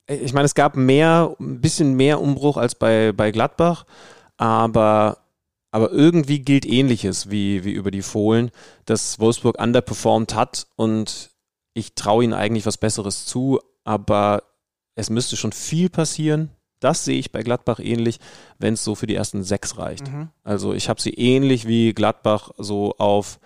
ich meine, es gab mehr, ein bisschen mehr Umbruch als bei, bei Gladbach, aber, aber irgendwie gilt ähnliches wie, wie über die Fohlen, dass Wolfsburg underperformed hat und ich traue ihnen eigentlich was Besseres zu, aber es müsste schon viel passieren, das sehe ich bei Gladbach ähnlich, wenn es so für die ersten sechs reicht. Mhm. Also ich habe sie ähnlich wie Gladbach so auf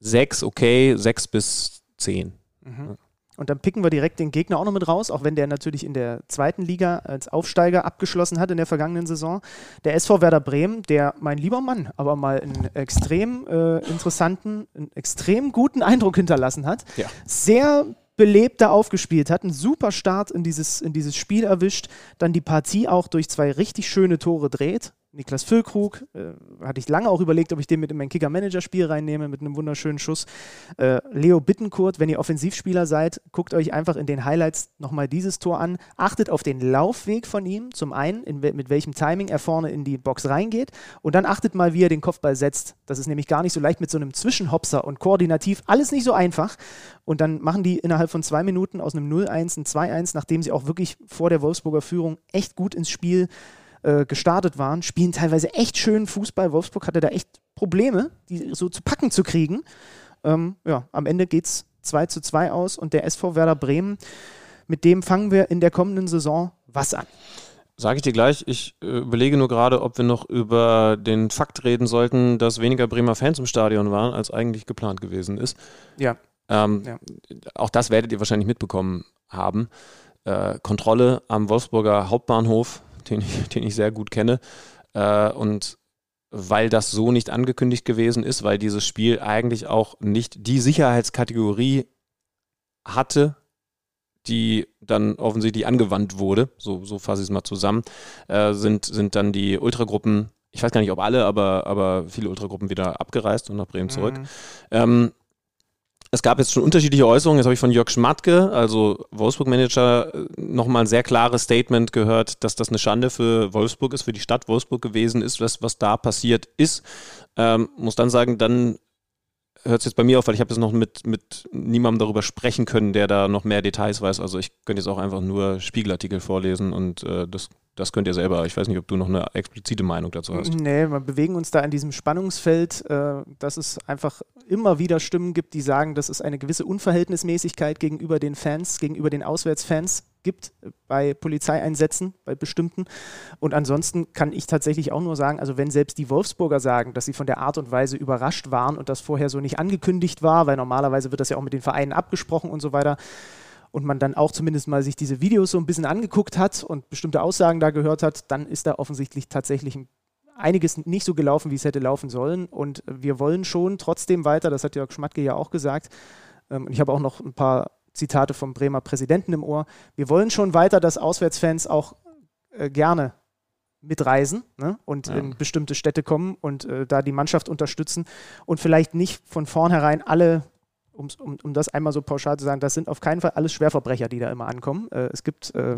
sechs, okay, sechs bis zehn. Mhm. Und dann picken wir direkt den Gegner auch noch mit raus, auch wenn der natürlich in der zweiten Liga als Aufsteiger abgeschlossen hat in der vergangenen Saison. Der SV Werder Bremen, der mein lieber Mann aber mal einen extrem äh, interessanten, einen extrem guten Eindruck hinterlassen hat. Ja. Sehr belebt da aufgespielt hat, einen super Start in dieses, in dieses Spiel erwischt, dann die Partie auch durch zwei richtig schöne Tore dreht. Niklas Füllkrug, äh, hatte ich lange auch überlegt, ob ich den mit in mein Kicker-Manager-Spiel reinnehme, mit einem wunderschönen Schuss. Äh, Leo Bittenkurt, wenn ihr Offensivspieler seid, guckt euch einfach in den Highlights nochmal dieses Tor an. Achtet auf den Laufweg von ihm, zum einen, in, mit welchem Timing er vorne in die Box reingeht und dann achtet mal, wie er den Kopfball setzt. Das ist nämlich gar nicht so leicht mit so einem Zwischenhopser und koordinativ, alles nicht so einfach. Und dann machen die innerhalb von zwei Minuten aus einem 0-1 ein 2-1, nachdem sie auch wirklich vor der Wolfsburger Führung echt gut ins Spiel gestartet waren, spielen teilweise echt schön Fußball. Wolfsburg hatte da echt Probleme, die so zu packen zu kriegen. Ähm, ja, am Ende geht es 2 zu 2 aus und der SV Werder Bremen, mit dem fangen wir in der kommenden Saison was an? Sage ich dir gleich. Ich äh, überlege nur gerade, ob wir noch über den Fakt reden sollten, dass weniger Bremer Fans im Stadion waren, als eigentlich geplant gewesen ist. Ja. Ähm, ja. Auch das werdet ihr wahrscheinlich mitbekommen haben. Äh, Kontrolle am Wolfsburger Hauptbahnhof den ich, den ich sehr gut kenne. Äh, und weil das so nicht angekündigt gewesen ist, weil dieses Spiel eigentlich auch nicht die Sicherheitskategorie hatte, die dann offensichtlich angewandt wurde, so, so fasse ich es mal zusammen, äh, sind, sind dann die Ultragruppen, ich weiß gar nicht, ob alle, aber, aber viele Ultragruppen wieder abgereist und nach Bremen zurück. Mhm. Ähm, es gab jetzt schon unterschiedliche Äußerungen. Jetzt habe ich von Jörg Schmatke, also Wolfsburg-Manager, nochmal ein sehr klares Statement gehört, dass das eine Schande für Wolfsburg ist, für die Stadt Wolfsburg gewesen ist, was, was da passiert ist. Ähm, muss dann sagen, dann hört es jetzt bei mir auf, weil ich habe jetzt noch mit, mit niemandem darüber sprechen können, der da noch mehr Details weiß. Also ich könnte jetzt auch einfach nur Spiegelartikel vorlesen und äh, das, das könnt ihr selber. Ich weiß nicht, ob du noch eine explizite Meinung dazu hast. Nee, wir bewegen uns da in diesem Spannungsfeld, äh, dass es einfach immer wieder Stimmen gibt, die sagen, dass es eine gewisse Unverhältnismäßigkeit gegenüber den Fans, gegenüber den Auswärtsfans gibt bei Polizeieinsätzen, bei bestimmten. Und ansonsten kann ich tatsächlich auch nur sagen, also wenn selbst die Wolfsburger sagen, dass sie von der Art und Weise überrascht waren und das vorher so nicht angekündigt war, weil normalerweise wird das ja auch mit den Vereinen abgesprochen und so weiter, und man dann auch zumindest mal sich diese Videos so ein bisschen angeguckt hat und bestimmte Aussagen da gehört hat, dann ist da offensichtlich tatsächlich einiges nicht so gelaufen, wie es hätte laufen sollen. Und wir wollen schon trotzdem weiter, das hat Jörg Schmatke ja auch gesagt, ähm, ich habe auch noch ein paar Zitate vom Bremer Präsidenten im Ohr, wir wollen schon weiter, dass Auswärtsfans auch äh, gerne mitreisen ne? und Ja. in bestimmte Städte kommen und äh, da die Mannschaft unterstützen und vielleicht nicht von vornherein alle, um's- um, um das einmal so pauschal zu sagen, das sind auf keinen Fall alles Schwerverbrecher, die da immer ankommen. Äh, es gibt äh,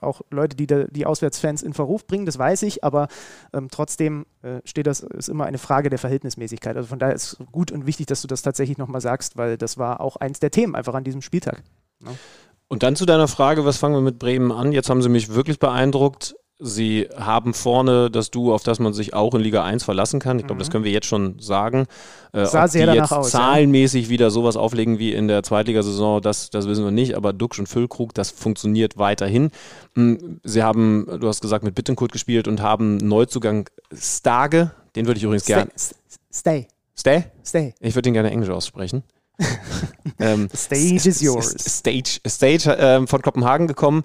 auch Leute, die da, die Auswärtsfans in Verruf bringen, das weiß ich, aber ähm, trotzdem äh, steht das, ist immer eine Frage der Verhältnismäßigkeit. Also von daher ist gut und wichtig, dass du das tatsächlich nochmal sagst, weil das war auch eins der Themen einfach an diesem Spieltag. Und dann zu deiner Frage, was fangen wir mit Bremen an? Jetzt haben sie mich wirklich beeindruckt. Sie haben vorne das Duo, auf das man sich auch in Liga 1 verlassen kann. Ich glaube, das können wir jetzt schon sagen. Äh, Mhm. Sah ob sehr die jetzt aus, ja. zahlenmäßig wieder sowas auflegen wie in der Zweitligasaison, das, das wissen wir nicht. Aber Duxch und Füllkrug, das funktioniert weiterhin. Mm, Sie haben, du hast gesagt, mit Bittenkurt gespielt und haben Neuzugang Stage. Den würde ich übrigens gerne. Stay, stay, Stay? stay. Ich würde den gerne Englisch aussprechen. ähm, Stage is yours. Stage, Stage ähm, von Kopenhagen gekommen.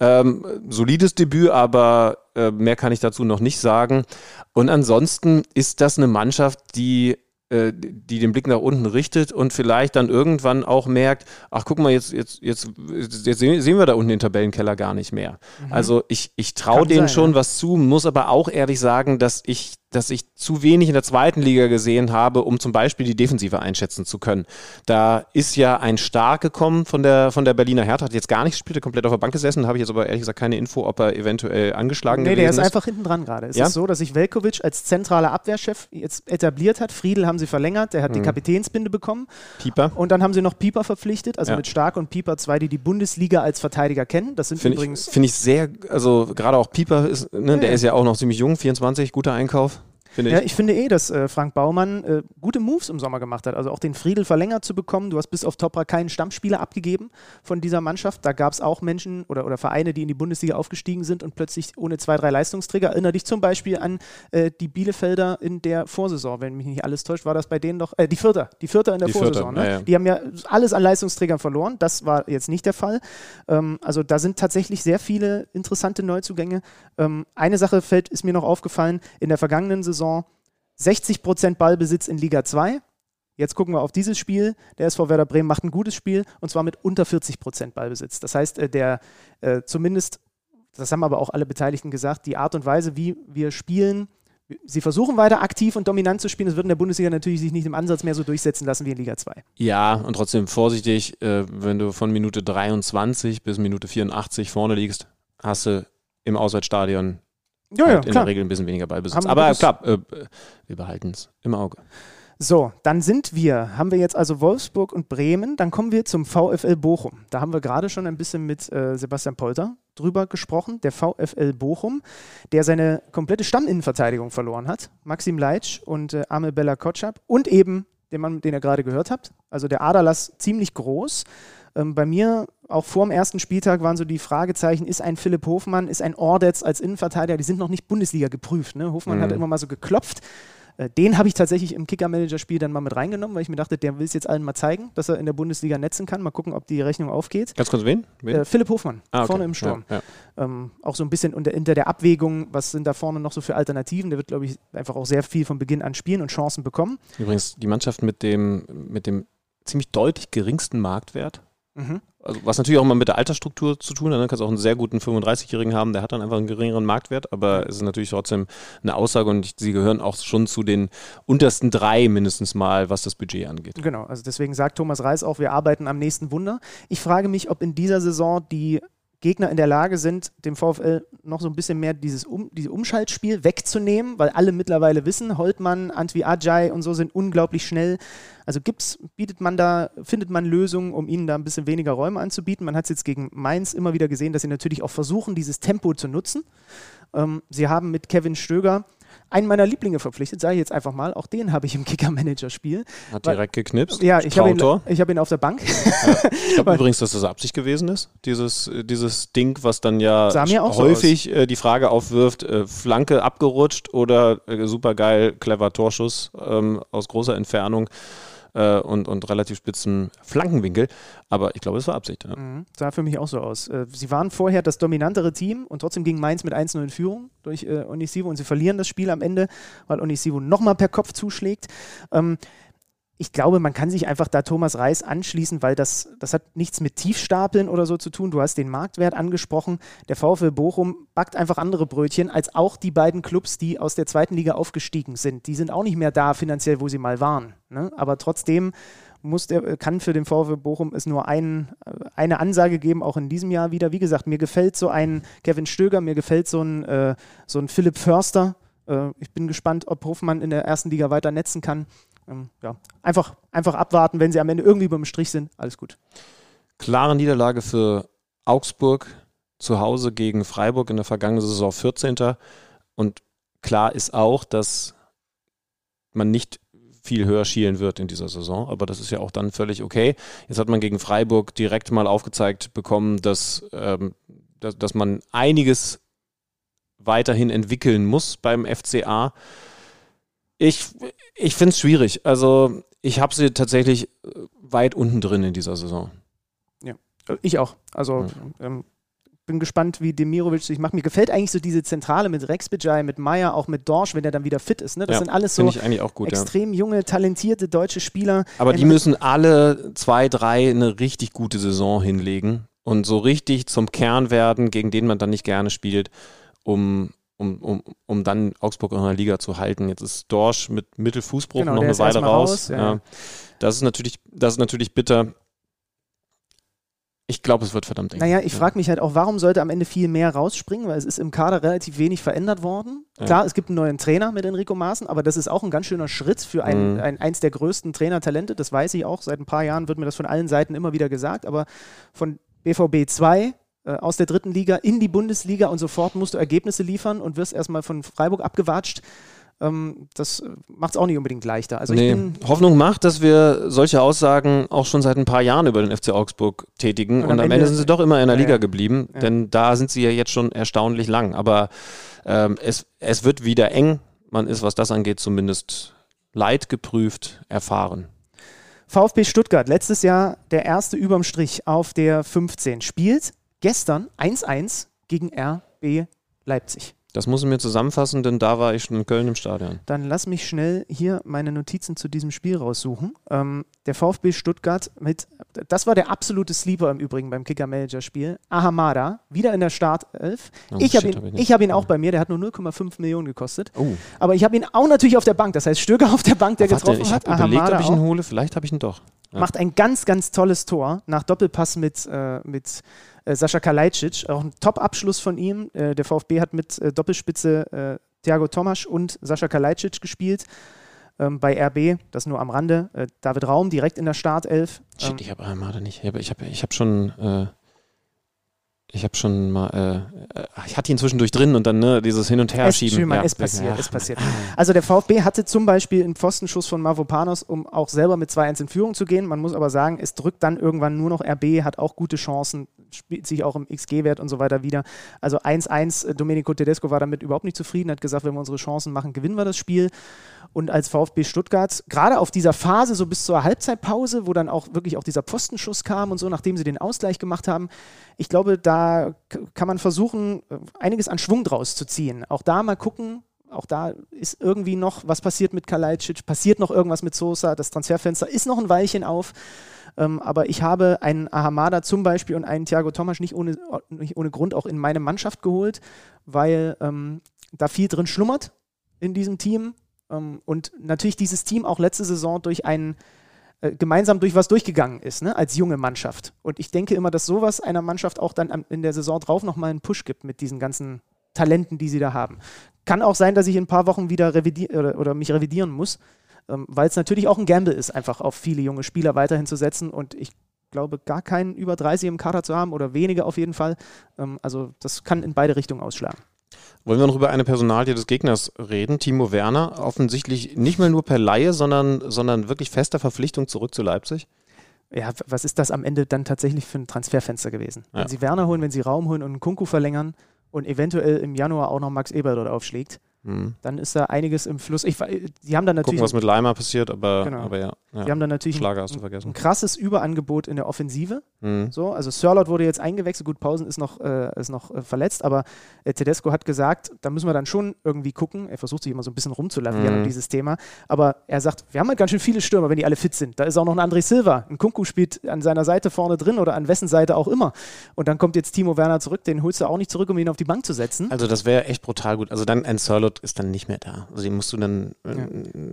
Ähm, solides Debüt, aber äh, mehr kann ich dazu noch nicht sagen. Und ansonsten ist das eine Mannschaft, die äh, die den Blick nach unten richtet und vielleicht dann irgendwann auch merkt, ach guck mal, jetzt, jetzt, jetzt, jetzt sehen wir da unten den Tabellenkeller gar nicht mehr. Also ich, ich traue denen schon was zu, muss aber auch ehrlich sagen, dass ich, dass ich zu wenig in der zweiten Liga gesehen habe, um zum Beispiel die Defensive einschätzen zu können. Da ist ja ein Stark gekommen von der, von der Berliner Hertha, hat jetzt gar nicht gespielt, komplett auf der Bank gesessen, habe ich jetzt aber ehrlich gesagt keine Info, ob er eventuell angeschlagen Nee, gewesen der ist einfach hinten dran gerade. Es Ja? ist so, dass sich Velkovic als zentraler Abwehrchef jetzt etabliert hat. Friedel haben sie verlängert, der hat Mhm. die Kapitänsbinde bekommen. Pieper. Und dann haben sie noch Pieper verpflichtet, also Ja. mit Stark und Pieper zwei, die die Bundesliga als Verteidiger kennen. Das sind Finde ich, übrigens. find ich sehr, also gerade auch Pieper ist, ne, der Ja. ist ja auch noch ziemlich jung, 24, guter Einkauf, finde Ja, ich. ich finde eh, dass äh, Frank Baumann äh, gute Moves im Sommer gemacht hat. Also auch den Friedel verlängert zu bekommen. Du hast bis auf Topra keinen Stammspieler abgegeben von dieser Mannschaft. Da gab es auch Menschen oder, oder Vereine, die in die Bundesliga aufgestiegen sind und plötzlich ohne zwei, drei Leistungsträger. Erinnere dich zum Beispiel an äh, die Bielefelder in der Vorsaison. Wenn mich nicht alles täuscht, war das bei denen doch, äh, die Vierter, die Vierter in der Die Vorsaison. ne? ja, ja. Die haben ja alles an Leistungsträgern verloren. Das war jetzt nicht der Fall. Ähm, also da sind tatsächlich sehr viele interessante Neuzugänge. Ähm, eine Sache fällt, ist mir noch aufgefallen. In der vergangenen Saison 60% Ballbesitz in Liga 2. Jetzt gucken wir auf dieses Spiel. Der SV Werder Bremen macht ein gutes Spiel und zwar mit unter 40% Ballbesitz. Das heißt, äh, der äh, zumindest, das haben aber auch alle Beteiligten gesagt, die Art und Weise, wie wir spielen, sie versuchen weiter aktiv und dominant zu spielen. Das wird in der Bundesliga natürlich sich nicht im Ansatz mehr so durchsetzen lassen wie in Liga 2. Ja, und trotzdem vorsichtig, äh, wenn du von Minute 23 bis Minute 84 vorne liegst, hast du im Auswärtsstadion Ja, halt in der Regel ein bisschen weniger Ballbesitz. Aber klar, äh, wir behalten es im Auge. So, dann sind wir, haben wir jetzt also Wolfsburg und Bremen, dann kommen wir zum VfL Bochum. Da haben wir gerade schon ein bisschen mit äh, Sebastian Polter drüber gesprochen. Der VfL Bochum, der seine komplette Stamminnenverteidigung verloren hat. Maxim Leitsch und äh, Amel Bella Kotschap und eben den Mann, den ihr gerade gehört habt. Also der Aderlass ziemlich groß. Ähm, bei mir, auch vor dem ersten Spieltag, waren so die Fragezeichen, ist ein Philipp Hofmann, ist ein Ordetz als Innenverteidiger, die sind noch nicht Bundesliga geprüft. Ne? Hofmann Mhm. hat immer mal so geklopft. Äh, Den habe ich tatsächlich im Kicker-Manager-Spiel dann mal mit reingenommen, weil ich mir dachte, der will es jetzt allen mal zeigen, dass er in der Bundesliga netzen kann. Mal gucken, ob die Rechnung aufgeht. Ganz kurz, wen? wen? Äh, Philipp Hofmann, Ah, okay. vorne im Sturm. Ja, ja. Ähm, auch so ein bisschen unter, hinter der Abwägung, was sind da vorne noch so für Alternativen. Der wird, glaube ich, einfach auch sehr viel von Beginn an spielen und Chancen bekommen. Übrigens, die Mannschaft mit dem, mit dem ziemlich deutlich geringsten Marktwert Mhm. Also was natürlich auch immer mit der Altersstruktur zu tun hat. Dann kannst du auch einen sehr guten 35-Jährigen haben, der hat dann einfach einen geringeren Marktwert, aber es ist natürlich trotzdem eine Aussage und sie gehören auch schon zu den untersten drei mindestens mal, was das Budget angeht. Genau, also deswegen sagt Thomas Reis auch, wir arbeiten am nächsten Wunder. Ich frage mich, ob in dieser Saison die Gegner in der Lage sind, dem VfL noch so ein bisschen mehr dieses um, diese Umschaltspiel wegzunehmen, weil alle mittlerweile wissen, Holtmann, Antwi Ajay und so sind unglaublich schnell. Also gibt's, bietet man da, findet man Lösungen, um ihnen da ein bisschen weniger Räume anzubieten. Man hat es jetzt gegen Mainz immer wieder gesehen, dass sie natürlich auch versuchen, dieses Tempo zu nutzen. Ähm, sie haben mit Kevin Stöger einen meiner Lieblinge verpflichtet, sage ich jetzt einfach mal. Auch den habe ich im Kicker-Manager-Spiel. Hat direkt geknipst. Ja, ich habe ihn, hab ihn auf der Bank. Ja. Ich glaube übrigens, dass das Absicht gewesen ist, dieses, dieses Ding, was dann ja häufig so äh, die Frage aufwirft, äh, Flanke abgerutscht oder äh, supergeil, clever Torschuss ähm, aus großer Entfernung äh, und, und relativ spitzen Flankenwinkel. Aber ich glaube, es war Absicht. Ja. Mhm. Sah für mich auch so aus. Äh, sie waren vorher das dominantere Team und trotzdem ging Mainz mit 1-0 in Führung durch äh, Onisivo und sie verlieren das Spiel am Ende, weil Onisivo nochmal per Kopf zuschlägt. Ähm, ich glaube, man kann sich einfach da Thomas Reis anschließen, weil das, das hat nichts mit Tiefstapeln oder so zu tun. Du hast den Marktwert angesprochen. Der VfL Bochum backt einfach andere Brötchen als auch die beiden Clubs, die aus der zweiten Liga aufgestiegen sind. Die sind auch nicht mehr da finanziell, wo sie mal waren. Ne? Aber trotzdem muss der, kann für den VfL Bochum es nur ein, eine Ansage geben, auch in diesem Jahr wieder. Wie gesagt, mir gefällt so ein Kevin Stöger, mir gefällt so ein, äh, so ein Philipp Förster. Äh, ich bin gespannt, ob Hofmann in der ersten Liga weiter netzen kann ähm, ja, einfach, einfach abwarten, wenn sie am Ende irgendwie beim Strich sind, alles gut. Klare Niederlage für Augsburg zu Hause gegen Freiburg in der vergangenen Saison 14. Und klar ist auch, dass man nicht viel höher schielen wird in dieser Saison, aber das ist ja auch dann völlig okay. Jetzt hat man gegen Freiburg direkt mal aufgezeigt bekommen, dass, ähm, dass, dass man einiges weiterhin entwickeln muss beim FCA. Ich, ich finde es schwierig. Also ich habe sie tatsächlich äh, weit unten drin in dieser Saison. Ja, ich auch. Also ja. ähm, bin gespannt, wie Demirovic sich macht. Mir gefällt eigentlich so diese Zentrale mit Rex Bijay, mit Meyer, auch mit Dorsch, wenn er dann wieder fit ist. Ne? Das ja, sind alles so gut, extrem ja. junge, talentierte deutsche Spieler. Aber die müssen alle zwei, drei eine richtig gute Saison hinlegen und so richtig zum Kern werden, gegen den man dann nicht gerne spielt, um um, um, um dann Augsburg in der Liga zu halten. Jetzt ist Dorsch mit Mittelfußbruch genau, noch eine Weile raus. raus ja. Ja. Das, ist natürlich, das ist natürlich bitter. Ich glaube, es wird verdammt eng. Naja, ich ja. frage mich halt auch, warum sollte am Ende viel mehr rausspringen, weil es ist im Kader relativ wenig verändert worden. Ja. Klar, es gibt einen neuen Trainer mit Enrico Maaßen, aber das ist auch ein ganz schöner Schritt für ein, mhm. ein, eins der größten Trainertalente. Das weiß ich auch. Seit ein paar Jahren wird mir das von allen Seiten immer wieder gesagt, aber von BVB 2 äh, aus der dritten Liga in die Bundesliga und sofort musst du Ergebnisse liefern und wirst erstmal von Freiburg abgewatscht. Ähm, das macht es auch nicht unbedingt leichter. Also nee. Hoffnung macht, dass wir solche Aussagen auch schon seit ein paar Jahren über den FC Augsburg tätigen und, und am, Ende, Ende, sind sie doch immer in der ja, Liga geblieben, ja. denn da sind sie ja jetzt schon erstaunlich lang. Aber ähm, es, es wird wieder eng. Man ist, was das angeht, zumindest leidgeprüft erfahren. VfB Stuttgart, letztes Jahr der erste überm Strich auf der 15, spielt gestern 1-1 gegen RB Leipzig. Das muss ich mir zusammenfassen, denn da war ich schon in Köln im Stadion. Dann lass mich schnell hier meine Notizen zu diesem Spiel raussuchen. Ähm, der VfB Stuttgart mit, das war der absolute Sleeper im Übrigen beim Kicker-Manager-Spiel. Ahamada, wieder in der Startelf. Oh, ich habe ihn, hab ich hab ihn auch bei mir, der hat nur 0,5 Millionen gekostet. Oh. Aber ich habe ihn auch natürlich auf der Bank, das heißt Stöger auf der Bank, der Ach, getroffen ich hat. Ich habe überlegt, ob ich ihn hole, vielleicht habe ich ihn doch. Ja. Macht ein ganz, ganz tolles Tor nach Doppelpass mit, äh, mit Sascha Kalajdzic, auch ein Top-Abschluss von ihm. Äh, der VfB hat mit äh, Doppelspitze äh, Thiago Tomasch und Sascha Kalajdzic gespielt. Ähm, bei RB, das nur am Rande. Äh, David Raum direkt in der Startelf. Shit, ähm, ich habe Armada nicht. Ich habe ich hab, ich hab schon äh, ich habe schon mal, äh, äh, ich hatte ihn zwischendurch drin und dann ne, dieses Hin- und Herschieben. Ja, es passiert, ja. es passiert. Also der VfB hatte zum Beispiel einen Pfostenschuss von Mavropanos, um auch selber mit 2-1 in Führung zu gehen. Man muss aber sagen, es drückt dann irgendwann nur noch RB, hat auch gute Chancen, spielt sich auch im XG-Wert und so weiter wieder. Also 1-1, Domenico Tedesco war damit überhaupt nicht zufrieden, hat gesagt, wenn wir unsere Chancen machen, gewinnen wir das Spiel. Und als VfB Stuttgart, gerade auf dieser Phase, so bis zur Halbzeitpause, wo dann auch wirklich auch dieser Postenschuss kam und so, nachdem sie den Ausgleich gemacht haben, ich glaube, da kann man versuchen, einiges an Schwung draus zu ziehen. Auch da mal gucken, auch da ist irgendwie noch was passiert mit Kalajdzic, passiert noch irgendwas mit Sosa. Das Transferfenster ist noch ein Weilchen auf. Ähm, aber ich habe einen Ahamada zum Beispiel und einen Thiago Tomasch nicht ohne, nicht ohne Grund auch in meine Mannschaft geholt, weil ähm, da viel drin schlummert in diesem Team. Ähm, und natürlich dieses Team auch letzte Saison durch einen äh, gemeinsam durch was durchgegangen ist, ne, als junge Mannschaft. Und ich denke immer, dass sowas einer Mannschaft auch dann in der Saison drauf nochmal einen Push gibt mit diesen ganzen Talenten, die sie da haben. Kann auch sein, dass ich in ein paar Wochen wieder revidier oder, oder mich revidieren muss, ähm, weil es natürlich auch ein Gamble ist, einfach auf viele junge Spieler weiterhin zu setzen. Und ich glaube, gar keinen über 30 im Kader zu haben oder weniger auf jeden Fall. Ähm, also das kann in beide Richtungen ausschlagen. Wollen wir noch über eine Personalie des Gegners reden? Timo Werner, offensichtlich nicht mehr nur per Laie, sondern, sondern wirklich fester Verpflichtung zurück zu Leipzig? Ja, was ist das am Ende dann tatsächlich für ein Transferfenster gewesen? Ja. Wenn sie Werner holen, wenn sie Raum holen und einen Kunku verlängern und eventuell im Januar auch noch Max Eber dort aufschlägt, Hm. dann ist da einiges im Fluss. Ich, die haben dann natürlich, Gucken, was mit Leimer passiert, aber, Genau. aber ja. ja. die haben dann natürlich Schlager hast ein, du vergessen. ein krasses Überangebot in der Offensive. Hm. So, also Sirlot wurde jetzt eingewechselt, gut, Pausen ist noch, äh, ist noch äh, verletzt, aber äh, Tedesco hat gesagt, da müssen wir dann schon irgendwie gucken. Er versucht sich immer so ein bisschen rumzulavieren Mhm. um dieses Thema. Aber er sagt, wir haben halt ganz schön viele Stürmer, wenn die alle fit sind. Da ist auch noch ein André Silva. Ein Kunku spielt an seiner Seite vorne drin oder an wessen Seite auch immer. Und dann kommt jetzt Timo Werner zurück, den holst du auch nicht zurück, um ihn auf die Bank zu setzen. Also das wäre echt brutal gut. Also dann ein Sirlot ist dann nicht mehr da. Also den musst du dann äh,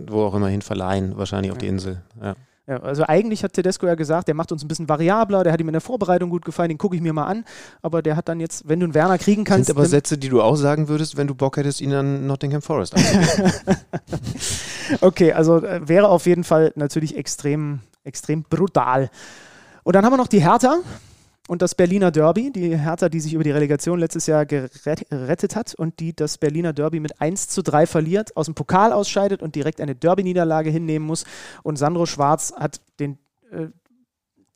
wo auch immer hin verleihen, wahrscheinlich auf die Insel. Ja. Ja, also eigentlich hat Tedesco ja gesagt, der macht uns ein bisschen variabler, der hat ihm in der Vorbereitung gut gefallen, den gucke ich mir mal an. Aber der hat dann jetzt, wenn du einen Werner kriegen kannst. Sind aber Sätze, die du auch sagen würdest, wenn du Bock hättest, ihn an Nottingham Forest. Okay, also äh, wäre auf jeden Fall natürlich extrem, extrem brutal. Und dann haben wir noch die Hertha und das Berliner Derby. Die Hertha, die sich über die Relegation letztes Jahr gerett- gerettet hat und die das Berliner Derby mit 1 zu 3 verliert, aus dem Pokal ausscheidet und direkt eine Derby-Niederlage hinnehmen muss. Und Sandro Schwarz hat den äh,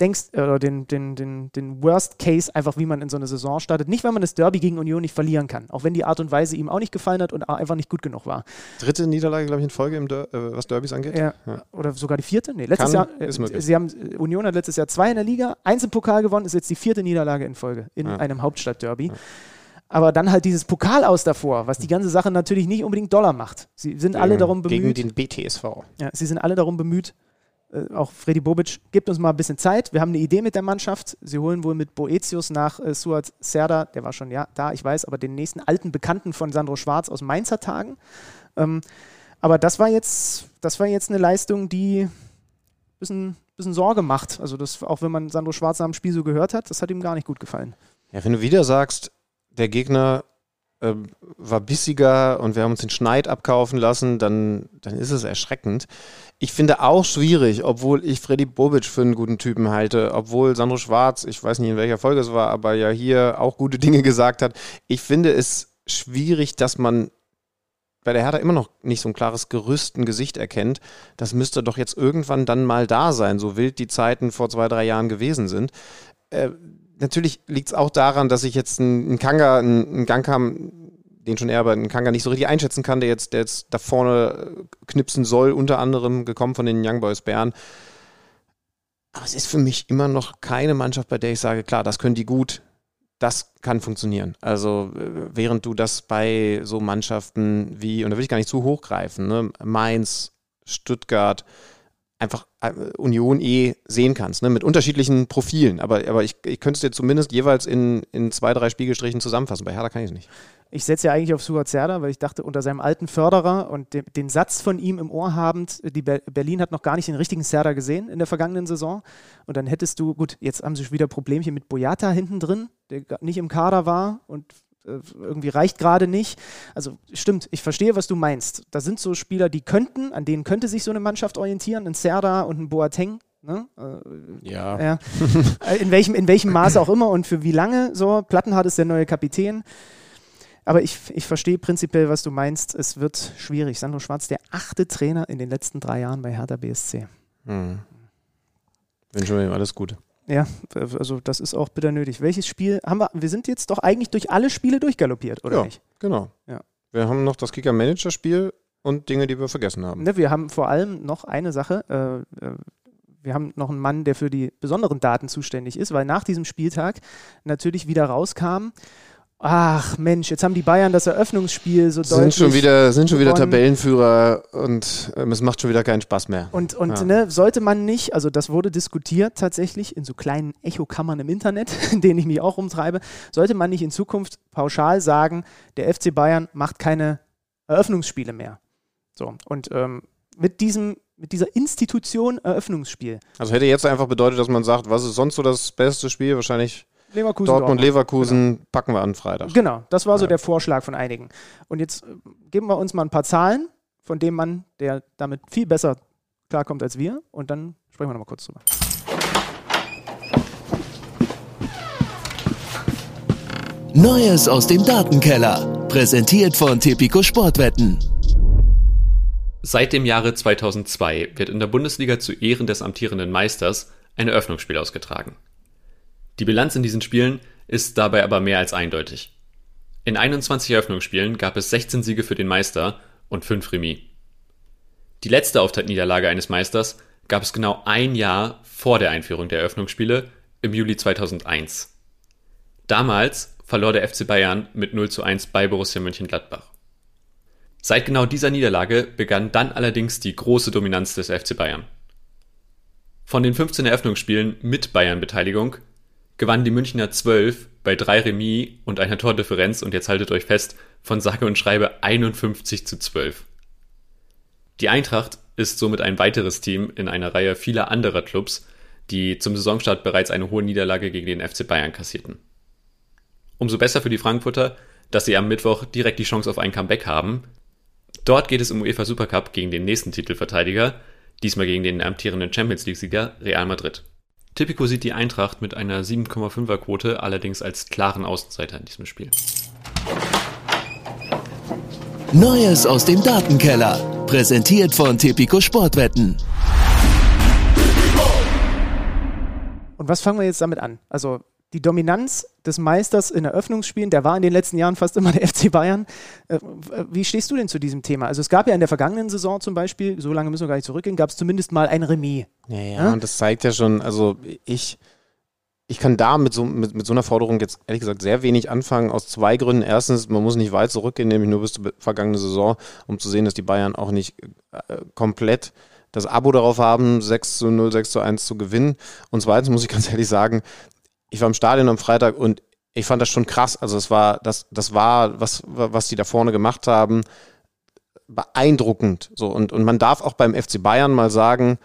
denkst, äh, oder den, den, den, den Worst Case einfach, wie man in so eine Saison startet. Nicht, weil man das Derby gegen Union nicht verlieren kann, auch wenn die Art und Weise ihm auch nicht gefallen hat und einfach nicht gut genug war. Dritte Niederlage, glaube ich, in Folge, Der äh, was Derbys angeht. Ja, Ja. Oder sogar die vierte? Nee, letztes Kann, Jahr. ist Äh, sie haben, äh, Union hat letztes Jahr zwei in der Liga, eins im Pokal gewonnen, ist jetzt die vierte Niederlage in Folge in Ja. einem Hauptstadtderby. Aber dann halt dieses Pokal aus davor, was die ganze Sache natürlich nicht unbedingt Dollar macht. Sie sind alle darum Gegen bemüht. den BTSV. Ja, sie sind alle darum bemüht, auch Freddy Bobic, gebt uns mal ein bisschen Zeit. Wir haben eine Idee mit der Mannschaft. Sie holen wohl mit Boetius nach äh, Suat Serda, der war schon ja da, ich weiß, aber den nächsten alten Bekannten von Sandro Schwarz aus Mainzer Tagen. Ähm, aber das war jetzt, das war jetzt eine Leistung, die ein bisschen, bisschen Sorge macht. Also das, auch wenn man Sandro Schwarz dem Spiel so gehört hat, das hat ihm gar nicht gut gefallen. Ja, wenn du wieder sagst, der Gegner ähm, war bissiger und wir haben uns den Schneid abkaufen lassen, dann, dann ist es erschreckend. Ich finde auch schwierig, obwohl ich Freddy Bobic für einen guten Typen halte, obwohl Sandro Schwarz, ich weiß nicht in welcher Folge es war, aber ja hier auch gute Dinge gesagt hat. Ich finde es schwierig, dass man bei der Hertha immer noch nicht so ein klares Gerüst, ein Gesicht erkennt. Das müsste doch jetzt irgendwann dann mal da sein, so wild die Zeiten vor zwei, drei Jahren gewesen sind. Äh, natürlich liegt es auch daran, dass ich jetzt einen, Kanga, einen, Gangkam, den schon eher, aber einen Kanga nicht so richtig einschätzen kann, der jetzt, der jetzt da vorne äh, knipsen soll, unter anderem gekommen von den Young Boys Bern. Aber es ist für mich immer noch keine Mannschaft, bei der ich sage, klar, das können die gut, das kann funktionieren. Also äh, während du das bei so Mannschaften wie, und da will ich gar nicht zu hoch greifen, ne, Mainz, Stuttgart, einfach äh, Union eh sehen kannst, ne, mit unterschiedlichen Profilen. Aber, aber ich, ich könnte es dir zumindest jeweils in, in zwei, drei Spiegelstrichen zusammenfassen. Bei Hertha kann ich es nicht. Ich setze ja eigentlich auf Suat Serdar, weil ich dachte, unter seinem alten Förderer und dem, den Satz von ihm im Ohr habend, die Ber Berlin hat noch gar nicht den richtigen Serdar gesehen in der vergangenen Saison. Und dann hättest du, gut, jetzt haben sie wieder Problemchen mit Boyata hinten drin, der nicht im Kader war und irgendwie reicht gerade nicht. Also stimmt, ich verstehe, was du meinst. Da sind so Spieler, die könnten, an denen könnte sich so eine Mannschaft orientieren, ein Serdar und ein Boateng. Ne? Äh, Ja. ja. Äh, in, welchem, in welchem Maße auch immer und für wie lange so. Plattenhardt ist der neue Kapitän. Aber ich, ich verstehe prinzipiell, was du meinst. Es wird schwierig. Sandro Schwarz, der achte Trainer in den letzten drei Jahren bei Hertha BSC. Hm. Wünschen wir ihm alles Gute. Ja, also das ist auch bitter nötig. Welches Spiel haben wir? Wir sind jetzt doch eigentlich durch alle Spiele durchgaloppiert, oder Ja. nicht? Genau. Ja. Wir haben noch das Kicker-Manager-Spiel und Dinge, die wir vergessen haben. Ne, wir haben vor allem noch eine Sache. Äh, äh, wir haben noch einen Mann, der für die besonderen Daten zuständig ist, weil nach diesem Spieltag natürlich wieder rauskam, ach Mensch, jetzt haben die Bayern das Eröffnungsspiel so Sind deutlich. schon wieder, sind schon wieder. Tabellenführer und ähm, es macht schon wieder keinen Spaß mehr. Und, und Ja. ne, sollte man nicht, also das wurde diskutiert tatsächlich in so kleinen Echokammern im Internet, in denen ich mich auch rumtreibe, sollte man nicht in Zukunft pauschal sagen, der FC Bayern macht keine Eröffnungsspiele mehr. So, und ähm, mit diesem, mit dieser Institution Eröffnungsspiel. Also hätte jetzt einfach bedeutet, dass man sagt, was ist sonst so das beste Spiel? Wahrscheinlich Leverkusen Dortmund, Dortmund. Leverkusen packen wir an Freitag. Genau, das war so Ja. der Vorschlag von einigen. Und jetzt äh, geben wir uns mal ein paar Zahlen von dem Mann, der damit viel besser klarkommt als wir. Und dann sprechen wir nochmal kurz drüber. Neues aus dem Datenkeller. Präsentiert von Tipico Sportwetten. Seit dem Jahre 2002 wird in der Bundesliga zu Ehren des amtierenden Meisters ein Eröffnungsspiel ausgetragen. Die Bilanz in diesen Spielen ist dabei aber mehr als eindeutig. In 21 Eröffnungsspielen gab es 16 Siege für den Meister und 5 Remis. Die letzte Auftaktniederlage eines Meisters gab es genau ein Jahr vor der Einführung der Eröffnungsspiele im Juli 2001. Damals verlor der FC Bayern mit 0 zu 1 bei Borussia Mönchengladbach. Seit genau dieser Niederlage begann dann allerdings die große Dominanz des FC Bayern. Von den 15 Eröffnungsspielen mit Bayern-Beteiligung gewannen die Münchner 12 bei drei Remis und einer Tordifferenz und jetzt haltet euch fest, von sage und schreibe 51 zu 12. Die Eintracht ist somit ein weiteres Team in einer Reihe vieler anderer Clubs, die zum Saisonstart bereits eine hohe Niederlage gegen den FC Bayern kassierten. Umso besser für die Frankfurter, dass sie am Mittwoch direkt die Chance auf ein Comeback haben. Dort geht es im UEFA Supercup gegen den nächsten Titelverteidiger, diesmal gegen den amtierenden Champions League-Sieger Real Madrid. Tipico sieht die Eintracht mit einer 7,5er Quote allerdings als klaren Außenseiter in diesem Spiel. Neues aus dem Datenkeller. Präsentiert von Tipico Sportwetten. Und was fangen wir jetzt damit an? Also die Dominanz des Meisters in Eröffnungsspielen, der war in den letzten Jahren fast immer der FC Bayern. Äh, Wie stehst du denn zu diesem Thema? Also es gab ja in der vergangenen Saison zum Beispiel, so lange müssen wir gar nicht zurückgehen, gab es zumindest mal ein Remis. Ja, ja, Ja? und das zeigt ja schon, also ich, ich kann da mit so, mit, mit so einer Forderung jetzt ehrlich gesagt sehr wenig anfangen, aus zwei Gründen. Erstens, man muss nicht weit zurückgehen, nämlich nur bis zur vergangenen Saison, um zu sehen, dass die Bayern auch nicht äh, komplett das Abo darauf haben, 6 zu 0, 6 zu 1 zu gewinnen. Und zweitens muss ich ganz ehrlich sagen, ich war im Stadion am Freitag und ich fand das schon krass. Also es war, das, das war, was, was die da vorne gemacht haben, beeindruckend. So, und, und man darf auch beim FC Bayern mal sagen,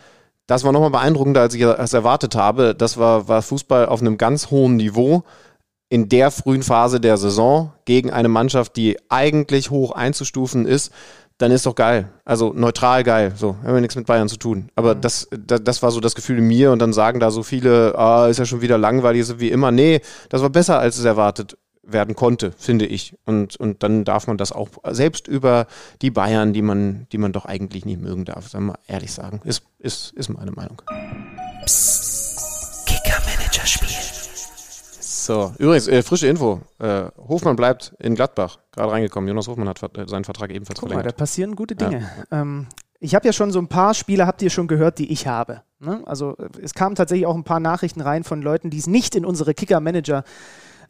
das war nochmal beeindruckender, als ich es erwartet habe. Das war, war Fußball auf einem ganz hohen Niveau in der frühen Phase der Saison gegen eine Mannschaft, die eigentlich hoch einzustufen ist. Dann ist doch geil. Also neutral geil. So, haben wir nichts mit Bayern zu tun. Aber das, das, das war so das Gefühl in mir und dann sagen da so viele, ah, ist ja schon wieder langweilig, ist wie immer. Nee, das war besser, als es erwartet werden konnte, finde ich. Und, und dann darf man das auch selbst über die Bayern, die man, die man doch eigentlich nicht mögen darf, sagen wir ehrlich sagen. Ist, ist, ist meine Meinung. So, übrigens, äh, frische Info. Äh, Hofmann bleibt in Gladbach, gerade reingekommen. Jonas Hofmann hat äh, seinen Vertrag ebenfalls Guck mal, da verlängert. passieren gute Dinge. Ähm, ich habe ja schon so ein paar Spiele, habt ihr schon gehört, die ich habe. Ne? Also äh, es kamen tatsächlich auch ein paar Nachrichten rein von Leuten, die es nicht in unsere Kicker-Manager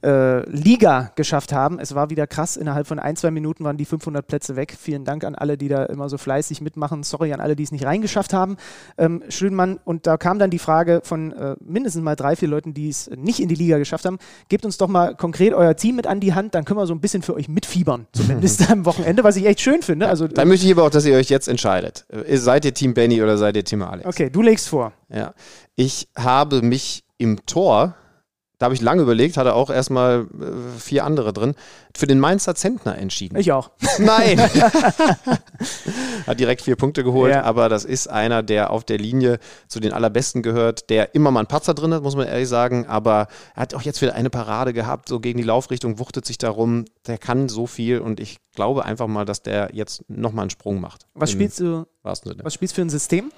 äh, Liga geschafft haben. Es war wieder krass. Innerhalb von ein, zwei Minuten waren die 500 Plätze weg. Vielen Dank an alle, die da immer so fleißig mitmachen. Sorry an alle, die es nicht reingeschafft haben. Ähm, Schönmann, und da kam dann die Frage von äh, mindestens mal drei, vier Leuten, die es nicht in die Liga geschafft haben. Gebt uns doch mal konkret euer Team mit an die Hand, dann können wir so ein bisschen für euch mitfiebern. Zumindest am Wochenende, was ich echt schön finde. Also, Dann möchte ich aber auch, dass ihr euch jetzt entscheidet. Äh, Seid ihr Team Benny oder seid ihr Team Alex? okay, du legst vor. Ja. Ich habe mich im Tor, da habe ich lange überlegt, hatte auch erstmal äh, vier andere drin, für den Mainzer Zentner entschieden. Ich auch. Nein! Hat direkt vier Punkte geholt, Ja. aber das ist einer, der auf der Linie zu den allerbesten gehört, der immer mal einen Patzer drin hat, muss man ehrlich sagen, aber er hat auch jetzt wieder eine Parade gehabt, so gegen die Laufrichtung, wuchtet sich darum, der kann so viel und ich glaube einfach mal, dass der jetzt nochmal einen Sprung macht. Was spielst du? Was spielst du für ein System?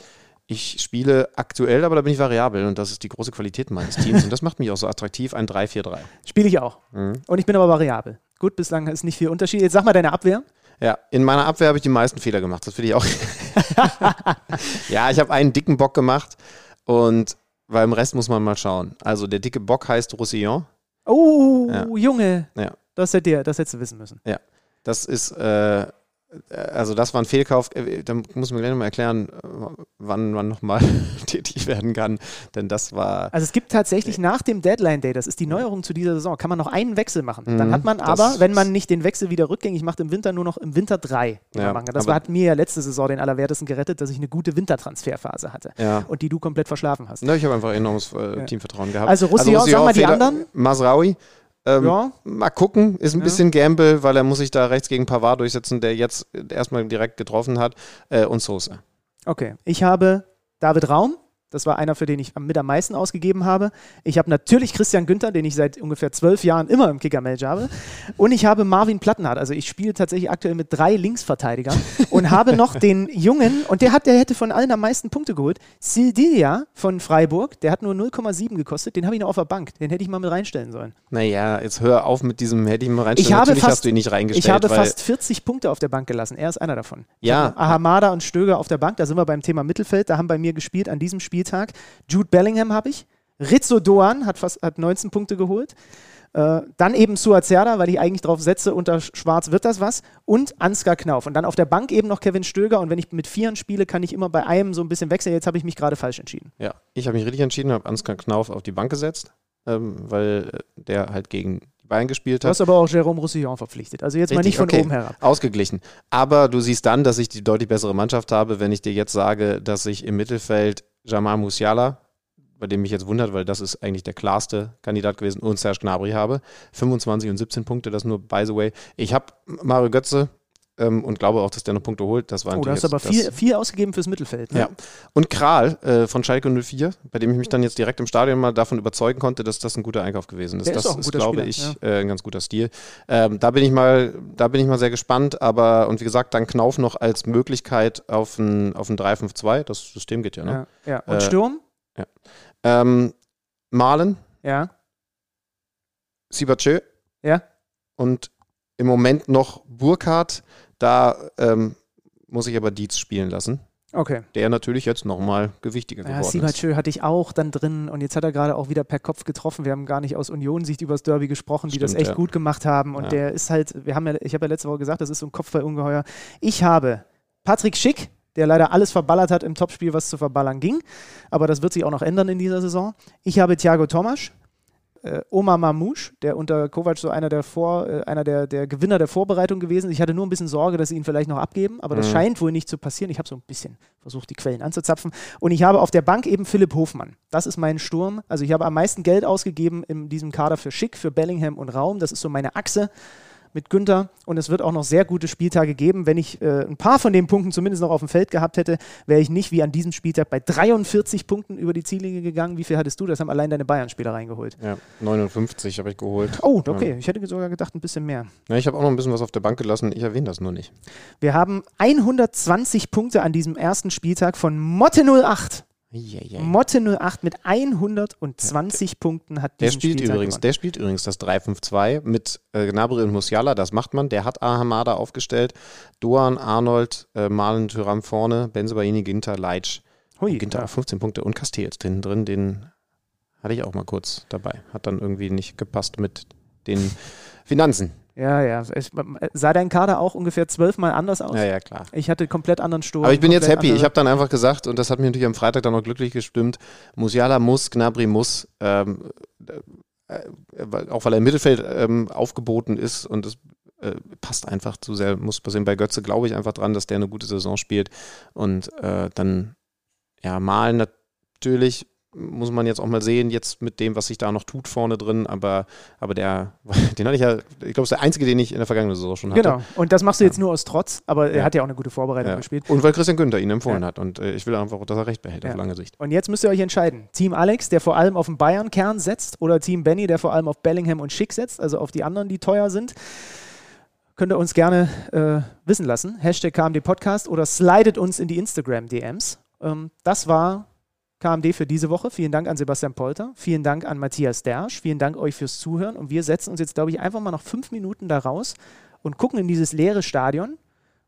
Ich spiele aktuell, aber da bin ich variabel und das ist die große Qualität meines Teams und das macht mich auch so attraktiv, ein 3-4-3. Spiele ich auch. Mhm. Und ich bin aber variabel. Gut, bislang ist nicht viel Unterschied. Jetzt sag mal deine Abwehr. Ja, in meiner Abwehr habe ich die meisten Fehler gemacht, das finde ich auch. ja, ich habe einen dicken Bock gemacht und beim Rest muss man mal schauen. Also der dicke Bock heißt Roussillon. Oh, Ja. Junge. Ja. Das, hätt ihr, das hättest du wissen müssen. Ja, das ist, äh, also das war ein Fehlkauf. Äh, Da muss man gleich nochmal erklären, äh, wann man nochmal tätig werden kann. Denn das war. Also es gibt tatsächlich nach dem Deadline Day, das ist die Neuerung zu dieser Saison, kann man noch einen Wechsel machen. Dann Mhm, hat man aber, wenn man nicht den Wechsel wieder rückgängig macht, im Winter nur noch im Winter drei. Ja, machen das hat mir ja letzte Saison den Allerwertesten gerettet, dass ich eine gute Wintertransferphase hatte. Ja. Und die du komplett verschlafen hast. Na, ich habe einfach enormes äh, Ja. Teamvertrauen gehabt. Also Roussillon, sag mal die anderen. Masraoui. Ähm, Ja. Mal gucken, ist ein Ja. bisschen Gamble, weil er muss sich da rechts gegen Pavard durchsetzen, der jetzt erstmal direkt getroffen hat. Äh, und Sosa. Okay, ich habe David Raum. Das war einer, für den ich am- mit am meisten ausgegeben habe. Ich habe natürlich Christian Günther, den ich seit ungefähr zwölf Jahren immer im Kicker-Manager habe. Und ich habe Marvin Plattenhardt. Also ich spiele tatsächlich aktuell mit drei Linksverteidigern und habe noch den Jungen, und der, hat, der hätte von allen am meisten Punkte geholt, Sildilia von Freiburg. Der hat nur 0,7 gekostet. Den habe ich noch auf der Bank. Den hätte ich mal mit reinstellen sollen. Naja, jetzt hör auf mit diesem, hätte ich mal reinstellen. Ich habe Natürlich fast- hast du ihn nicht reingestellt. Ich habe fast 40 Punkte auf der Bank gelassen. Er ist einer davon. Ja. Ahamada und Stöger auf der Bank. Da sind wir beim Thema Mittelfeld. Da haben bei mir gespielt an diesem Spieltag. Jude Bellingham habe ich. Rizzo Doan hat, fast, hat 19 Punkte geholt. Äh, dann eben Suazerda, weil ich eigentlich drauf setze, unter Schwarz wird das was. Und Ansgar Knauf. Und dann auf der Bank eben noch Kevin Stöger. Und wenn ich mit Vieren spiele, kann ich immer bei einem so ein bisschen wechseln. Jetzt habe ich mich gerade falsch entschieden. Ja, ich habe mich richtig entschieden, habe Ansgar Knauf auf die Bank gesetzt, ähm, weil äh, der halt gegen die Bayern gespielt Du hat. hast aber auch Jérôme Roussillon verpflichtet. Also jetzt mal Richtig, nicht von okay. oben herab. Ausgeglichen. Aber du siehst dann, dass ich die deutlich bessere Mannschaft habe, wenn ich dir jetzt sage, dass ich im Mittelfeld Jamal Musiala, bei dem mich jetzt wundert, weil das ist eigentlich der klarste Kandidat gewesen, und Serge Gnabry habe. 25 und 17 Punkte, das nur by the way. Ich habe Mario Götze ähm, und glaube auch, dass der noch Punkte holt. Das war Oh, natürlich hast du aber viel, viel ausgegeben fürs Mittelfeld. Ne? ja. Und Kral äh, von Schalke 04, bei dem ich mich dann jetzt direkt im Stadion mal davon überzeugen konnte, dass das ein guter Einkauf gewesen ist. Der ist das auch ein ist, guter glaube Spieler, ich, äh, ein ganz guter Stil. Ähm, da bin ich mal, da bin ich mal sehr gespannt, aber und wie gesagt, dann Knauf noch als Möglichkeit auf ein, auf ein 3-5-2. Das System geht ja, ne? Ja, ja. Und Äh, Sturm? Ähm, Malen, Ja. Sibachö Ja. und im Moment noch Burkhardt. Da ähm, muss ich aber Dietz spielen lassen. Okay. Der natürlich jetzt nochmal gewichtiger Ja, geworden ist. Sibachö hatte ich auch dann drin und jetzt hat er gerade auch wieder per Kopf getroffen. Wir haben gar nicht aus Union-Sicht über das Derby gesprochen, die das Stimmt, echt ja. gut gemacht haben. Und Ja. der ist halt, wir haben ja, ich habe ja letzte Woche gesagt, das ist so ein Kopfballungeheuer. Ich habe Patrick Schick, der leider alles verballert hat im Topspiel, was zu verballern ging. Aber das wird sich auch noch ändern in dieser Saison. Ich habe Thiago Tomasch, äh, Omar Mamouche, der unter Kovac so einer der, Vor, äh, einer der, der Gewinner der Vorbereitung gewesen ist. Ich hatte nur ein bisschen Sorge, dass sie ihn vielleicht noch abgeben, aber das Mhm. scheint wohl nicht zu passieren. Ich habe so ein bisschen versucht, die Quellen anzuzapfen. Und ich habe auf der Bank eben Philipp Hofmann. Das ist mein Sturm. Also ich habe am meisten Geld ausgegeben in diesem Kader für Schick, für Bellingham und Raum. Das ist so meine Achse mit Günther und es wird auch noch sehr gute Spieltage geben. Wenn ich äh, ein paar von den Punkten zumindest noch auf dem Feld gehabt hätte, wäre ich nicht wie an diesem Spieltag bei 43 Punkten über die Ziellinie gegangen. Wie viel hattest du? Das haben allein deine Bayern-Spieler reingeholt. Ja, 59 habe ich geholt. Oh, okay. Ich hätte sogar gedacht, ein bisschen mehr. Ja, ich habe auch noch ein bisschen was auf der Bank gelassen. Ich erwähne das nur nicht. Wir haben 120 Punkte an diesem ersten Spieltag von Motte 08. Eieiei. Motte 08 mit 120 Punkten hat Der spielt Spieltag übrigens, gewonnen. der spielt übrigens das 3-5-2 mit äh, Gnabry und Musiala, das macht man. Der hat Ahamada aufgestellt. Doan, Arnold, äh, Malen, Thuram vorne, Benzebaini, Ginter, Leitsch. Hui, Ginter ja. auch 15 Punkte und Castells drin drin, den hatte ich auch mal kurz dabei. Hat dann irgendwie nicht gepasst mit den Finanzen. Ja, ja. Es, sah dein Kader auch ungefähr zwölfmal anders aus? Ja, ja, klar. Ich hatte komplett anderen Sturm. Aber ich bin jetzt happy. Ich habe dann einfach gesagt, und das hat mich natürlich am Freitag dann noch glücklich gestimmt, Musiala muss, Gnabry muss, ähm, äh, weil- auch weil er im Mittelfeld ähm, aufgeboten ist und es äh, passt einfach zu sehr, muss passieren. Bei Götze glaube ich einfach dran, dass der eine gute Saison spielt und äh, dann, ja, malen natürlich muss man jetzt auch mal sehen, jetzt mit dem, was sich da noch tut vorne drin, aber, aber der, den hatte ich ja, ich glaube, das ist der einzige, den ich in der vergangenen Saison schon hatte. Genau. Und das machst du jetzt nur aus Trotz, aber er Ja. hat ja auch eine gute Vorbereitung Ja. gespielt. Und weil Christian Günther ihn empfohlen Ja. hat. Und äh, ich will einfach, dass er recht behält Ja. auf lange Sicht. Und jetzt müsst ihr euch entscheiden. Team Alex, der vor allem auf den Bayern-Kern setzt, oder Team Benny, der vor allem auf Bellingham und Schick setzt, also auf die anderen, die teuer sind. Könnt ihr uns gerne äh, wissen lassen. Hashtag KMD Podcast oder slidet uns in die Instagram-DMs. Ähm, das war KMD für diese Woche. Vielen Dank an Sebastian Polter. Vielen Dank an Matthias Dersch. Vielen Dank euch fürs Zuhören. Und wir setzen uns jetzt, glaube ich, einfach mal noch fünf Minuten da raus und gucken in dieses leere Stadion,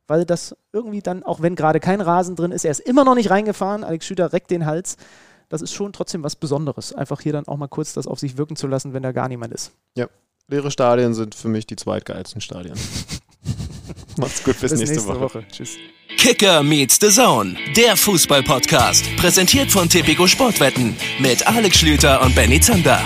weil das irgendwie dann, auch wenn gerade kein Rasen drin ist, er ist immer noch nicht reingefahren. Alex Schüter reckt den Hals. Das ist schon trotzdem was Besonderes, einfach hier dann auch mal kurz das auf sich wirken zu lassen, wenn da gar niemand ist. leere Stadien sind für mich die zweitgeilsten Stadien. Macht's gut, bis, Bis nächste, nächste Woche. Woche. Tschüss. Kicker meets the Zone, der Fußball-Podcast. Präsentiert von Tipico Sportwetten mit Alex Schlüter und Benny Zander.